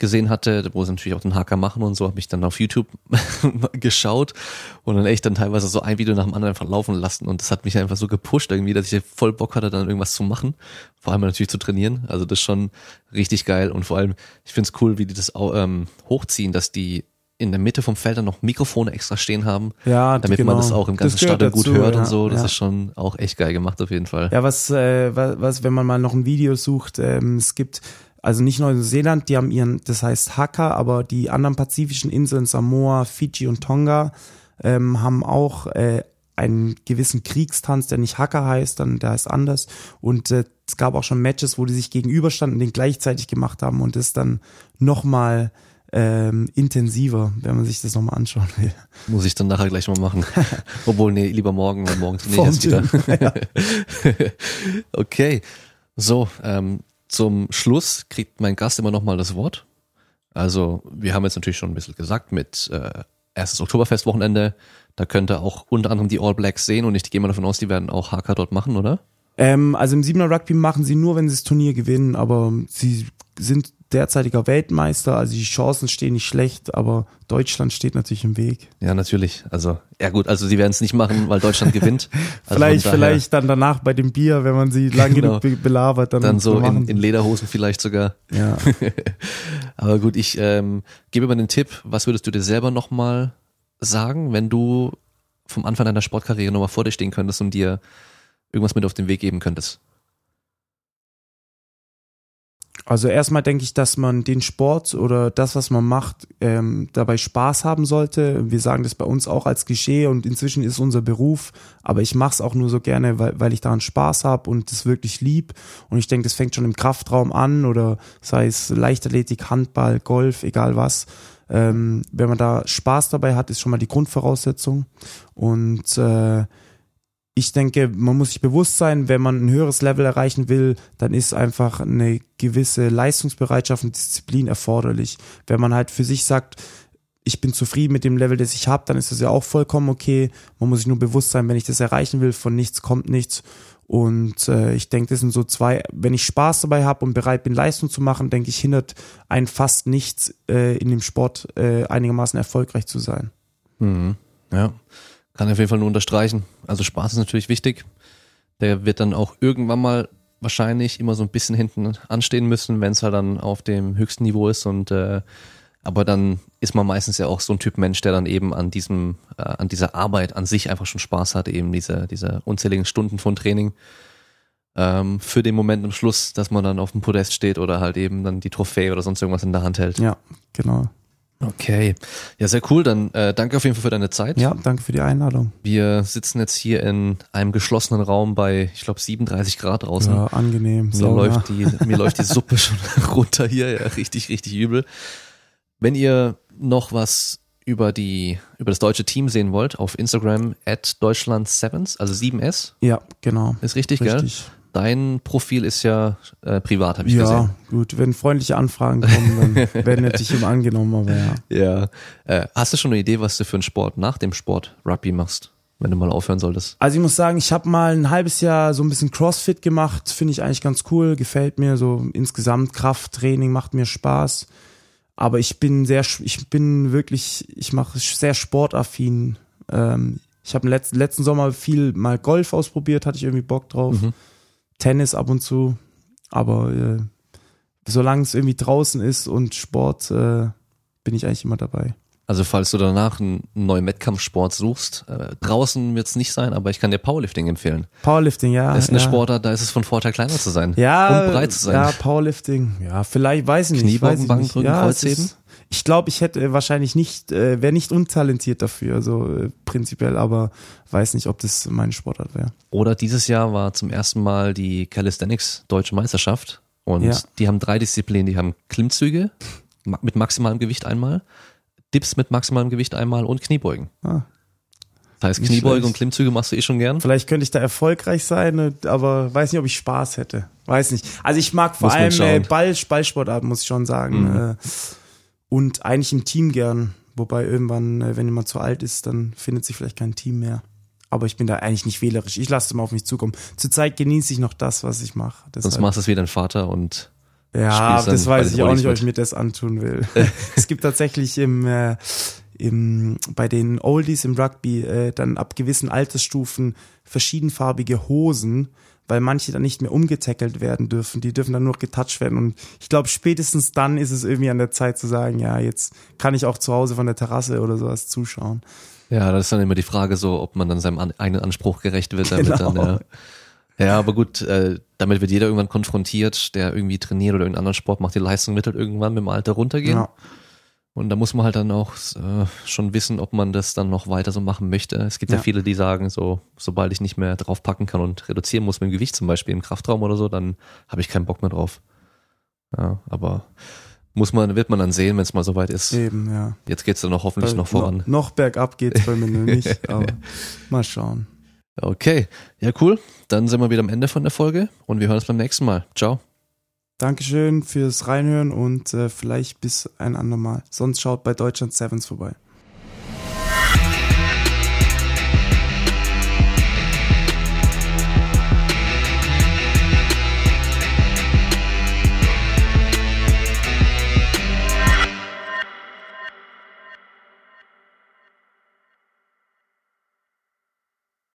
gesehen hatte, wo sie natürlich auch den Hacker machen und so, habe ich dann auf YouTube *laughs* geschaut und dann echt dann teilweise so ein Video nach dem anderen verlaufen lassen und das hat mich einfach so gepusht irgendwie, dass ich voll Bock hatte, dann irgendwas zu machen, vor allem natürlich zu trainieren. Also das ist schon richtig geil und vor allem, ich finde es cool, wie die das auch, ähm, hochziehen, dass die in der Mitte vom Feld dann noch Mikrofone extra stehen haben, ja, damit genau. man das auch im ganzen Stadion gut hört ja, und so. Das ja. ist schon auch echt geil gemacht auf jeden Fall. Ja, was, äh, was, was wenn man mal noch ein Video sucht, ähm, es gibt also nicht Neuseeland, die haben ihren, das heißt Hakka, aber die anderen pazifischen Inseln, Samoa, Fiji und Tonga, ähm, haben auch äh, einen gewissen Kriegstanz, der nicht Hacker heißt, dann der heißt anders. Und äh, es gab auch schon Matches, wo die sich gegenüberstanden und den gleichzeitig gemacht haben und das dann nochmal ähm, intensiver, wenn man sich das nochmal anschauen will. Muss ich dann nachher gleich mal machen. *laughs* Obwohl, nee, lieber morgen, weil morgen trainiere ich erst wieder. *laughs* *laughs* okay. So, ähm, zum Schluss kriegt mein Gast immer noch mal das Wort. Also wir haben jetzt natürlich schon ein bisschen gesagt mit äh, erstes Oktoberfestwochenende. Da könnte auch unter anderem die All Blacks sehen und ich gehe mal davon aus, die werden auch HK dort machen, oder? Ähm, also im Siebener Rugby machen sie nur, wenn sie das Turnier gewinnen, aber sie sind derzeitiger Weltmeister, also die Chancen stehen nicht schlecht, aber Deutschland steht natürlich im Weg. Ja, natürlich. Also, ja gut, also sie werden es nicht machen, weil Deutschland gewinnt. *laughs* Also vielleicht, vielleicht dann danach bei dem Bier, wenn man sie lang genau. genug belabert, dann, dann so in, in, Lederhosen vielleicht sogar. Ja. *laughs* aber gut, ich ähm, gebe mal den Tipp, was würdest du dir selber nochmal sagen, wenn du vom Anfang deiner Sportkarriere nochmal vor dir stehen könntest und dir irgendwas mit auf den Weg geben könntest? Also erstmal denke ich, dass man den Sport oder das, was man macht, ähm, dabei Spaß haben sollte. Wir sagen das bei uns auch als Klischee und inzwischen ist unser Beruf, aber ich mache es auch nur so gerne, weil, weil ich daran Spaß habe und es wirklich lieb. Und ich denke, das fängt schon im Kraftraum an oder sei es Leichtathletik, Handball, Golf, egal was. Ähm, wenn man da Spaß dabei hat, ist schon mal die Grundvoraussetzung. Und äh, ich denke, man muss sich bewusst sein, wenn man ein höheres Level erreichen will, dann ist einfach eine gewisse Leistungsbereitschaft und Disziplin erforderlich. Wenn man halt für sich sagt, ich bin zufrieden mit dem Level, das ich habe, dann ist das ja auch vollkommen okay. Man muss sich nur bewusst sein, wenn ich das erreichen will, von nichts kommt nichts. Und äh, ich denke, das sind so zwei, wenn ich Spaß dabei habe und bereit bin, Leistung zu machen, denke ich, hindert einen fast nichts, äh, in dem Sport äh, einigermaßen erfolgreich zu sein. Mhm. Ja. Kann ich auf jeden Fall nur unterstreichen. Also Spaß ist natürlich wichtig. Der wird dann auch irgendwann mal wahrscheinlich immer so ein bisschen hinten anstehen müssen, wenn es halt dann auf dem höchsten Niveau ist und äh, aber dann ist man meistens ja auch so ein Typ Mensch, der dann eben an diesem, äh, an dieser Arbeit an sich einfach schon Spaß hat, eben diese, diese unzähligen Stunden von Training ähm, für den Moment am Schluss, dass man dann auf dem Podest steht oder halt eben dann die Trophäe oder sonst irgendwas in der Hand hält. Ja, genau. Okay, ja sehr cool. Dann äh, danke auf jeden Fall für deine Zeit. Ja, danke für die Einladung. Wir sitzen jetzt hier in einem geschlossenen Raum bei, ich glaube, 37 Grad draußen. Ja, angenehm. Mir Sauna. läuft die, *laughs* mir läuft die Suppe schon *laughs* runter hier, ja, richtig, richtig übel. Wenn ihr noch was über die, über das deutsche Team sehen wollt, auf Instagram at Deutschland Sevens, also 7S, Ja, genau. ist richtig, gell? Dein Profil ist ja äh, privat, habe ich Ja, gesehen. gut. Wenn freundliche Anfragen kommen, dann werden natürlich immer angenommen, aber ja. Ja. Äh, hast du schon eine Idee, was du für einen Sport nach dem Sport Rugby machst, wenn du mal aufhören solltest? Also ich muss sagen, ich habe mal ein halbes Jahr so ein bisschen Crossfit gemacht, finde ich eigentlich ganz cool, gefällt mir so insgesamt Krafttraining macht mir Spaß. Aber ich bin sehr, ich bin wirklich, ich mache sehr sportaffin. Ähm, ich habe letzten, letzten Sommer viel mal Golf ausprobiert, hatte ich irgendwie Bock drauf. Tennis ab und zu. Aber äh, solange es irgendwie draußen ist und Sport, äh, bin ich eigentlich immer dabei. Also falls du danach einen neuen Wettkampfsport suchst, äh, draußen wird es nicht sein, aber ich kann dir Powerlifting empfehlen. Powerlifting, ja. Das ist eine ja. Sportart, da ist es von Vorteil kleiner zu sein Ja, und breit zu sein. Ja, Powerlifting. Ja, vielleicht, weiß ich nicht. Ich Bankdrücken, ja, Kreuzheben? ist- Ich glaube, ich hätte wahrscheinlich nicht, äh, wäre nicht untalentiert dafür, so äh, prinzipiell, aber weiß nicht, ob das meine Sportart wäre. Oder dieses Jahr war zum ersten Mal die Calisthenics Deutsche Meisterschaft und Ja. die haben drei Disziplinen. Die haben Klimmzüge mit maximalem Gewicht einmal, Dips mit maximalem Gewicht einmal und Kniebeugen. Ah. Das heißt, schlecht. und Klimmzüge machst du eh schon gern. Vielleicht könnte ich da erfolgreich sein, äh, aber weiß nicht, ob ich Spaß hätte. Weiß nicht. Also ich mag vor Muss allem äh. Ball, Ballsportarten, muss ich schon sagen. Mhm. Und eigentlich im Team gern. Wobei irgendwann, äh, wenn jemand zu alt ist, dann findet sich vielleicht kein Team mehr. Aber ich bin da eigentlich nicht wählerisch. Ich lasse es mal auf mich zukommen. Zurzeit genieße ich noch das, was ich mache. Sonst machst du es wie dein Vater und Ja, spielst das weiß ich auch nicht, ob ich mir das antun will. *laughs* es gibt tatsächlich im, äh, im, bei den Oldies im Rugby äh, dann ab gewissen Altersstufen verschiedenfarbige Hosen, weil manche dann nicht mehr umgetackelt werden dürfen. Die dürfen dann nur getouched werden. Und ich glaube, spätestens dann ist es irgendwie an der Zeit zu sagen, ja, jetzt kann ich auch zu Hause von der Terrasse oder sowas zuschauen. Ja, das ist dann immer die Frage so, ob man dann seinem an, eigenen Anspruch gerecht wird. Damit Genau. dann, ja. ja, aber gut, äh, damit wird jeder irgendwann konfrontiert, der irgendwie trainiert oder irgendeinen anderen Sport macht, die Leistung wird halt irgendwann mit dem Alter runtergehen. Ja. Und da muss man halt dann auch äh, schon wissen, ob man das dann noch weiter so machen möchte. Es gibt ja, Ja. viele, die sagen, so, sobald ich nicht mehr draufpacken kann und reduzieren muss mit dem Gewicht, zum Beispiel im Kraftraum oder so, dann habe ich keinen Bock mehr drauf. Ja, aber muss man, wird man dann sehen, wenn es mal soweit ist. Eben, ja. Jetzt geht's dann noch hoffentlich Äh, noch voran. Noch, noch bergab geht's bei mir nicht, *laughs* aber mal schauen. Okay, ja cool. Dann sind wir wieder am Ende von der Folge und wir hören uns beim nächsten Mal. Ciao. Dankeschön fürs Reinhören und äh, vielleicht bis ein andermal. Sonst schaut bei Deutschland Sevens vorbei.